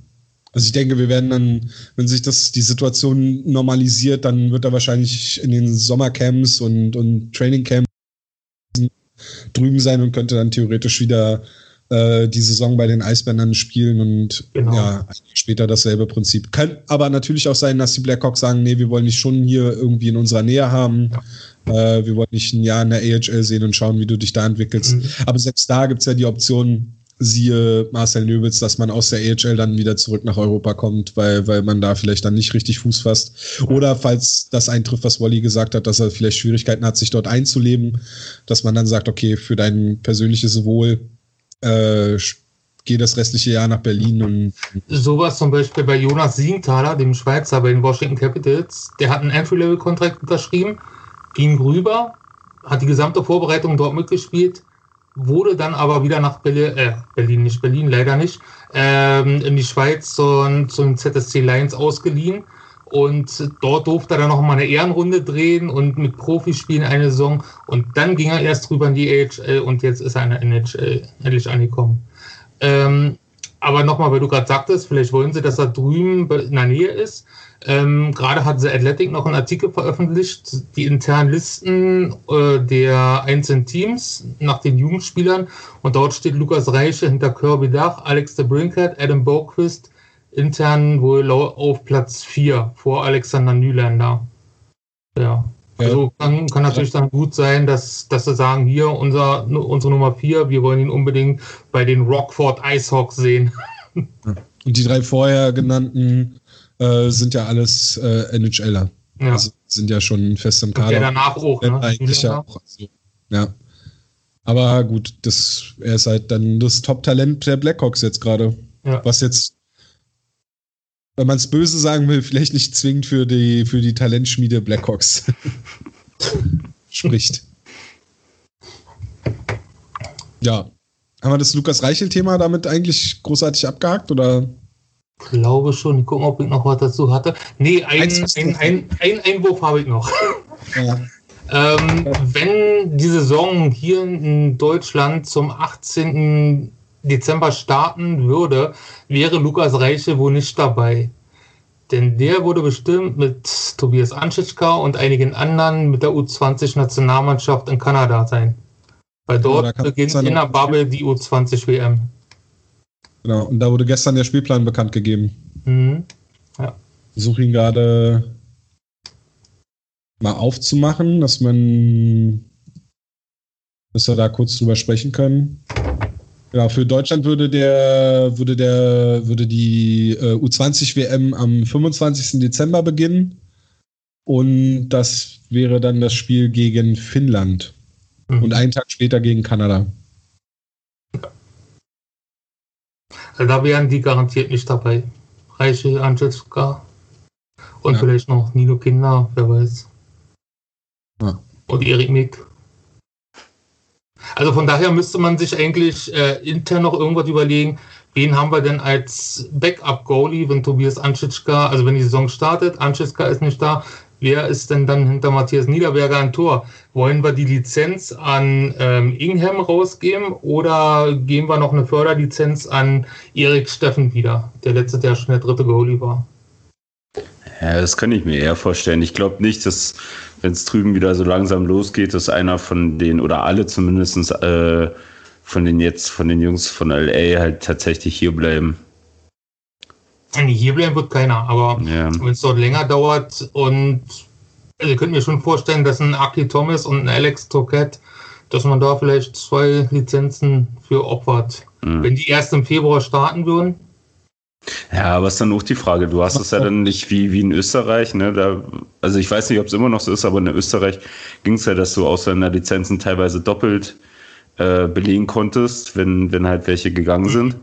Also ich denke, wir werden dann, wenn sich das die Situation normalisiert, dann wird er wahrscheinlich in den Sommercamps und, und Trainingcamps drüben sein und könnte dann theoretisch wieder äh, die Saison bei den Eisbändern spielen und genau. ja, später dasselbe Prinzip. Kann aber natürlich auch sein, dass die Blackhawks sagen, nee, wir wollen dich schon hier irgendwie in unserer Nähe haben. Ja. Äh, wir wollen dich ein Jahr in der AHL sehen und schauen, wie du dich da entwickelst. Mhm. Aber selbst da gibt es ja die Option, siehe Marcel Nöbitz, dass man aus der AHL dann wieder zurück nach Europa kommt, weil, weil man da vielleicht dann nicht richtig Fuß fasst. Oder falls das eintrifft, was Wally gesagt hat, dass er vielleicht Schwierigkeiten hat, sich dort einzuleben, dass man dann sagt, okay, für dein persönliches Wohl äh, geh das restliche Jahr nach Berlin und. Sowas zum Beispiel bei Jonas Siegenthaler, dem Schweizer bei den Washington Capitals, der hat einen Entry-Level-Kontrakt unterschrieben, ging rüber, hat die gesamte Vorbereitung dort mitgespielt, wurde dann aber wieder nach Berlin, äh, Berlin, nicht Berlin, leider nicht, ähm, in die Schweiz zum, zum ZSC Lions ausgeliehen. Und dort durfte er dann noch mal eine Ehrenrunde drehen und mit Profis spielen eine Saison. Und dann ging er erst rüber in die AHL und jetzt ist er in der NHL endlich angekommen. Ähm, aber nochmal, weil du gerade sagtest, vielleicht wollen sie, dass er drüben in der Nähe ist. Ähm, Gerade hat The Athletic noch einen Artikel veröffentlicht, die internen Listen äh, der einzelnen Teams nach den Jugendspielern. Und dort steht Lukas Reiche hinter Kirby Dach, Alex de Brinkert, Adam Boquist, intern wohl auf Platz 4 vor Alexander Nylander. Ja. Also kann, kann natürlich dann gut sein, dass, dass sie sagen, hier unser, unsere Nummer 4, wir wollen ihn unbedingt bei den Rockford Icehawks sehen. Und die drei vorher genannten äh, sind ja alles äh, NHLer. Ja. Also sind ja schon fest im Kader. Und der danach auch, ne? Eigentlich ja auch. Also, ja. Aber gut, das, er ist halt dann das Top-Talent der Blackhawks jetzt gerade. Ja. Was jetzt, wenn man es böse sagen will, vielleicht nicht zwingend für die, für die Talentschmiede Blackhawks spricht. Ja. Haben wir das Lukas Reichel-Thema damit eigentlich großartig abgehakt oder? Glaube schon. Ich gucke, ob ich noch was dazu hatte. Nee, ein, ein, ein, ein Einwurf habe ich noch. Ja. Ähm, wenn die Saison hier in Deutschland zum 18. Dezember starten würde, wäre Lukas Reiche wohl nicht dabei. Denn der wurde bestimmt mit Tobias Anschitschka und einigen anderen mit der U20-Nationalmannschaft in Kanada sein. Weil dort ja, beginnt in der Bubble die U20 WM. Genau, und da wurde gestern der Spielplan bekannt gegeben. Mhm. Ja. Ich suche ihn gerade mal aufzumachen, dass man, dass wir da kurz drüber sprechen können. Genau, für Deutschland würde der, würde der, würde die äh, U20 WM am 25. Dezember beginnen. Und das wäre dann das Spiel gegen Finnland. Mhm. Und einen Tag später gegen Kanada. Also da wären die garantiert nicht dabei. Reiche Angelska und ja. vielleicht noch Nino Kinder, wer weiß. Ja. Und Erik Mick. Also von daher müsste man sich eigentlich äh, intern noch irgendwas überlegen, wen haben wir denn als Backup-Goalie, wenn Tobias Anschitschka, also wenn die Saison startet, Anschitschka ist nicht da, wer ist denn dann hinter Matthias Niederberger ein Tor? Wollen wir die Lizenz an ähm, Ingham rausgeben oder geben wir noch eine Förderlizenz an Erik Steffen wieder, der letzte, der schon der dritte Goalie war? Ja, das kann ich mir eher vorstellen. Ich glaube nicht, dass wenn es drüben wieder so langsam losgeht, dass einer von den, oder alle zumindest äh, von den jetzt, von den Jungs von LA halt tatsächlich hier bleiben. Hier bleiben wird keiner, aber ja. wenn es dort länger dauert und also ihr könnt mir schon vorstellen, dass ein Aki Thomas und ein Alex Toquette, dass man da vielleicht zwei Lizenzen für opfert. Mhm. Wenn die erst im Februar starten würden, ja, aber ist dann auch die Frage. Du hast es ja dann nicht wie, wie in Österreich, ne? Da, also ich weiß nicht, ob es immer noch so ist, aber in Österreich ging es ja, dass du außer in der Lizenzen teilweise doppelt äh, belegen konntest, wenn, wenn halt welche gegangen sind.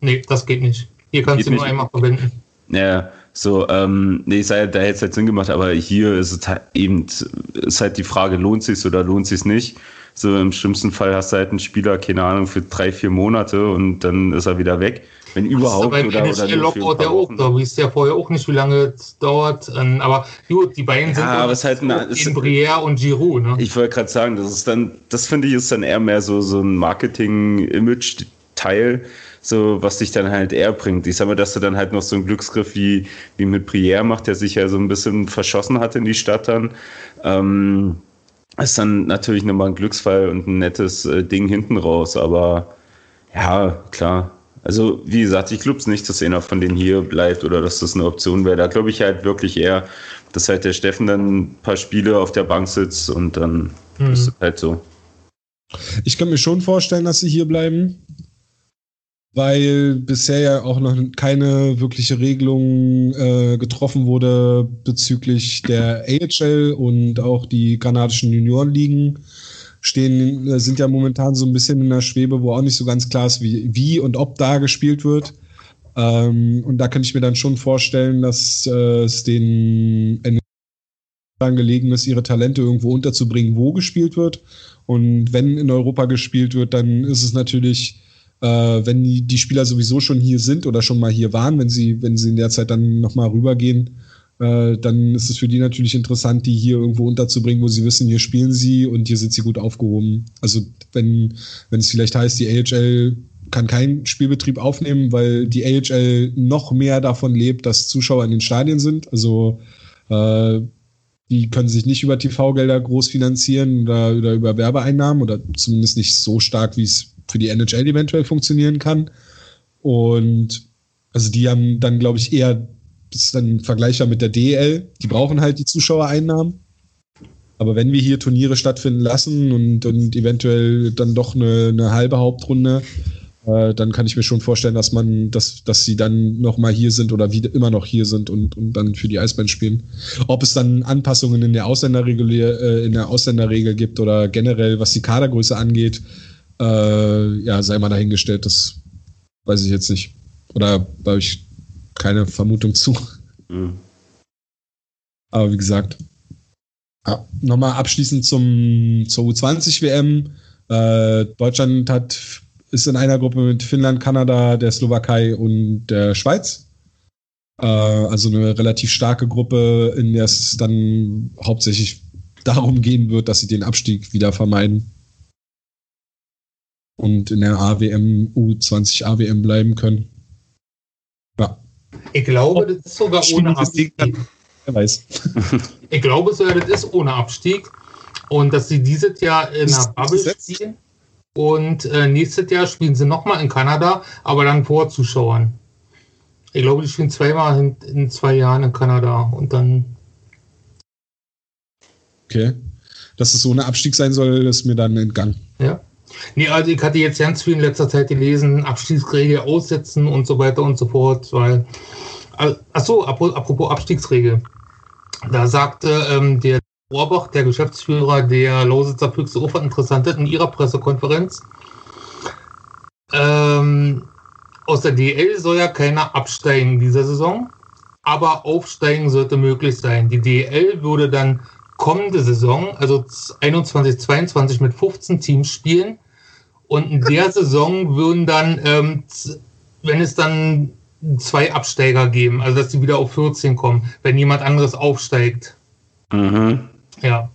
Nee, das geht nicht. Hier kannst du nur einmal verwenden. Ja, so, ähm, nee, sei, da hätte es halt Sinn gemacht, aber hier ist es halt eben, ist halt die Frage, lohnt es sich oder lohnt es sich nicht? So im schlimmsten Fall hast du halt einen Spieler, keine Ahnung, für drei, vier Monate und dann ist er wieder weg. Wenn überhaupt. Das ist aber oder, oder Lockout der auch, da wisst ja vorher auch nicht, wie lange es dauert. Ähm, aber gut, die beiden sind ja, aber es halt eine, ist, Brière und Giroud. Ne? Ich wollte gerade sagen, das ist dann, das finde ich ist dann eher mehr so, so ein Marketing-Image-Teil, so was dich dann halt eher bringt. Ich sag mal, dass du dann halt noch so einen Glücksgriff wie, wie mit Brière macht, der sich ja so ein bisschen verschossen hat in die Stadt dann. Ähm, ist dann natürlich nochmal ein Glücksfall und ein nettes äh, Ding hinten raus, aber ja, klar. Also, wie gesagt, ich glaube es nicht, dass einer von denen hier bleibt oder dass das eine Option wäre. Da glaube ich halt wirklich eher, dass halt der Steffen dann ein paar Spiele auf der Bank sitzt und dann mhm. ist es halt so. Ich kann mir schon vorstellen, dass sie hier bleiben weil bisher ja auch noch keine wirkliche Regelung äh, getroffen wurde bezüglich der AHL und auch die kanadischen Juniorenligen stehen, äh, sind ja momentan so ein bisschen in der Schwebe, wo auch nicht so ganz klar ist, wie, wie und ob da gespielt wird. Ähm, und da könnte ich mir dann schon vorstellen, dass äh, es den daran gelegen ist, ihre Talente irgendwo unterzubringen, wo gespielt wird. Und wenn in Europa gespielt wird, dann ist es natürlich äh, wenn die, die, Spieler sowieso schon hier sind oder schon mal hier waren, wenn sie, wenn sie in der Zeit dann nochmal rübergehen, äh, dann ist es für die natürlich interessant, die hier irgendwo unterzubringen, wo sie wissen, hier spielen sie und hier sind sie gut aufgehoben. Also wenn, wenn es vielleicht heißt, die AHL kann keinen Spielbetrieb aufnehmen, weil die AHL noch mehr davon lebt, dass Zuschauer in den Stadien sind. Also äh, die können sich nicht über TV-Gelder groß finanzieren oder, oder über Werbeeinnahmen oder zumindest nicht so stark, wie es für die NHL eventuell funktionieren kann. Und also die haben dann, glaube ich, eher, das ist dann ein Vergleicher mit der DL, die brauchen halt die Zuschauereinnahmen. Aber wenn wir hier Turniere stattfinden lassen und, und eventuell dann doch eine, eine halbe Hauptrunde, äh, dann kann ich mir schon vorstellen, dass man, dass, dass sie dann nochmal hier sind oder wieder immer noch hier sind und, und dann für die Eisbären spielen. Ob es dann Anpassungen in der äh, in der Ausländerregel gibt oder generell, was die Kadergröße angeht, äh, ja, sei mal dahingestellt, das weiß ich jetzt nicht. Oder da habe ich keine Vermutung zu. Mhm. Aber wie gesagt, ja, nochmal abschließend zum, zur U20-WM. Äh, Deutschland hat, ist in einer Gruppe mit Finnland, Kanada, der Slowakei und der Schweiz. Äh, also eine relativ starke Gruppe, in der es dann hauptsächlich darum gehen wird, dass sie den Abstieg wieder vermeiden. Und in der AWM, U20 AWM bleiben können. Ja. Ich glaube, das ist sogar ohne Abstieg. Wer weiß. ich glaube sogar, das ist ohne Abstieg. Und dass sie dieses Jahr in der Bubble spielen. Und äh, nächstes Jahr spielen sie nochmal in Kanada, aber dann vor Zuschauern. Ich glaube, die spielen zweimal in, in zwei Jahren in Kanada und dann. Okay. Dass es so ein Abstieg sein soll, ist mir dann entgangen. Ja. Nee, also ich hatte jetzt ganz viel in letzter Zeit gelesen, Abstiegsregel aussetzen und so weiter und so fort, weil. Achso, apropos Abstiegsregel. Da sagte ähm, der Rohrbach, der Geschäftsführer der Lausitzer Füchse Ufer, interessant in ihrer Pressekonferenz. Ähm, aus der DL soll ja keiner absteigen dieser Saison, aber aufsteigen sollte möglich sein. Die DL würde dann kommende Saison, also 21, 22 mit 15 Teams spielen und in der Saison würden dann, ähm, wenn es dann zwei Absteiger geben, also dass die wieder auf 14 kommen, wenn jemand anderes aufsteigt. Mhm. Ja.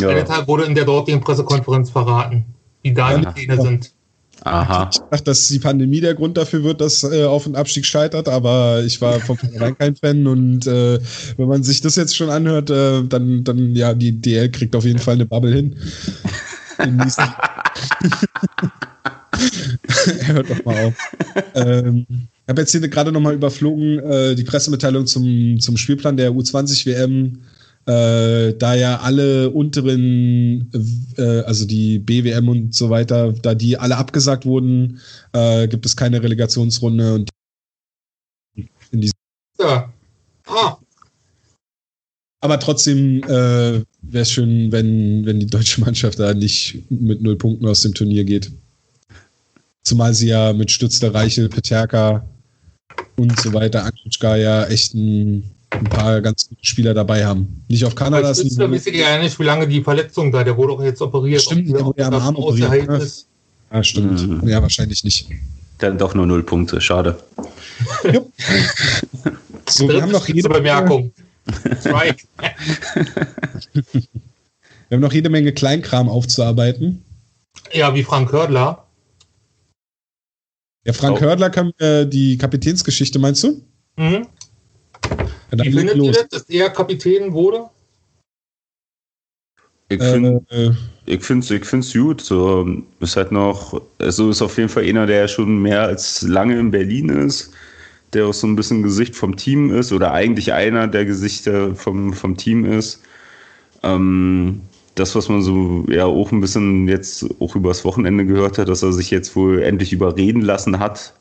ja. Der wurde in der dortigen Pressekonferenz verraten, wie da die Pläne sind. Aha. Ich dachte, dass die Pandemie der Grund dafür wird, dass äh, Auf- und Abstieg scheitert, aber ich war von vornherein kein Fan und äh, wenn man sich das jetzt schon anhört, äh, dann, dann, ja, die DL kriegt auf jeden Fall eine Bubble hin. Hört doch mal auf. ähm, ich habe jetzt hier gerade nochmal überflogen, äh, die Pressemitteilung zum, zum Spielplan der U20 WM. Äh, da ja alle unteren, äh, also die BWM und so weiter, da die alle abgesagt wurden, äh, gibt es keine Relegationsrunde und in diesem ja. Ah. Aber trotzdem äh, wäre es schön, wenn, wenn die deutsche Mannschaft da nicht mit null Punkten aus dem Turnier geht. Zumal sie ja mit Stützler Reichel, Peterka, und so weiter, Anklitschka ja echt ein, ein, paar ganz gute Spieler dabei haben. Nicht auf Kanada. Ich weiß ja nicht, wie lange die Verletzung da, der wurde auch jetzt operiert. Stimmt, der wurde ja am Arm operiert. Ne? Ja, stimmt. Mhm. Ja, wahrscheinlich nicht. Dann doch nur null Punkte, schade. so, wir haben noch jede Bemerkung. Strike. wir haben noch jede Menge Kleinkram aufzuarbeiten. Ja, wie Frank Hördler. Ja, Frank oh. Hördler kam äh, die Kapitänsgeschichte, meinst du? Mhm. Ja, Wie findet ihr das, dass er Kapitän wurde? Ich finde äh, ich find's, ich find's gut. So, ist halt noch, also ist auf jeden Fall einer, der schon mehr als lange in Berlin ist, der auch so ein bisschen Gesicht vom Team ist oder eigentlich einer der Gesichter vom, vom Team ist. Ähm, das, was man so ja auch ein bisschen jetzt auch übers Wochenende gehört hat, dass er sich jetzt wohl endlich überreden lassen hat,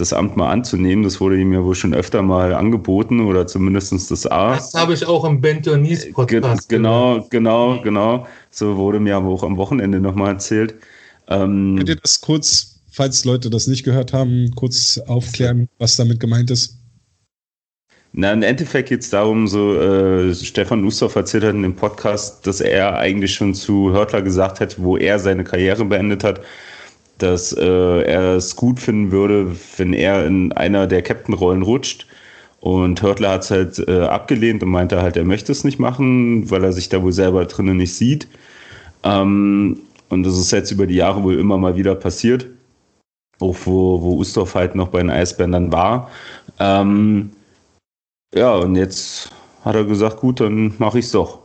das Amt mal anzunehmen. Das wurde ihm ja wohl schon öfter mal angeboten oder zumindest das A. Das habe ich auch im Bentonis Podcast. Ge genau, genau, genau. So wurde mir aber auch am Wochenende nochmal erzählt. Ähm, Könnt ihr das kurz, falls Leute das nicht gehört haben, kurz aufklären, was damit gemeint ist? Na, im Endeffekt geht es darum, so äh, Stefan Ustorf erzählt hat in dem Podcast, dass er eigentlich schon zu Hörtler gesagt hat, wo er seine Karriere beendet hat, dass äh, er es gut finden würde, wenn er in einer der Captain-Rollen rutscht. Und Hörtler hat es halt äh, abgelehnt und meinte halt, er möchte es nicht machen, weil er sich da wohl selber drinnen nicht sieht. Ähm, und das ist jetzt über die Jahre wohl immer mal wieder passiert. Auch wo, wo Ustorf halt noch bei den Eisbären dann war. Ähm, ja, und jetzt hat er gesagt, gut, dann mache ich es doch.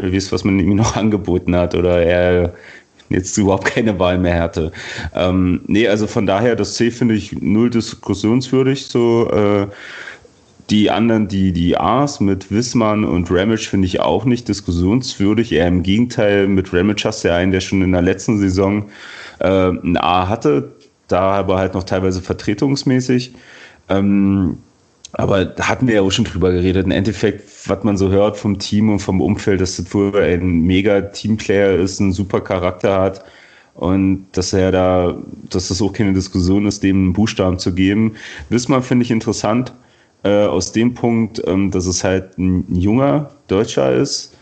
Wie es, was man ihm noch angeboten hat oder er jetzt überhaupt keine Wahl mehr hatte. Ähm, nee, also von daher, das C finde ich null diskussionswürdig. So, äh, die anderen, die, die A's mit Wissmann und Ramage finde ich auch nicht diskussionswürdig. Eher im Gegenteil, mit Ramage hast du ja einen, der schon in der letzten Saison äh, ein A hatte, da aber halt noch teilweise vertretungsmäßig. Ähm, aber da hatten wir ja auch schon drüber geredet. Im Endeffekt, was man so hört vom Team und vom Umfeld, dass das wohl ein mega Teamplayer ist, einen super Charakter hat und dass er da, dass das auch keine Diskussion ist, dem einen Buchstaben zu geben. Wissmann finde ich interessant äh, aus dem Punkt, ähm, dass es halt ein junger Deutscher ist,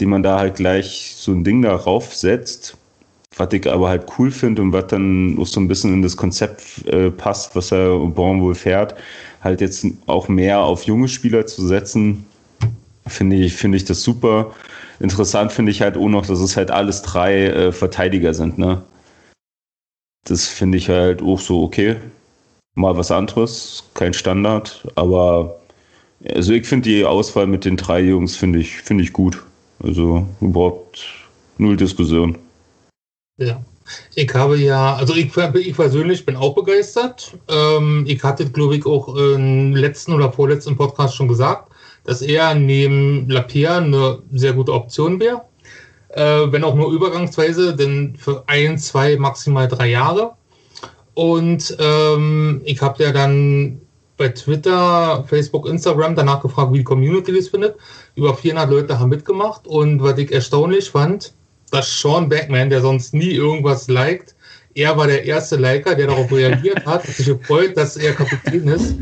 den man da halt gleich so ein Ding darauf setzt, was ich aber halt cool finde und was dann auch so ein bisschen in das Konzept äh, passt, was er Bon wohl fährt, halt jetzt auch mehr auf junge Spieler zu setzen, finde ich, finde ich das super. Interessant finde ich halt auch noch, dass es halt alles drei äh, Verteidiger sind, ne? Das finde ich halt auch so okay mal was anderes, kein Standard, aber also ich finde die Auswahl mit den drei Jungs finde ich, finde ich gut. Also überhaupt null Diskussion. Ja. Ich habe ja, also ich, ich persönlich bin auch begeistert. Ähm, ich hatte, glaube ich, auch im letzten oder vorletzten Podcast schon gesagt, dass er neben Lapierre eine sehr gute Option wäre. Äh, wenn auch nur übergangsweise, denn für ein, zwei, maximal drei Jahre. Und ähm, ich habe ja dann bei Twitter, Facebook, Instagram danach gefragt, wie die Community das findet. Über 400 Leute haben mitgemacht. Und was ich erstaunlich fand, dass Sean Backman, der sonst nie irgendwas liked, er war der erste Liker, der darauf reagiert hat, hat sich gefreut, dass er Kapitän ist.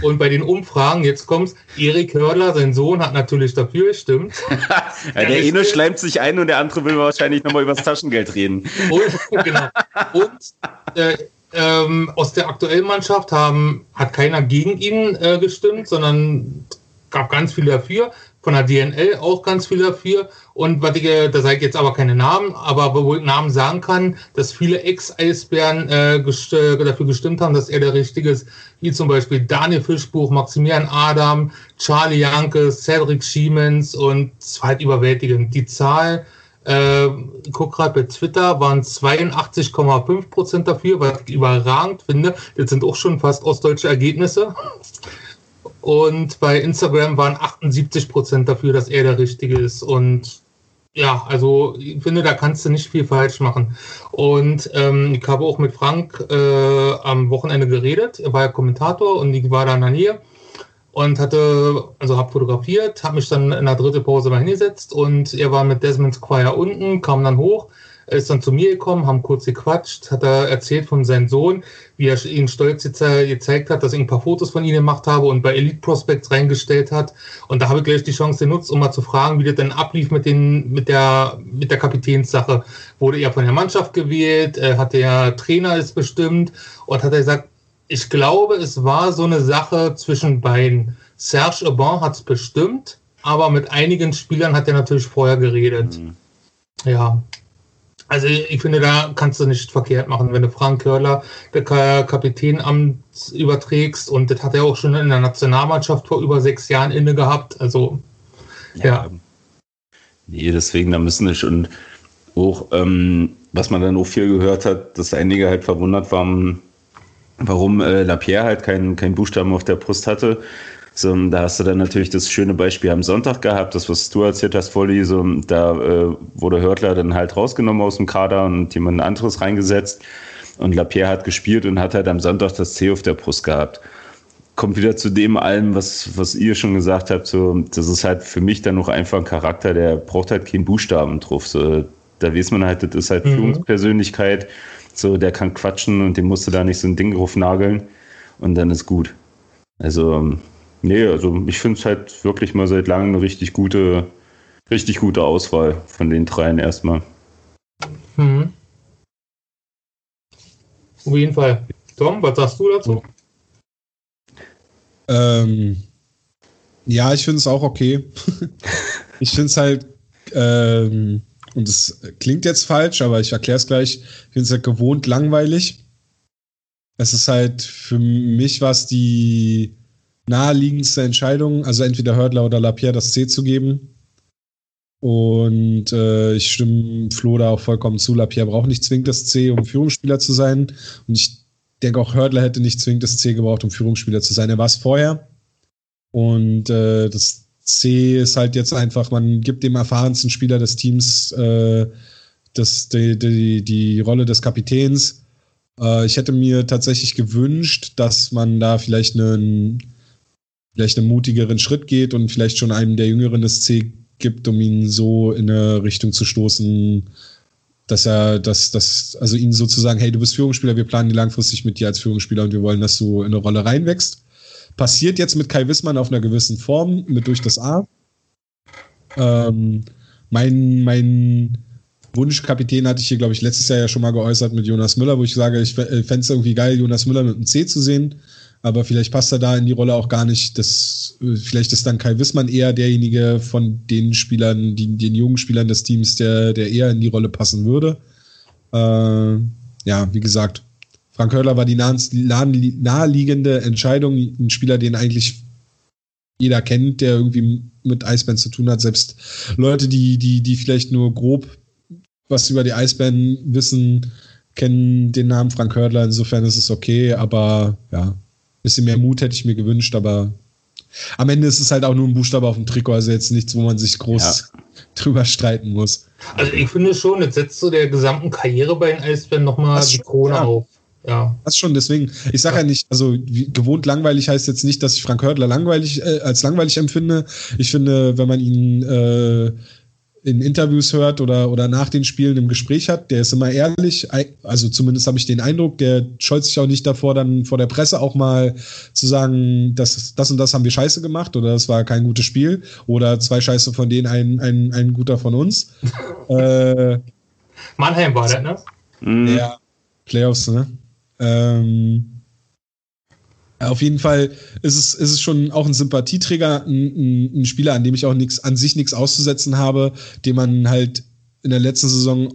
Und bei den Umfragen, jetzt kommt's, Erik Hörler, sein Sohn, hat natürlich dafür gestimmt. ja, der eine schleimt sich ein und der andere will wahrscheinlich nochmal über das Taschengeld reden. Und, genau. Und äh, ähm, aus der aktuellen Mannschaft haben, hat keiner gegen ihn äh, gestimmt, sondern gab ganz viele dafür. Von der DNL auch ganz viele dafür. Und was ich, äh, da sage ich jetzt aber keine Namen, aber wo ich Namen sagen kann, dass viele Ex-Eisbären äh, gest äh, dafür gestimmt haben, dass er der Richtige ist, wie zum Beispiel Daniel Fischbuch, Maximilian Adam, Charlie Janke, Cedric Schiemens und es war halt überwältigend. Die Zahl äh, ich gucke gerade bei Twitter, waren 82,5 Prozent dafür, was ich überragend finde. Das sind auch schon fast ostdeutsche Ergebnisse. Und bei Instagram waren 78 Prozent dafür, dass er der Richtige ist. Und ja, also ich finde, da kannst du nicht viel falsch machen. Und ähm, ich habe auch mit Frank äh, am Wochenende geredet. Er war ja Kommentator und ich war da in der Nähe und hatte, also habe fotografiert, habe mich dann in der dritten Pause mal hingesetzt und er war mit Desmond Squire unten, kam dann hoch, ist dann zu mir gekommen, haben kurz gequatscht, hat er erzählt von seinem Sohn, wie er ihn stolz gezeigt hat, dass ich ein paar Fotos von ihm gemacht habe und bei Elite Prospects reingestellt hat. Und da habe ich gleich die Chance genutzt, um mal zu fragen, wie das denn ablief mit, den, mit, der, mit der Kapitänssache. Wurde er von der Mannschaft gewählt, äh, hat der Trainer es bestimmt und hat er gesagt, ich glaube, es war so eine Sache zwischen beiden. Serge Aubin hat es bestimmt, aber mit einigen Spielern hat er natürlich vorher geredet. Mhm. Ja. Also ich finde, da kannst du nicht verkehrt machen, wenn du Frank Körler, der Kapitänamt überträgst und das hat er auch schon in der Nationalmannschaft vor über sechs Jahren inne gehabt. Also ja. ja. Nee, deswegen, da müssen wir schon auch, ähm, was man dann auch viel gehört hat, dass einige halt verwundert waren, warum äh, Lapierre halt keinen kein Buchstaben auf der Brust hatte. So, da hast du dann natürlich das schöne Beispiel am Sonntag gehabt, das, was du erzählt hast, Volli, so, da äh, wurde Hörtler dann halt rausgenommen aus dem Kader und jemand anderes reingesetzt. Und Lapierre hat gespielt und hat halt am Sonntag das C auf der Brust gehabt. Kommt wieder zu dem allem, was, was ihr schon gesagt habt, so, das ist halt für mich dann noch einfach ein Charakter, der braucht halt keinen Buchstaben drauf. So, da weiß man halt, das ist halt mhm. Führungspersönlichkeit so, der kann quatschen und dem musst du da nicht so ein Ding drauf nageln und dann ist gut. Also, nee, also ich finde es halt wirklich mal seit langem eine richtig gute, richtig gute Auswahl von den dreien erstmal. Mhm. Auf jeden Fall. Tom, was sagst du dazu? Ähm, ja, ich finde es auch okay. ich finde es halt ähm, und es klingt jetzt falsch, aber ich erkläre es gleich, ich finde es halt gewohnt langweilig. Es ist halt für mich was die naheliegendste Entscheidung, also entweder Hördler oder Lapierre das C zu geben. Und äh, ich stimme Flo da auch vollkommen zu. Lapierre braucht nicht zwingend das C, um Führungsspieler zu sein. Und ich denke auch, Hördler hätte nicht zwingend das C gebraucht, um Führungsspieler zu sein. Er war es vorher. Und äh, das C ist halt jetzt einfach, man gibt dem erfahrensten Spieler des Teams äh, das, die, die, die Rolle des Kapitäns. Äh, ich hätte mir tatsächlich gewünscht, dass man da vielleicht einen, vielleicht einen mutigeren Schritt geht und vielleicht schon einem der Jüngeren das C gibt, um ihn so in eine Richtung zu stoßen, dass er, dass, dass, also ihn sozusagen, hey, du bist Führungsspieler, wir planen die langfristig mit dir als Führungsspieler und wir wollen, dass du in eine Rolle reinwächst. Passiert jetzt mit Kai Wissmann auf einer gewissen Form, mit durch das A. Ähm, mein, mein Wunschkapitän hatte ich hier, glaube ich, letztes Jahr ja schon mal geäußert mit Jonas Müller, wo ich sage, ich fände es irgendwie geil, Jonas Müller mit einem C zu sehen aber vielleicht passt er da in die Rolle auch gar nicht. Das, vielleicht ist dann Kai Wissmann eher derjenige von den Spielern, die, den jungen Spielern des Teams, der, der eher in die Rolle passen würde. Äh, ja, wie gesagt, Frank Hörler war die naheliegende Entscheidung, ein Spieler, den eigentlich jeder kennt, der irgendwie mit Eisbären zu tun hat. Selbst Leute, die, die, die vielleicht nur grob was über die Eisbären wissen, kennen den Namen Frank Hördler. Insofern ist es okay, aber ja, bisschen mehr Mut hätte ich mir gewünscht, aber am Ende ist es halt auch nur ein Buchstabe auf dem Trikot, also jetzt nichts, wo man sich groß ja. drüber streiten muss. Also ich finde schon, jetzt setzt du der gesamten Karriere bei den Eisbären nochmal die Krone ja. auf. Ja. Das schon, deswegen, ich sage ja. ja. nicht, also wie, gewohnt langweilig heißt jetzt nicht, dass ich Frank Hörtler langweilig, äh, als langweilig empfinde. Ich finde, wenn man ihn äh, in Interviews hört oder, oder nach den Spielen im Gespräch hat, der ist immer ehrlich, also zumindest habe ich den Eindruck, der scheut sich auch nicht davor, dann vor der Presse auch mal zu sagen, das, das und das haben wir scheiße gemacht oder das war kein gutes Spiel oder zwei Scheiße von denen, ein, ein, ein guter von uns. äh, Mannheim war das, ne? Mhm. Ja, Playoffs, ne? Ähm, auf jeden Fall ist es, ist es schon auch ein Sympathieträger, ein, ein Spieler, an dem ich auch nichts, an sich nichts auszusetzen habe, dem man halt in der letzten Saison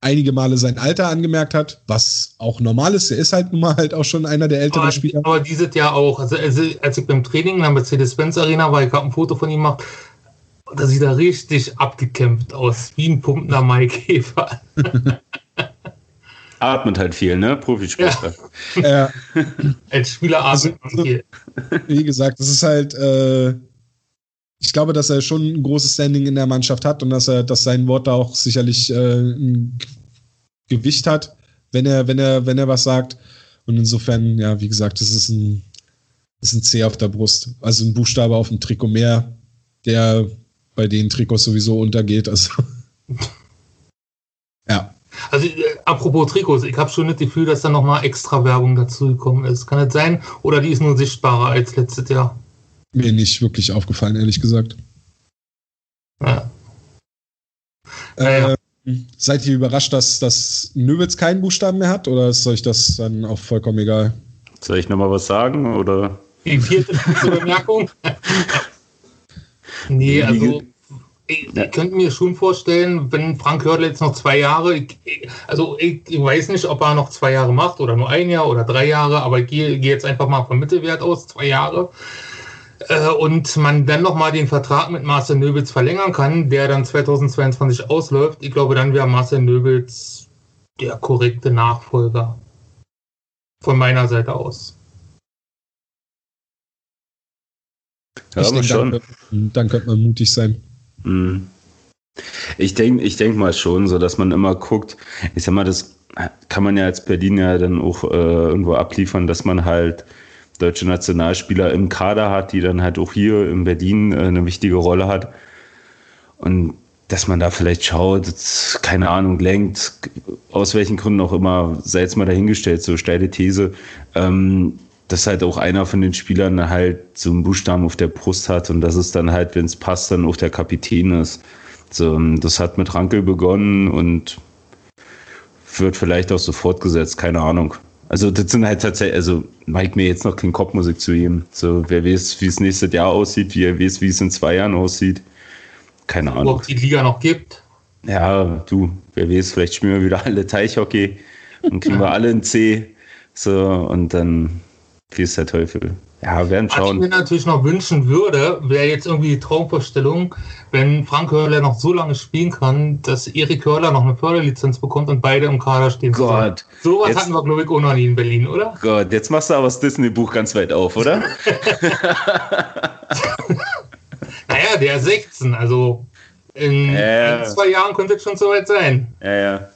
einige Male sein Alter angemerkt hat, was auch normal ist. Er ist halt nun mal halt auch schon einer der älteren aber, Spieler. Aber dieses Jahr auch. Also, also, als ich beim Training in der Mercedes-Benz Arena war, ich habe ein Foto von ihm gemacht, da sieht er richtig abgekämpft aus, wie ein pumpender Maikäfer. atmet halt viel, ne? Profisportler. Ja. ja. Als Spieler atmet also, viel. Wie gesagt, das ist halt, äh, ich glaube, dass er schon ein großes Standing in der Mannschaft hat und dass er, dass sein Wort da auch sicherlich äh, ein Gewicht hat, wenn er, wenn er, wenn er was sagt. Und insofern, ja, wie gesagt, das ist ein, ist ein C auf der Brust. Also ein Buchstabe auf dem Trikot mehr, der bei den Trikots sowieso untergeht. Also. ja. Also äh, apropos Trikots, ich habe schon das Gefühl, dass da nochmal extra Werbung dazu gekommen ist. Kann das sein? Oder die ist nur sichtbarer als letztes Jahr? Mir nicht wirklich aufgefallen, ehrlich gesagt. Ja. Äh, seid ihr überrascht, dass, dass Nöbitz keinen Buchstaben mehr hat? Oder ist euch das dann auch vollkommen egal? Soll ich nochmal was sagen? Oder? Die vierte Bemerkung? nee, also ich, ja. ich, könnte mir schon vorstellen, wenn Frank Hördl jetzt noch zwei Jahre, ich, also ich, weiß nicht, ob er noch zwei Jahre macht oder nur ein Jahr oder drei Jahre, aber ich gehe, gehe jetzt einfach mal vom Mittelwert aus, zwei Jahre. Äh, und man dann nochmal den Vertrag mit Marcel Nöbels verlängern kann, der dann 2022 ausläuft. Ich glaube, dann wäre Marcel Nöbels der korrekte Nachfolger. Von meiner Seite aus. Ja, ich denke, schon. Dann, dann könnte man mutig sein. Mhm. Ich denke ich denk mal schon, so dass man immer guckt, ich sag mal, das kann man ja als Berlin ja dann auch äh, irgendwo abliefern, dass man halt deutsche Nationalspieler im Kader hat, die dann halt auch hier in Berlin äh, eine wichtige Rolle hat. Und dass man da vielleicht schaut, keine Ahnung, lenkt, aus welchen Gründen auch immer, sei jetzt mal dahingestellt, so steile These, ähm, dass halt auch einer von den Spielern halt so einen Buchstaben auf der Brust hat und dass es dann halt, wenn es passt, dann auch der Kapitän ist. So, das hat mit Rankel begonnen und wird vielleicht auch so fortgesetzt, keine Ahnung. Also das sind halt tatsächlich, also Mike mir jetzt noch kein Kopfmusik zu ihm. So, wer weiß, wie es nächstes Jahr aussieht, wie er weiß, wie es in zwei Jahren aussieht. Keine Ahnung. Ob die Liga noch gibt. Ja, du, wer weiß, vielleicht spielen wir wieder alle Teichhockey und kriegen wir alle ein C. So, und dann wie ist der Teufel? Ja, werden Was ich schauen. mir natürlich noch wünschen würde, wäre jetzt irgendwie die Traumvorstellung, wenn Frank Hörler noch so lange spielen kann, dass Erik Hörler noch eine Förderlizenz bekommt und beide im Kader stehen. Gott, So was Jetzt- hatten wir, glaube ich, auch noch nie in Berlin, oder? Gott, jetzt machst du aber das Disney-Buch ganz weit auf, oder? Naja, der ist 16, also in Äh. ein, zwei Jahren könnte es schon soweit sein. ja, ja.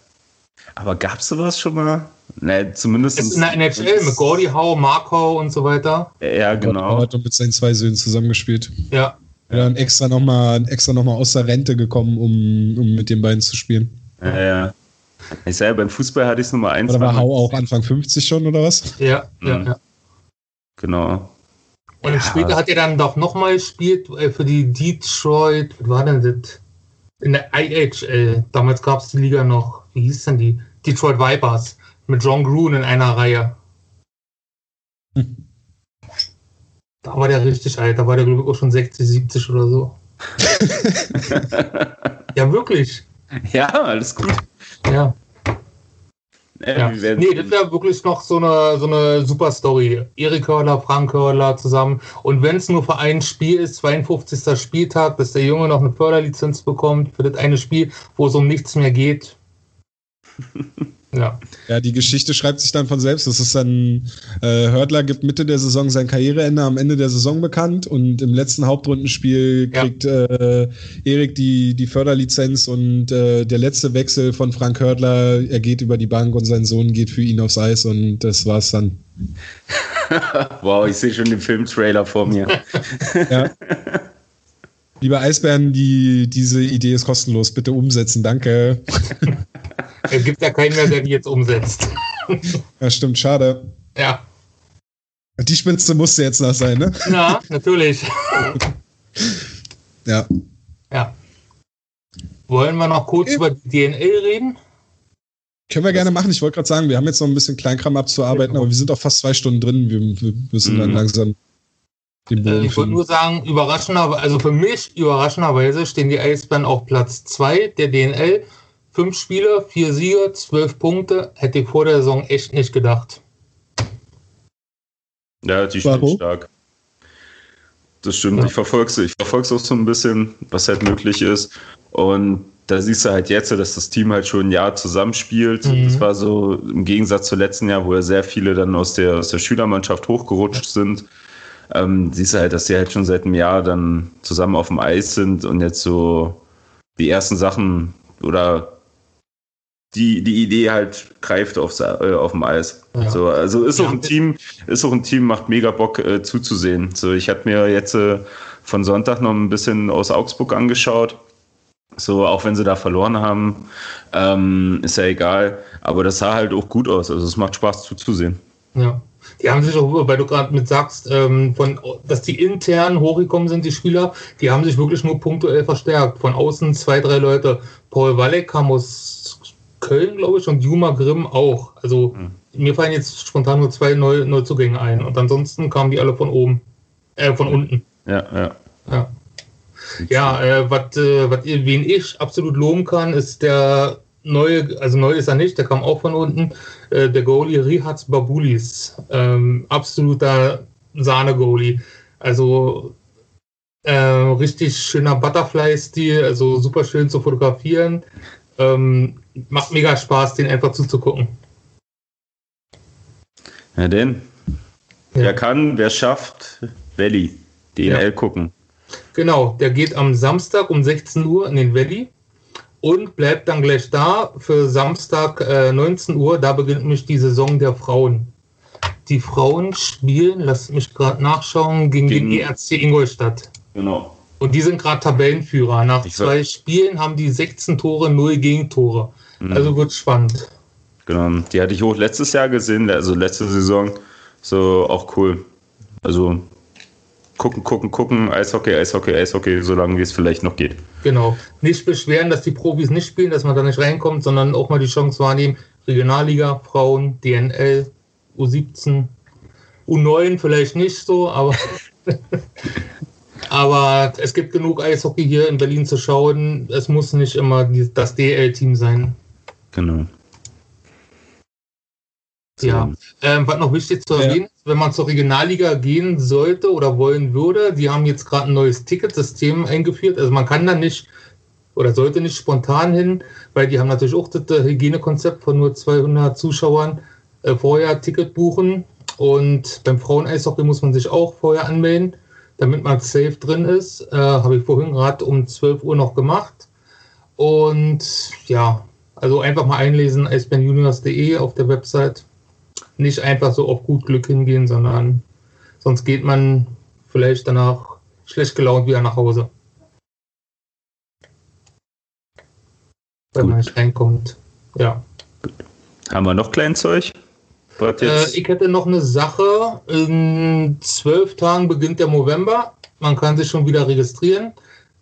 Aber gab's sowas schon mal? Ne, zumindest. Jetzt in der NHL mit Gordy Howe, Mark Howe und so weiter. Ja, genau. Hat mit seinen zwei Söhnen zusammengespielt. Ja, Er dann extra nochmal extra noch mal aus der Rente gekommen, um, um mit den beiden zu spielen. Ja, ja. Ich sage, beim Fußball hatte ich es Nummer eins. Oder war Hau auch Anfang 50 schon oder was? ja, ja, Mhm. ja. Genau. Und Ja. später hat er dann doch nochmal gespielt äh, für die Detroit, was war denn das? In der IHL. Damals gab es die Liga noch. Wie hieß denn die? Detroit Vipers. Mit John Gruen in einer Reihe. Hm. Da war der richtig alt. Da war der, glaube ich, auch schon 60, 70 oder so. ja, wirklich. Ja, alles gut. Ja. Äh, ja. Nee, das wäre wirklich noch so eine, so eine super Story. Erik Hörler, Frank Hörler zusammen. Und wenn es nur für ein Spiel ist, 52. Spieltag, dass der Junge noch eine Förderlizenz bekommt für das eine Spiel, wo es um nichts mehr geht. Ja, Ja, die Geschichte schreibt sich dann von selbst. Das ist dann, äh, Hördler gibt Mitte der Saison sein Karriereende am Ende der Saison bekannt und im letzten Hauptrundenspiel Ja. kriegt äh, Erik die, die Förderlizenz und äh, der letzte Wechsel von Frank Hördler, er geht über die Bank und sein Sohn geht für ihn aufs Eis und das war's dann. Wow, ich sehe schon den Filmtrailer vor mir. Ja. Liebe Eisbären, die, diese Idee ist kostenlos. Bitte umsetzen, danke. es gibt ja keinen mehr, der die jetzt umsetzt. Ja, stimmt, schade. Ja, Die Spitze musste jetzt noch sein, ne? na, natürlich. Ja. Ja. Wollen wir noch kurz Okay. über die DNL reden? Können wir gerne machen. Ich wollte gerade sagen, wir haben jetzt noch ein bisschen Kleinkram abzuarbeiten, aber wir sind auch fast zwei Stunden drin. Wir, wir müssen dann Mhm. langsam den Äh, Bogen Ich wollte nur sagen, überraschender, also für mich überraschenderweise stehen die Eisbären auf Platz 2 der DNL. Fünf Spiele, vier Siege, zwölf Punkte. Hätte ich vor der Saison echt nicht gedacht. Ja, die Warum? stimmt stark. Das stimmt. Ja. Ich verfolge Ich verfolge auch so ein bisschen, was halt möglich ist. Und da siehst du halt jetzt, dass das Team halt schon ein Jahr zusammenspielt. Mhm. Das war so im Gegensatz zum letzten Jahr, wo ja sehr viele dann aus der, aus der Schülermannschaft hochgerutscht sind. Ähm, siehst du halt, dass sie halt schon seit einem Jahr dann zusammen auf dem Eis sind und jetzt so die ersten Sachen oder die, die Idee halt greift aufs, äh, auf dem Eis. Ja. So, also ist Ja. auch ein Team, ist auch ein Team, macht mega Bock äh, zuzusehen. So, ich hatte mir jetzt äh, von Sonntag noch ein bisschen aus Augsburg angeschaut. So, auch wenn sie da verloren haben, ähm, ist ja egal. Aber das sah halt auch gut aus. Also es macht Spaß zuzusehen. Ja. Die haben sich auch, weil du gerade mit sagst, ähm, von, dass die intern hochgekommen sind, die Spieler, die haben sich wirklich nur punktuell verstärkt. Von außen zwei, drei Leute. Paul Walleck kam aus Köln, glaube ich, und Juma Grimm auch. Also mir fallen jetzt spontan nur zwei Neu Neuzugänge ein. Und ansonsten kamen die alle von oben, äh, von unten. Ja, ja. Ja. Ja, äh, was, äh, was, ihr- wen ich absolut loben kann, ist der neue, also neu ist er nicht, der kam auch von unten, äh, der Goalie Rihats Babulis. Ähm, absoluter Sahne-Goalie. Also äh, richtig schöner Butterfly-Stil, also super schön zu fotografieren. Ähm, macht mega Spaß, den einfach zuzugucken. Ja, denn. Ja. Wer kann, wer schafft, Valley. DNL Ja. gucken. Genau, der geht am Samstag um 16 Uhr in den Valley und bleibt dann gleich da für Samstag äh, 19 Uhr. Da beginnt nämlich die Saison der Frauen. Die Frauen spielen, lass mich gerade nachschauen, gegen, Gegen- den ERC Ingolstadt. Genau. Und die sind gerade Tabellenführer. Nach Ich zwei Spielen haben die 16 Tore, 0 Gegentore. Mhm. Also wird spannend. Genau. Die hatte ich auch letztes Jahr gesehen, also letzte Saison. So auch cool. Also gucken, gucken, gucken, Eishockey, Eishockey, Eishockey, solange wie es vielleicht noch geht. Genau. Nicht beschweren, dass die Profis nicht spielen, dass man da nicht reinkommt, sondern auch mal die Chance wahrnehmen. Regionalliga, Frauen, DNL, U17, U9 vielleicht nicht so, aber, aber es gibt genug Eishockey hier in Berlin zu schauen. Es muss nicht immer das DL-Team sein. Genau. Ja, ähm, was noch wichtig zu Ja. erwähnen ist, wenn man zur Regionalliga gehen sollte oder wollen würde, die haben jetzt gerade ein neues Ticketsystem eingeführt. Also man kann da nicht oder sollte nicht spontan hin, weil die haben natürlich auch das äh, Hygienekonzept von nur 200 Zuschauern äh, vorher Ticket buchen. Und beim Frauen-Eishockey muss man sich auch vorher anmelden, damit man safe drin ist. Äh, Habe ich vorhin gerade um 12 Uhr noch gemacht. Und ja, also einfach mal einlesen, eisbärenjuniors.de auf der Website. Nicht einfach so auf gut Glück hingehen, sondern sonst geht man vielleicht danach schlecht gelaunt wieder nach Hause. Wenn man nicht reinkommt. Ja. Haben wir noch Kleinzeug? Was Äh, ich hätte noch eine Sache. In zwölf Tagen beginnt der November. Man kann sich schon wieder registrieren.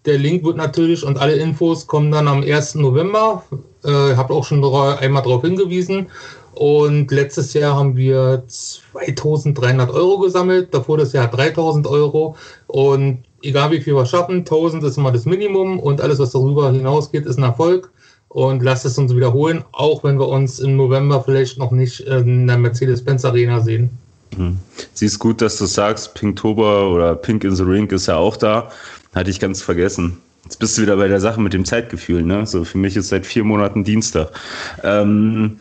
Der Link wird natürlich und alle Infos kommen dann am 1. November. Äh, ich habe auch schon einmal darauf hingewiesen. Und letztes Jahr haben wir 2300 Euro gesammelt, davor das Jahr 3000 Euro. Und egal wie viel wir schaffen, 1000 ist immer das Minimum und alles, was darüber hinausgeht, ist ein Erfolg. Und lasst es uns wiederholen, auch wenn wir uns im November vielleicht noch nicht in der Mercedes-Benz Arena sehen. Siehst gut, dass du sagst, Pinktober oder Pink in the Ring ist ja auch da. Hatte ich ganz vergessen. Jetzt bist du wieder bei der Sache mit dem Zeitgefühl, ne? So, für mich ist seit vier Monaten Dienstag. Ähm,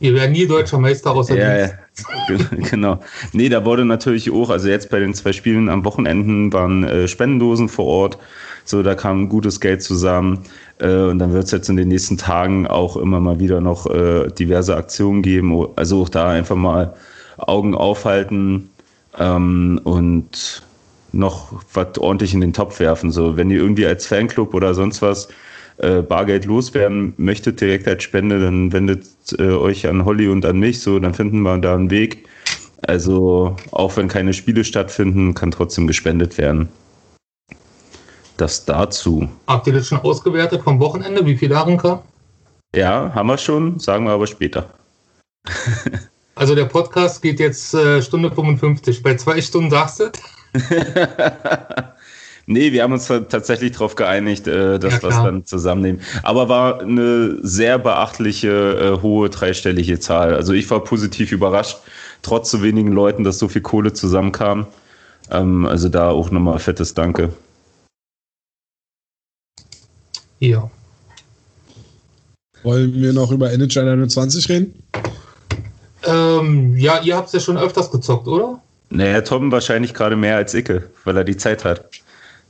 Wir werden nie deutscher Meister außer ja, Dienst. Ge- genau. Nee, da wurde natürlich auch, also jetzt bei den zwei Spielen am Wochenenden waren äh, Spendendosen vor Ort. So, da kam gutes Geld zusammen. Äh, und dann wird es jetzt in den nächsten Tagen auch immer mal wieder noch äh, diverse Aktionen geben. O- Also auch da einfach mal Augen aufhalten ähm, und noch was ordentlich in den Topf werfen. So, wenn ihr irgendwie als Fanclub oder sonst was äh, Bargeld loswerden möchtet, direkt als Spende, dann wendet äh, euch an Holly und an mich, so, dann finden wir da einen Weg. Also, auch wenn keine Spiele stattfinden, kann trotzdem gespendet werden. Das dazu. Habt ihr das schon ausgewertet vom Wochenende, wie viel darin kam? Ja, haben wir schon, sagen wir aber später. Also der Podcast geht jetzt äh, Stunde 55. Bei zwei Stunden sagst du? Nee, wir haben uns ta- tatsächlich darauf geeinigt, äh, dass Ja, wir es dann zusammennehmen. Aber war eine sehr beachtliche, äh, hohe dreistellige Zahl. Also ich war positiv überrascht, trotz so wenigen Leuten, dass so viel Kohle zusammenkam. Ähm, also da auch nochmal fettes Danke. Ja. Wollen wir noch über NHL 21 reden? Ähm, ja, ihr habt es ja schon öfters gezockt, oder? Naja, Tom wahrscheinlich gerade mehr als Icke, weil er die Zeit hat.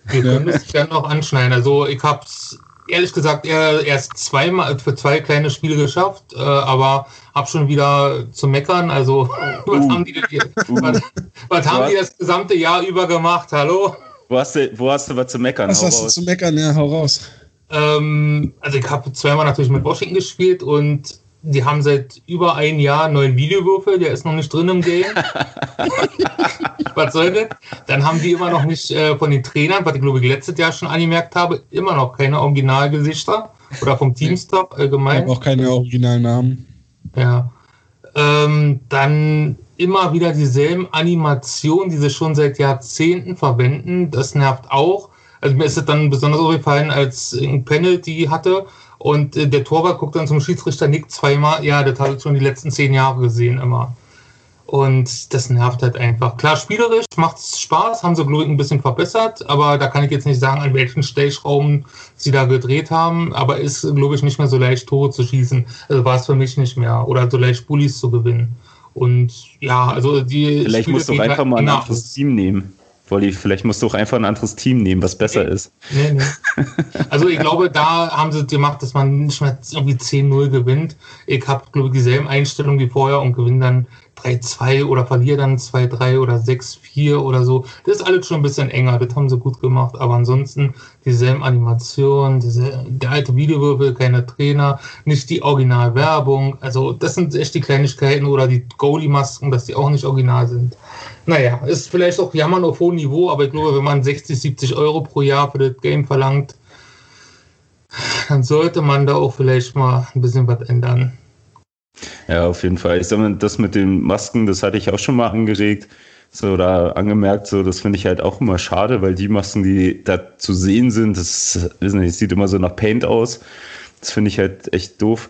Wir können es gerne noch anschneiden. Also ich habe es ehrlich gesagt erst zweimal für zwei kleine Spiele geschafft, äh, aber habe schon wieder zu meckern. Also was Uh. haben die denn hier, was, was haben die das gesamte Jahr über gemacht? Hallo? Wo hast du, wo hast du was zu meckern? Was Hau hast du raus. zu meckern? Ja, hau raus. Ähm, also ich habe zweimal natürlich mit Washington gespielt und die haben seit über ein Jahr einen neuen Videowürfel, der ist noch nicht drin im Game. was soll das? Dann haben die immer noch nicht äh, von den Trainern, was ich glaube ich letztes Jahr schon angemerkt habe, immer noch keine Originalgesichter oder vom Teamstaff Ich allgemein. auch keine originalen Namen. Ja. Ähm, dann immer wieder dieselben Animationen, die sie schon seit Jahrzehnten verwenden. Das nervt auch. Also mir ist es dann besonders aufgefallen, als ein Penalty hatte und äh, der Torwart guckt dann zum Schiedsrichter, nickt zweimal. Ja, das habe ich schon die letzten zehn Jahre gesehen immer. Und das nervt halt einfach. Klar, spielerisch macht es Spaß, haben sie, glaube ich, ein bisschen verbessert, aber da kann ich jetzt nicht sagen, an welchen Stellschrauben sie da gedreht haben, aber ist, glaube ich, nicht mehr so leicht, Tore zu schießen. Also war es für mich nicht mehr. Oder so leicht Bullies zu gewinnen. Und ja, also die. Vielleicht Spiele musst du einfach mal ein enger anderes. Team nehmen. Wolli, vielleicht musst du auch einfach ein anderes Team nehmen, was besser ist. Nee, nee. Also ich glaube, da haben sie gemacht, dass man nicht mehr irgendwie 10-0 gewinnt. Ich habe, glaube ich, dieselben Einstellungen wie vorher und gewinne dann 3-2 oder verliere dann 2-3 oder 6-4 oder so. Das ist alles schon ein bisschen enger, das haben sie gut gemacht. Aber ansonsten dieselben Animationen, diese, der alte Videowürfel, keine Trainer, nicht die Originalwerbung. Also das sind echt die Kleinigkeiten oder die Goalie-Masken, dass die auch nicht original sind. Naja, ist vielleicht auch Jammern auf hohem Niveau, aber ich glaube, wenn man 60, 70 Euro pro Jahr für das Game verlangt, dann sollte man da auch vielleicht mal ein bisschen was ändern. Ja, auf jeden Fall. Ich sag mal, das mit den Masken, das hatte ich auch schon mal angeregt. So, oder angemerkt, so, das finde ich halt auch immer schade, weil die Masken, die da zu sehen sind, das, wissen nicht, sieht immer so nach Paint aus. Das finde ich halt echt doof.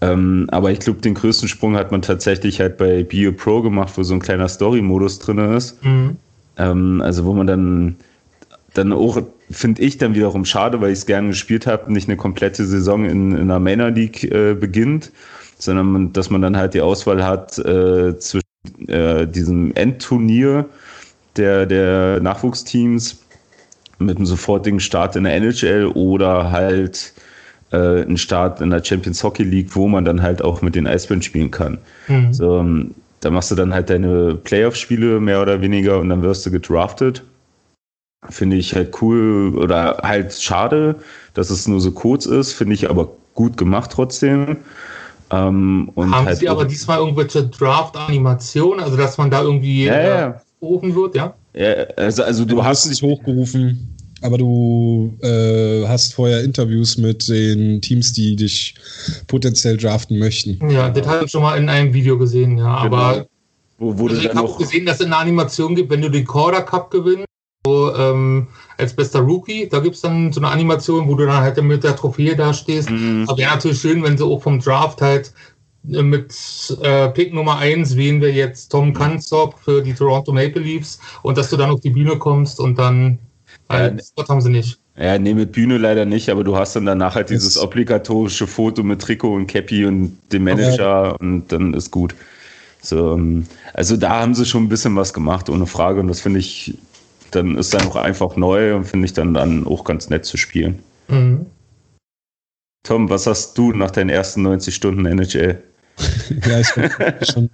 Ähm, aber ich glaube, den größten Sprung hat man tatsächlich halt bei Be a Pro gemacht, wo so ein kleiner Story-Modus drin ist. Mhm. Ähm, also wo man dann, dann auch, finde ich dann wiederum schade, weil ich es gerne gespielt habe, nicht eine komplette Saison in, in einer Manor League äh, beginnt, sondern dass man dann halt die Auswahl hat äh, zwischen äh, diesem Endturnier der, der Nachwuchsteams mit einem sofortigen Start in der NHL oder halt äh, einen Start in der Champions Hockey League, wo man dann halt auch mit den Eisbären spielen kann. Mhm. So, ähm, da machst du dann halt deine Playoff-Spiele mehr oder weniger und dann wirst du gedraftet. Finde ich halt cool oder halt schade, dass es nur so kurz ist, finde ich aber gut gemacht trotzdem. Ähm, Haben halt Sie aber diesmal irgendwelche Draft-Animationen, also dass man da irgendwie ja, ja. Äh, hochgerufen wird, ja? ja also, also du, du hast dich hochgerufen aber du äh, hast vorher Interviews mit den Teams, die dich potenziell draften möchten. Ja, das habe ich schon mal in einem Video gesehen, ja. Genau. Aber wo, wo also ich habe auch gesehen, dass es eine Animation gibt, wenn du den Corder Cup gewinnst, so, ähm, als bester Rookie, da gibt es dann so eine Animation, wo du dann halt mit der Trophäe da stehst. Mhm. Aber wäre natürlich schön, wenn sie auch vom Draft halt äh, mit äh, Pick Nummer 1 wählen wir jetzt Tom Kanzok für die Toronto Maple Leafs und dass du dann auf die Bühne kommst und dann weil ja, haben sie nicht. Ja, nee, mit Bühne leider nicht, aber du hast dann danach halt dieses obligatorische Foto mit Trikot und Cappy und dem Manager okay. und dann ist gut. So, ähm, also da haben sie schon ein bisschen was gemacht, ohne Frage. Und das finde ich, dann ist dann auch einfach neu und finde ich dann, dann auch ganz nett zu spielen. Mhm. Tom, was hast du nach deinen ersten 90 Stunden NHL? ja, ich habe schon.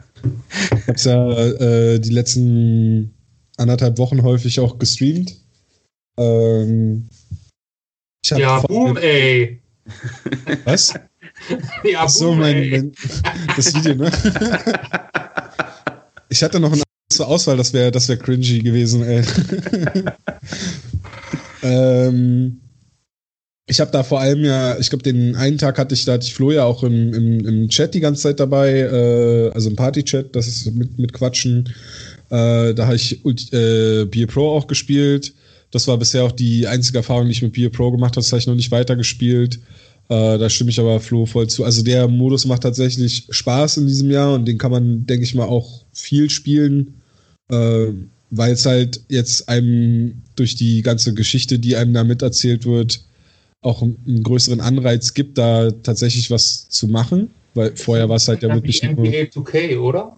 Ich habe ja äh, die letzten anderthalb Wochen häufig auch gestreamt. Ähm, ja, boom, ey. Was? ja, Ach so, mein, mein, das Video, ne? ich hatte noch eine zur Auswahl, das wäre das wär cringy gewesen, ey. ähm, ich habe da vor allem ja, ich glaube, den einen Tag hatte ich, da hatte ich Flo ja auch im, im, im Chat die ganze Zeit dabei, äh, also im Party-Chat, das ist mit, mit Quatschen. Äh, da habe ich äh, Beer Pro auch gespielt. Das war bisher auch die einzige Erfahrung, die ich mit Beer Pro gemacht habe. Das habe ich noch nicht weitergespielt. Äh, da stimme ich aber Flo voll zu. Also der Modus macht tatsächlich Spaß in diesem Jahr und den kann man, denke ich mal, auch viel spielen, äh, weil es halt jetzt einem durch die ganze Geschichte, die einem da miterzählt wird, auch einen größeren Anreiz gibt, da tatsächlich was zu machen. Weil vorher war es halt ja wirklich. NBA 2K, oder?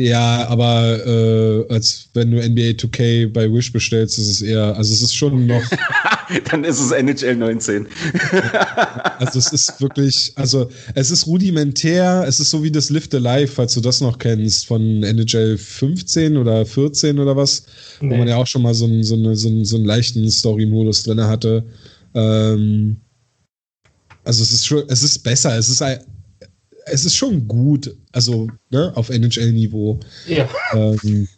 Ja, aber äh, als wenn du NBA 2K bei Wish bestellst, ist es eher, also es ist schon noch. Dann ist es NHL 19. also es ist wirklich, also es ist rudimentär, es ist so wie das Lift Alive, falls du das noch kennst, von NHL 15 oder 14 oder was, nee. wo man ja auch schon mal so einen, so eine, so einen, so einen leichten Story-Modus drin hatte. Ähm, also es ist schon, es ist besser, es ist es ist schon gut, also ne, auf NHL-Niveau. Ja. Ähm,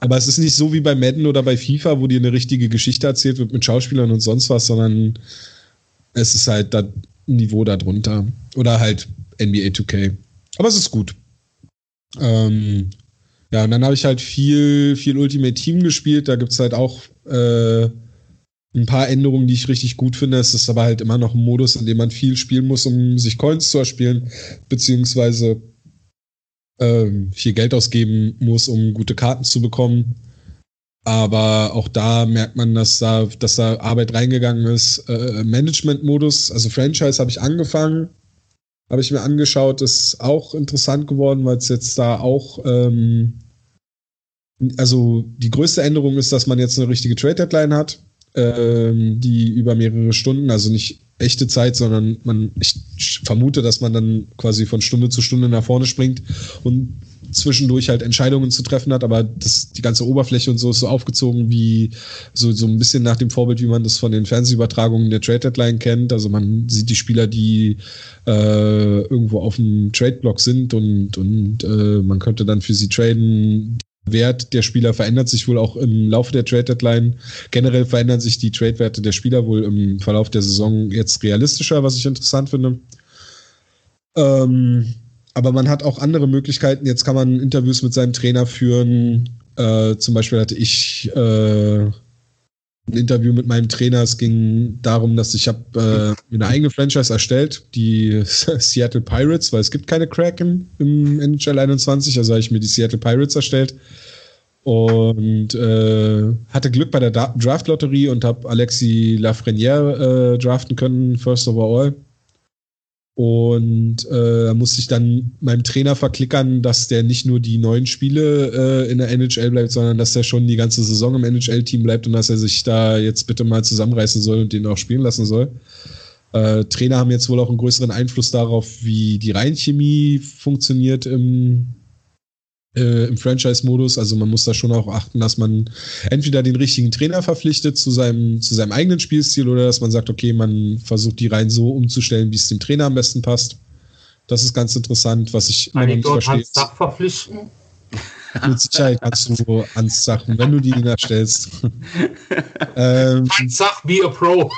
aber es ist nicht so wie bei Madden oder bei FIFA, wo dir eine richtige Geschichte erzählt wird mit Schauspielern und sonst was, sondern es ist halt das Niveau darunter. Oder halt NBA 2K. Aber es ist gut. Ähm, ja, und dann habe ich halt viel, viel Ultimate Team gespielt. Da gibt es halt auch äh, ein paar Änderungen, die ich richtig gut finde. Es ist aber halt immer noch ein Modus, in dem man viel spielen muss, um sich Coins zu erspielen, beziehungsweise ähm, viel Geld ausgeben muss, um gute Karten zu bekommen. Aber auch da merkt man, dass da, dass da Arbeit reingegangen ist. Äh, Management-Modus, also Franchise habe ich angefangen, habe ich mir angeschaut, ist auch interessant geworden, weil es jetzt da auch ähm, also die größte Änderung ist, dass man jetzt eine richtige Trade-Deadline hat ähm, die über mehrere Stunden, also nicht echte Zeit, sondern man, ich vermute, dass man dann quasi von Stunde zu Stunde nach vorne springt und zwischendurch halt Entscheidungen zu treffen hat, aber das, die ganze Oberfläche und so ist so aufgezogen wie so, so ein bisschen nach dem Vorbild, wie man das von den Fernsehübertragungen der Trade Deadline kennt. Also man sieht die Spieler, die äh, irgendwo auf dem Trade-Block sind und, und äh, man könnte dann für sie traden. Wert der Spieler verändert sich wohl auch im Laufe der Trade Deadline. Generell verändern sich die Trade-Werte der Spieler wohl im Verlauf der Saison jetzt realistischer, was ich interessant finde. Ähm, aber man hat auch andere Möglichkeiten. Jetzt kann man Interviews mit seinem Trainer führen. Äh, zum Beispiel hatte ich äh, ein Interview mit meinem Trainer. Es ging darum, dass ich habe äh, eine eigene Franchise erstellt, die Seattle Pirates, weil es gibt keine Kraken im NHL 21, also habe ich mir die Seattle Pirates erstellt und äh, hatte Glück bei der Draft-Lotterie und habe Alexi Lafreniere äh, draften können, first overall. Und äh, musste ich dann meinem Trainer verklickern, dass der nicht nur die neun Spiele äh, in der NHL bleibt, sondern dass er schon die ganze Saison im NHL-Team bleibt und dass er sich da jetzt bitte mal zusammenreißen soll und den auch spielen lassen soll. Äh, Trainer haben jetzt wohl auch einen größeren Einfluss darauf, wie die Reinchemie funktioniert im, äh, im Franchise-Modus. Also man muss da schon auch achten, dass man entweder den richtigen Trainer verpflichtet zu seinem, zu seinem eigenen Spielstil oder dass man sagt, okay, man versucht die Reihen so umzustellen, wie es dem Trainer am besten passt. Das ist ganz interessant, was ich immer nicht verstehe. Hans Sach verpflichten? Mit Sicherheit kannst du Hans Sachen, wenn du die ihn erstellst. ähm, Hans Sach, be a Pro.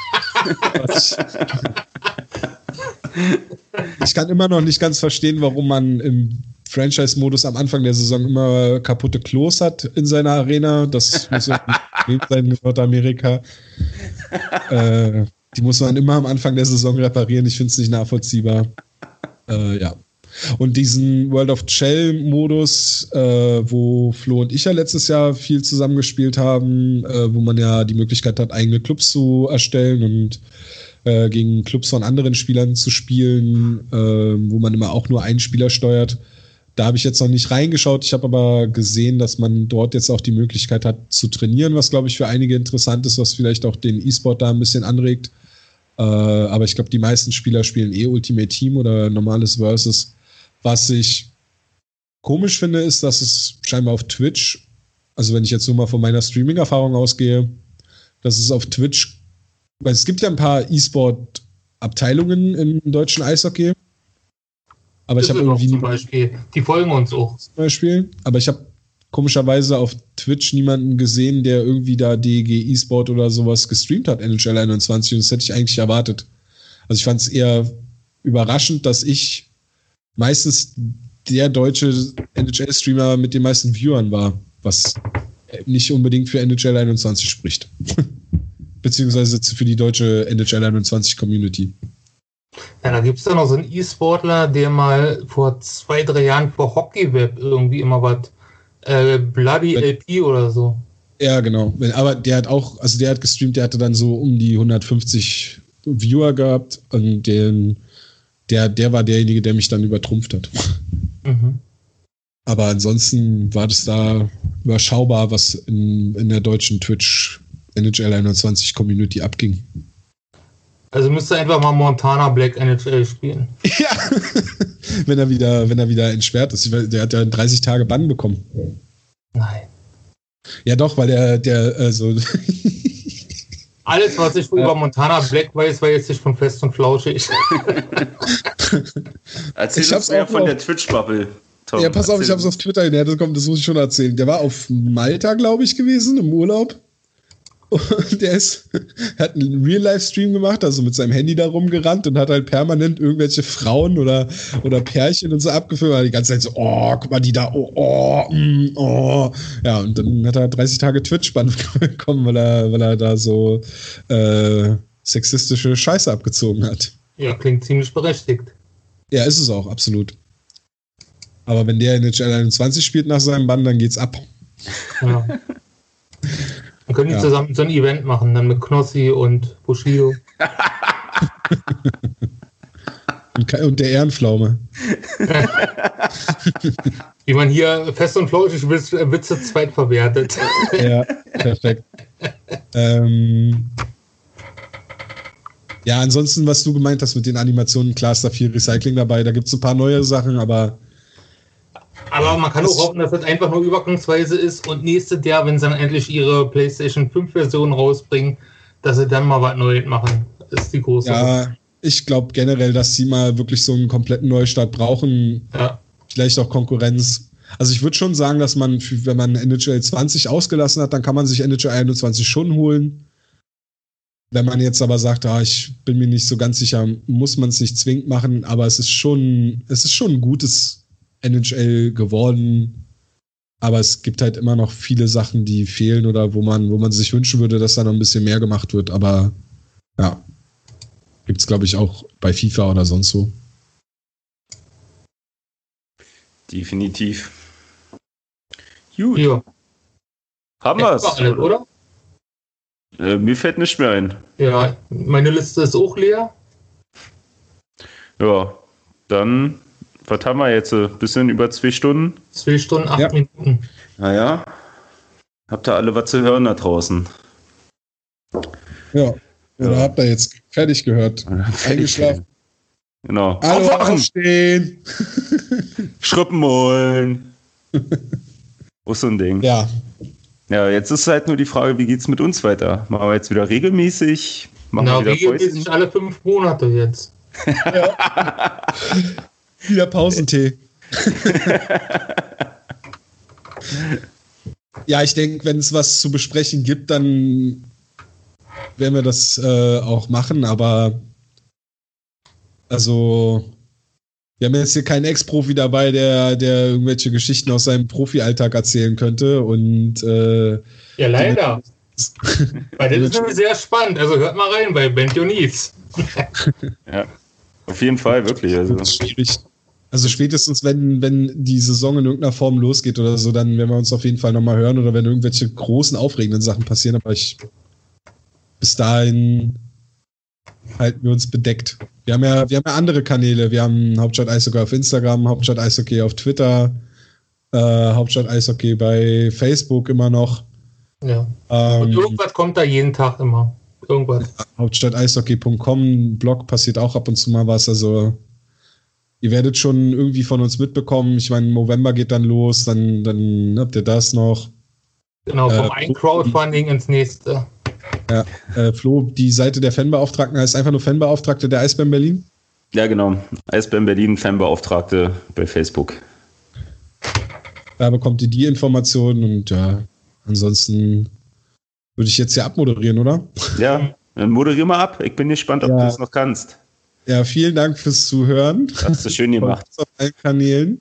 ich kann immer noch nicht ganz verstehen, warum man im Franchise-Modus am Anfang der Saison immer kaputte Klos hat in seiner Arena. Das muss ja sein in Nordamerika. Äh, die muss man immer am Anfang der Saison reparieren. Ich finde es nicht nachvollziehbar. Äh, ja. Und diesen World of Shell-Modus, äh, wo Flo und ich ja letztes Jahr viel zusammengespielt haben, äh, wo man ja die Möglichkeit hat, eigene Clubs zu erstellen und äh, gegen Clubs von anderen Spielern zu spielen, äh, wo man immer auch nur einen Spieler steuert da habe ich jetzt noch nicht reingeschaut. Ich habe aber gesehen, dass man dort jetzt auch die Möglichkeit hat zu trainieren, was glaube ich für einige interessant ist, was vielleicht auch den E-Sport da ein bisschen anregt. Äh, aber ich glaube, die meisten Spieler spielen eh Ultimate Team oder normales Versus. Was ich komisch finde, ist, dass es scheinbar auf Twitch, also wenn ich jetzt nur mal von meiner Streaming-Erfahrung ausgehe, dass es auf Twitch, weil es gibt ja ein paar E-Sport-Abteilungen im deutschen Eishockey. Aber ich habe irgendwie. Zum Beispiel. Die folgen uns auch. Zum Beispiel. Aber ich habe komischerweise auf Twitch niemanden gesehen, der irgendwie da DEG E-Sport oder sowas gestreamt hat, NHL 21. Und das hätte ich eigentlich erwartet. Also ich fand es eher überraschend, dass ich meistens der deutsche NHL-Streamer mit den meisten Viewern war, was nicht unbedingt für NHL 21 spricht. Beziehungsweise für die deutsche NHL 21 Community. Ja, da gibt es ja noch so einen E-Sportler, der mal vor zwei, drei Jahren vor Hockeyweb irgendwie immer was, äh, Bloody LP oder so. Ja, genau. Aber der hat auch, also der hat gestreamt, der hatte dann so um die 150 Viewer gehabt und den, der, der war derjenige, der mich dann übertrumpft hat. Mhm. Aber ansonsten war das da überschaubar, was in, in der deutschen Twitch NHL 21 Community abging. Also müsste einfach mal Montana Black NHL spielen. Ja, wenn er wieder, wenn er wieder entsperrt ist. Der hat ja 30 Tage Bann bekommen. Nein. Ja, doch, weil der, der, also. Alles, was ich ja. über Montana Black weiß, war jetzt nicht von Fest und Flauschig. Erzähl ich uns mehr von der Twitch-Bubble. Ja, pass auf, ich hab's auf Twitter ja, das, kommt, das muss ich schon erzählen. Der war auf Malta, glaube ich, gewesen, im Urlaub. Und der ist, hat einen Real-Life-Stream gemacht, also mit seinem Handy da rumgerannt und hat halt permanent irgendwelche Frauen oder, oder Pärchen und so abgefilmt. Die ganze Zeit so, oh, guck mal, die da, oh, oh, mm, oh. Ja, und dann hat er 30 Tage Twitch-Bann bekommen, weil er, weil er da so äh, sexistische Scheiße abgezogen hat. Ja, klingt ziemlich berechtigt. Ja, ist es auch, absolut. Aber wenn der in den Channel 21 spielt nach seinem Bann, dann geht's ab. Ja. Dann können die ja. zusammen so ein Event machen, dann mit Knossi und Bushido. und der Ehrenpflaume. Wie man hier fest und flauschig Witze zweitverwertet. ja, perfekt. ähm, ja, ansonsten, was du gemeint hast mit den Animationen, klar ist da viel Recycling dabei. Da gibt es ein paar neue Sachen, aber aber man kann auch hoffen, dass das einfach nur übergangsweise ist und nächstes Jahr, wenn sie dann endlich ihre PlayStation 5 Version rausbringen, dass sie dann mal was Neues machen. Das ist die große. Ja, ich glaube generell, dass sie mal wirklich so einen kompletten Neustart brauchen. Ja. Vielleicht auch Konkurrenz. Also ich würde schon sagen, dass man, wenn man NHL 20 ausgelassen hat, dann kann man sich NHL 21 schon holen. Wenn man jetzt aber sagt, ah, ich bin mir nicht so ganz sicher, muss man es nicht zwingend machen, aber es ist schon, es ist schon ein gutes NHL geworden. Aber es gibt halt immer noch viele Sachen, die fehlen oder wo man, wo man sich wünschen würde, dass da noch ein bisschen mehr gemacht wird. Aber ja, gibt es, glaube ich, auch bei FIFA oder sonst so. Definitiv. Gut. Ja. Haben wir alle, oder? Äh, mir fällt nicht mehr ein. Ja, meine Liste ist auch leer. Ja, dann, was haben wir jetzt? Ein bisschen über zwei Stunden? Zwei Stunden, acht Ja. Minuten. Naja, habt ihr alle was zu hören da draußen? Ja. Oder Ja. habt ihr jetzt fertig gehört? Eingeschlafen. Genau. Hallo, Aufwachen! aufstehen! Schrippen holen! Wo ist so ein Ding? Ja, Ja, jetzt ist halt nur die Frage, wie geht's mit uns weiter? Machen wir jetzt wieder regelmäßig? Machen Na, wir wieder regelmäßig Päuschen? alle fünf Monate jetzt. Wieder Pausentee. ja, ich denke, wenn es was zu besprechen gibt, dann werden wir das äh, auch machen, aber also wir haben jetzt hier keinen Ex-Profi dabei, der, der irgendwelche Geschichten aus seinem Profi-Alltag erzählen könnte und äh, Ja, leider. Weil das ist nämlich sehr spannend. Also hört mal rein bei Band Jonis. Ja, auf jeden Fall, wirklich. Also, schwierig. Also spätestens, wenn, wenn die Saison in irgendeiner Form losgeht oder so, dann werden wir uns auf jeden Fall nochmal hören oder wenn irgendwelche großen, aufregenden Sachen passieren, aber ich bis dahin halten wir uns bedeckt. Wir haben ja, wir haben ja andere Kanäle. Wir haben Hauptstadt Eishockey auf Instagram, Hauptstadt Eishockey auf Twitter, äh, Hauptstadt Eishockey bei Facebook immer noch. Ja. Und Ähm, irgendwas kommt da jeden Tag immer. Irgendwas. Hauptstadteishockey.com, Blog passiert auch ab und zu mal was. Also ihr werdet schon irgendwie von uns mitbekommen. Ich meine, November geht dann los, dann, dann habt ihr das noch. Genau, vom Äh, einen Crowdfunding ins nächste. Ja, äh, Flo, die Seite der Fanbeauftragten heißt einfach nur Fanbeauftragte der Eisbären Berlin. ja, genau. Eisbären Berlin, Fanbeauftragte bei Facebook. Da bekommt ihr die Informationen und ja, ansonsten würde ich jetzt hier abmoderieren, oder? Ja, dann moderier mal ab. Ich bin gespannt, ob Ja. du es noch kannst. Ja, vielen Dank fürs Zuhören. Hast du schön gemacht. Auf allen Kanälen.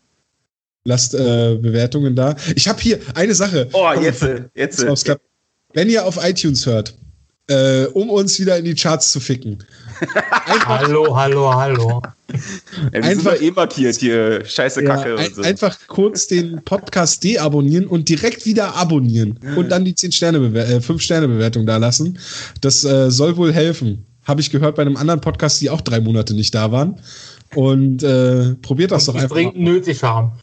Lasst äh, Bewertungen da. Ich habe hier eine Sache. Oh, Komm, jetzt, jetzt. aufs Klapp. Wenn ihr auf iTunes hört, äh, um uns wieder in die Charts zu ficken, Hallo, hallo, hallo. Ja, wir einfach- sind doch eh markiert hier. Scheiße ja, Kacke ein, und so. einfach kurz den Podcast deabonnieren und direkt wieder abonnieren und dann die 10 Sterne äh, 5 Sterne Bewertung da lassen. Das äh, soll wohl helfen. Habe ich gehört bei einem anderen Podcast, die auch drei Monate nicht da waren. Und äh, probiert das doch Die einfach. mal. dringend nötig haben.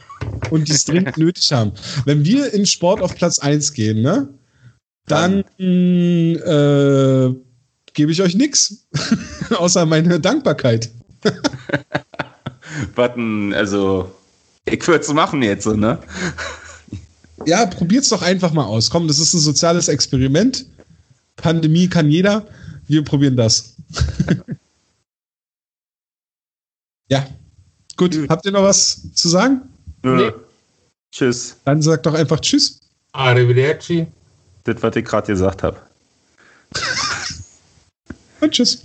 und die es dringend nötig haben. Wenn wir in Sport auf Platz 1 gehen, ne, dann äh, gebe ich euch nix. Außer meine Dankbarkeit. Button, also, ich würde es machen jetzt, so, ne? Ja, probiert's doch einfach mal aus. Komm, das ist ein soziales Experiment. Pandemie kann jeder. Wir probieren das. ja. Gut, habt ihr noch was zu sagen? Nö. Nee. Tschüss. Dann sagt doch einfach Tschüss. Arrivederci. Das, was ich gerade gesagt habe. Und Tschüss.